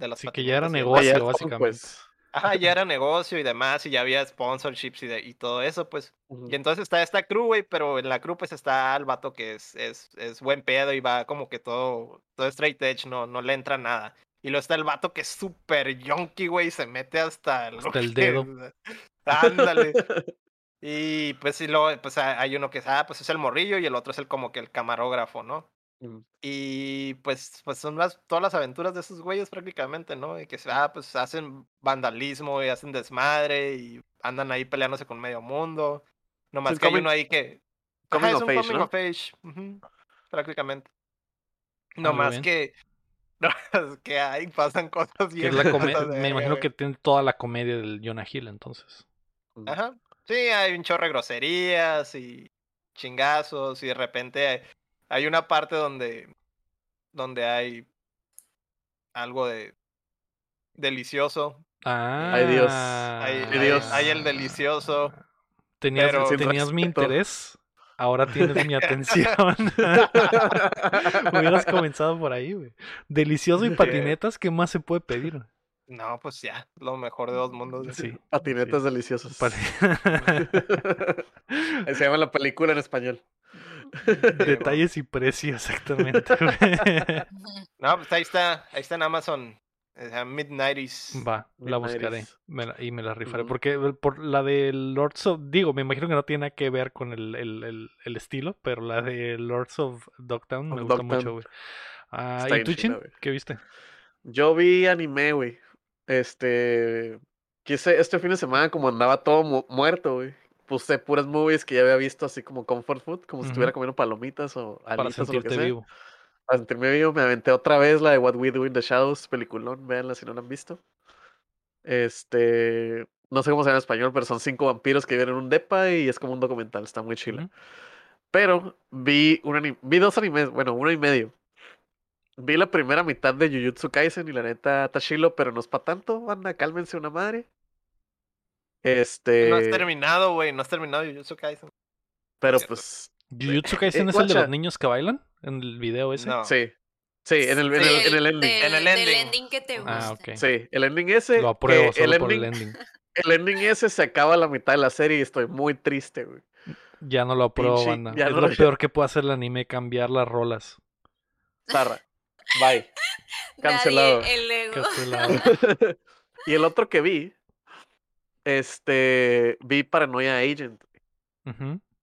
de las Sí, que ya era y negocio, básicamente. pues. Ajá, ya era negocio y demás, y ya había sponsorships y, de- y todo eso, pues. Y entonces está esta crew, güey, pero en la crew pues está el vato que es, es, es buen pedo y va como que todo, todo straight edge, no, no le entra nada. Y luego está el vato que es súper yonky, güey, y se mete hasta, Hasta el que- dedo. Ándale. Y pues sí, luego, pues ha- hay uno que es, ah, pues es el morrillo y el otro es el como que el camarógrafo, ¿no? Y pues, pues son las, todas las aventuras de esos güeyes prácticamente, ¿no? Y que ah, pues hacen vandalismo y hacen desmadre y andan ahí peleándose con medio mundo. Nomás que hay uno ahí que... coming Ajá, es of un age, coming ¿no? of age, ujú, prácticamente. muy Nomás bien. que... no, es que ahí pasan cosas bien... la me imagino que tiene toda la comedia del Jonah Hill, entonces. Ajá. Sí, hay un chorro de groserías y chingazos y de repente hay, una parte donde donde hay algo de delicioso. Ah, Ay, Dios. Hay, Ay, hay- Dios. hay el delicioso. Tenías, pero- tenías mi interés, ahora tienes mi atención. Hubieras comenzado por ahí, güey. Delicioso y patinetas, ¿qué más se puede pedir? No, pues ya, lo mejor de dos mundos. Sí. Patinetas sí. deliciosas. Se llama la película en español. Detalles y precio, exactamente. No, pues ahí está, ahí está en Amazon. Mid-90s. Va, la buscaré Midnighties. me la- y me la rifaré. Porque el- por la de Lords of. Digo, me imagino que no tiene nada que ver con el, el- el- el estilo, pero la de Lords of Dogtown me gusta mucho, güey. Ah, Está ¿Y tú, Chin? ¿Qué viste? Yo vi anime, güey. Este. Quise, este fin de semana, como andaba todo mu- muerto, güey. Puse puras movies que ya había visto, así como comfort food, como si estuviera comiendo palomitas o Para alitas o lo que sentirte sea. vivo. Para sentirme vivo, me aventé otra vez la de What We Do in the Shadows, peliculón, véanla si no la han visto. Este. No sé cómo se llama en español, pero son cinco vampiros que viven en un depa y es como un documental, está muy chila. Pero vi un vi dos animes, bueno, uno y medio. Vi la primera mitad de Jujutsu Kaisen y la neta está chilo, pero no es para tanto, banda, cálmense una madre. Este, No has terminado, güey, no has terminado Jujutsu Kaisen. pero pues ¿Jujutsu Kaisen es el de los niños que bailan? ¿En el video ese? No. sí. Sí, en el, en el, en el ending. del- En el del ending. ending que te gusta. Ah, ok. Sí, el ending ese. Lo apruebo el solo por ending, el ending. el ending ese se acaba a la mitad de la serie y estoy muy triste, güey. Ya no lo apruebo, banda. ya es no lo lo- peor que puede hacer el anime, cambiar las rolas. Zarra. Bye. Nadie, Cancelado. el ego. Cancelado. y el otro que vi, este, vi Paranoia Agent,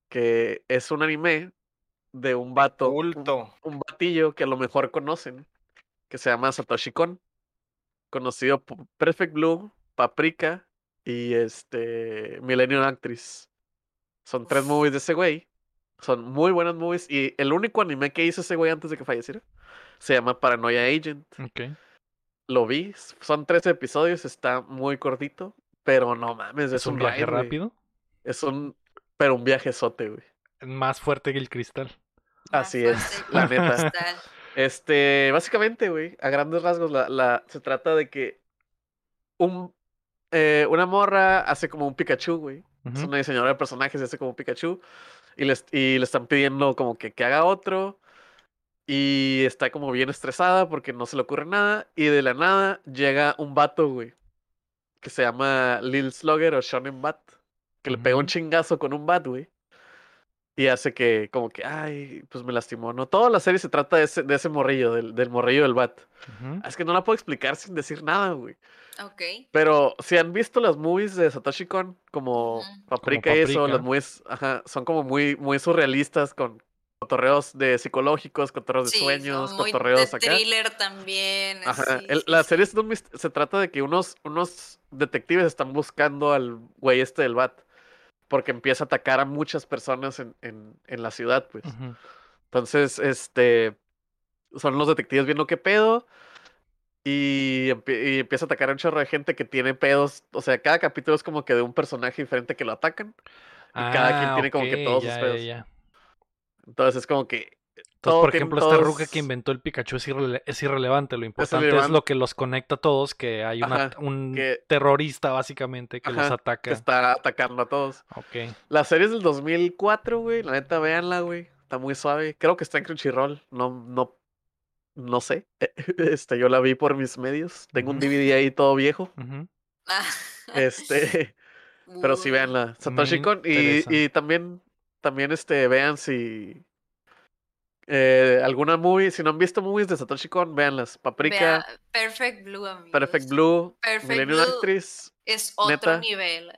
que es un anime de un vato, un, Culto. un batillo que a lo mejor conocen, que se llama Satoshi Kon, conocido por Perfect Blue, Paprika y este Millennium Actress. Son tres movies de ese güey. Son muy buenas movies. Y el único anime que hizo ese güey antes de que falleciera se llama Paranoia Agent. Lo vi, son tres episodios, está muy cortito, pero no mames, es, Es un viaje ride, güey. rápido. Es un, pero un viaje sote, güey. Más fuerte que el cristal. Más Así es, la neta. Este, básicamente, güey, a grandes rasgos, la, la, se trata de que un, eh, una morra hace como un Pikachu, güey. Es una diseñadora de personajes y hace como Pikachu. Y le, y le están pidiendo como que, que haga otro. Y está como bien estresada porque no se le ocurre nada. Y de la nada llega un vato, güey. Que se llama Lil Slugger o Shonen Bat, que le pega un chingazo con un bat, güey. Y hace que, como que, ay, pues me lastimó, ¿no? Toda la serie se trata de ese, de ese morrillo, del, del morrillo del bat. Es que no la puedo explicar sin decir nada, güey. Ok. Pero si han visto las movies de Satoshi Kon, como. Paprika y eso, las movies, ajá, son como muy, muy surrealistas con cotorreos de psicológicos, cotorreos de Sí, sueños, son muy cotorreos de acá. thriller también. Ajá, el- la serie es un se trata de que unos, unos detectives están buscando al güey este del bat. Porque empieza a atacar a muchas personas en, en, en la ciudad, pues. Entonces, este. Son los detectives viendo qué pedo. Y, empie- y empieza a atacar a un chorro de gente que tiene pedos. O sea, cada capítulo es como que de un personaje diferente que lo atacan. Y cada quien tiene como que todos sus ya, ya, pedos. ya. Entonces es como que. Entonces, todo por ejemplo, esta todos- ruca que inventó el Pikachu es, irrele- es irrelevante. Lo importante es lo que los conecta a todos, que hay una- Ajá, un que- terrorista básicamente que los ataca. que está atacando a todos. Ok. La serie es del 2004, güey. La neta, véanla, güey. Está muy suave. Creo que está en Crunchyroll. No, no, no sé. Este, yo la vi por mis medios. Tengo un. DVD ahí todo viejo. Este, pero sí véanla. Satoshi Kon. Y, y también, también este, vean si eh, alguna movie, si no han visto movies de Satoshi Kon, véanlas. Paprika, Vea, Perfect Blue, amigos. Perfect Blue, Perfect Millennium Blue. Actress, Es otro neta. nivel.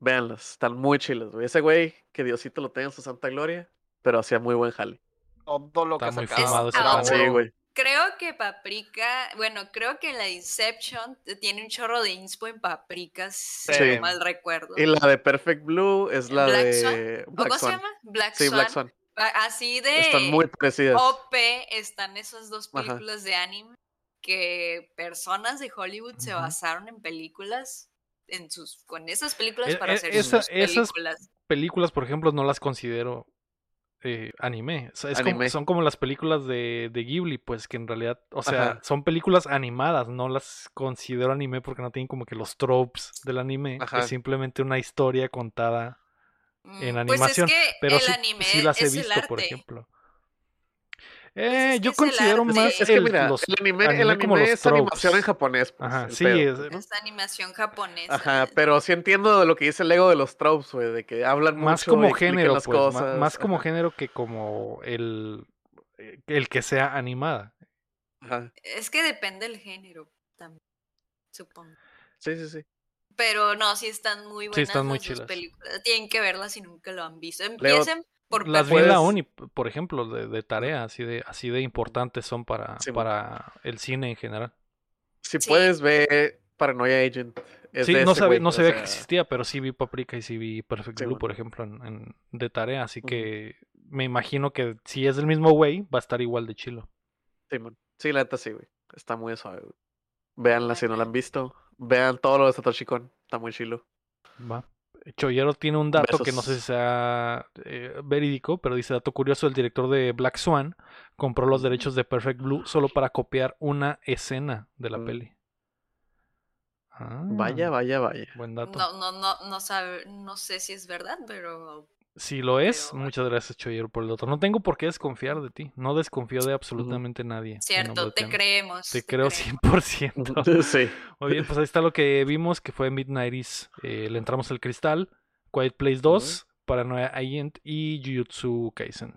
véanlas. Están muy chilas, güey. Ese güey, que Diosito lo tenga en su santa gloria, pero hacía muy buen jale. Todo lo Está que muy sacaba pana. Sí, güey. Creo que Paprika, bueno, creo que la Inception tiene un chorro de inspo en Paprika, si Sí. no mal recuerdo. Y la de Perfect Blue es la Black de ¿O Black ¿Cómo se llama? Black Sí, Swan. Black Swan. A- Así de Están muy parecidas. OP están esas dos Ajá. películas de anime que personas de Hollywood se basaron en películas, en sus, con esas películas E- para e- hacer esa- sus esas películas. Películas, por ejemplo, no las considero eh, anime. O sea, es como- Anime. son como las películas de, de Ghibli, pues que en realidad, o sea, Ajá. son películas animadas, no las considero anime porque no tienen como que los tropes del anime. Ajá. Es simplemente una historia contada en Mm, pues animación, es que Pero el sí, anime sí las he visto, por ejemplo. Pues Eh, yo el considero más Es que el- mira, los el anime, el anime es animación en japonés. pues, Ajá, el sí, es- Es animación japonesa. Ajá, pero sí entiendo de lo que dice el ego de los tropes, güey, de que hablan más mucho como género, las pues, cosas. más, como ajá, género que como el, eh, el que sea animada. ajá. Es que depende del género también, supongo. Sí, sí, sí. Pero no, sí están muy buenas Sí, están muy las películas. Tienen que verlas si nunca lo han visto. Leo, Empiecen por Las vi en la uni, por ejemplo, de, de tarea, así de, así de importantes son para, Sí, para el cine en general. Si Sí. puedes ver Paranoia Agent. Es sí, no sabía, no o sabía que existía, pero sí vi Paprika y sí vi Perfect Sí, Blue, por ejemplo, en, en- de tarea, así que me imagino que si es del mismo güey, va a estar igual de chilo. Simón. Sí, la neta sí, güey. Está muy suave, güey. Véanla si no la han visto. Vean todo lo de Satoshi Kon. Está muy chilo. Va. Choyero tiene un dato que no sé si sea eh, verídico, pero dice dato curioso, el director de Black Swan compró los derechos de Perfect Blue solo para copiar una escena de la Mm. peli. Ah, Vaya, vaya, vaya. Buen dato. No, no, no, no sabe, no sé si es verdad, pero Si lo es, Pero- muchas gracias Choyero por el dato. No tengo por qué desconfiar de ti. No desconfío de absolutamente nadie. cierto, te creemos. Te creo creemos. 100%. sí. Muy bien, pues ahí está lo que vimos, que fue Midnighties. Eh, le entramos al cristal, Quiet Place 2, Paranoia Agent y Jujutsu Kaisen.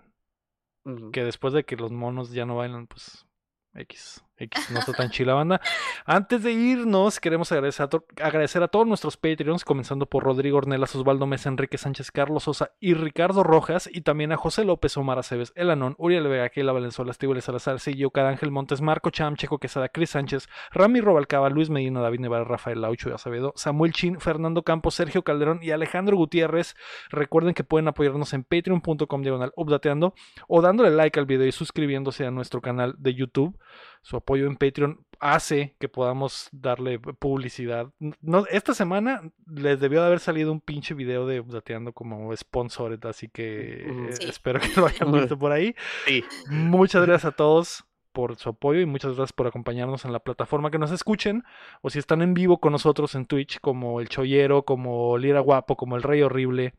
Que después de que los monos ya no bailan, pues X. X, no está tan chila banda. Antes de irnos, queremos agradecer a, agradecer a todos nuestros Patreons, comenzando por Rodrigo Ornelas, Osvaldo Mesa, Enrique Sánchez, Carlos Sosa y Ricardo Rojas, y también a José López, Omar Aceves, Elanón, Uriel Vega, Keila Valenzuela, Estíbales Salazar, Sillo, Ángel Montes, Marco Cham, Checo Quesada, Cris Sánchez, Rami Robalcaba, Luis Medina, David Nevada, Rafael Laucho y Acevedo, Samuel Chin, Fernando Campos, Sergio Calderón y Alejandro Gutiérrez. Recuerden que pueden apoyarnos en patreon.com diagonal updateando o dándole like al video y suscribiéndose a nuestro canal de YouTube. Su apoyo en Patreon hace que podamos darle publicidad. No, esta semana les debió de haber salido un pinche video de Updateando como sponsored, así que eh, Sí. espero que lo hayan visto por ahí. Sí. Muchas gracias a todos por su apoyo y muchas gracias por acompañarnos en la plataforma que nos escuchen o si están en vivo con nosotros en Twitch como el Choyero, como Lira Guapo, como el Rey Horrible.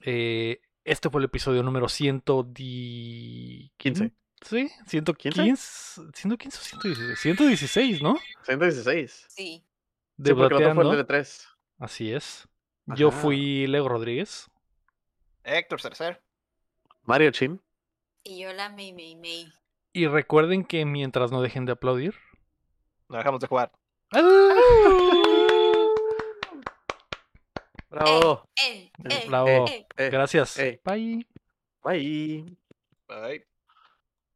Eh, este fue el episodio número 115. 15. Sí, 115, 115 o 116, 116, ¿no? 116. Sí. de Sí, porque el otro fue el de 3 Así es. Yo Ajá. fui Leo Rodríguez. Héctor Tercer. Mario Chin. Y yo la Mei Mei Mei. Y recuerden que mientras no dejen de aplaudir. No dejamos de jugar. Bravo. Eh, eh, Bravo. eh. Eh, Gracias. Bye. Bye. Bye.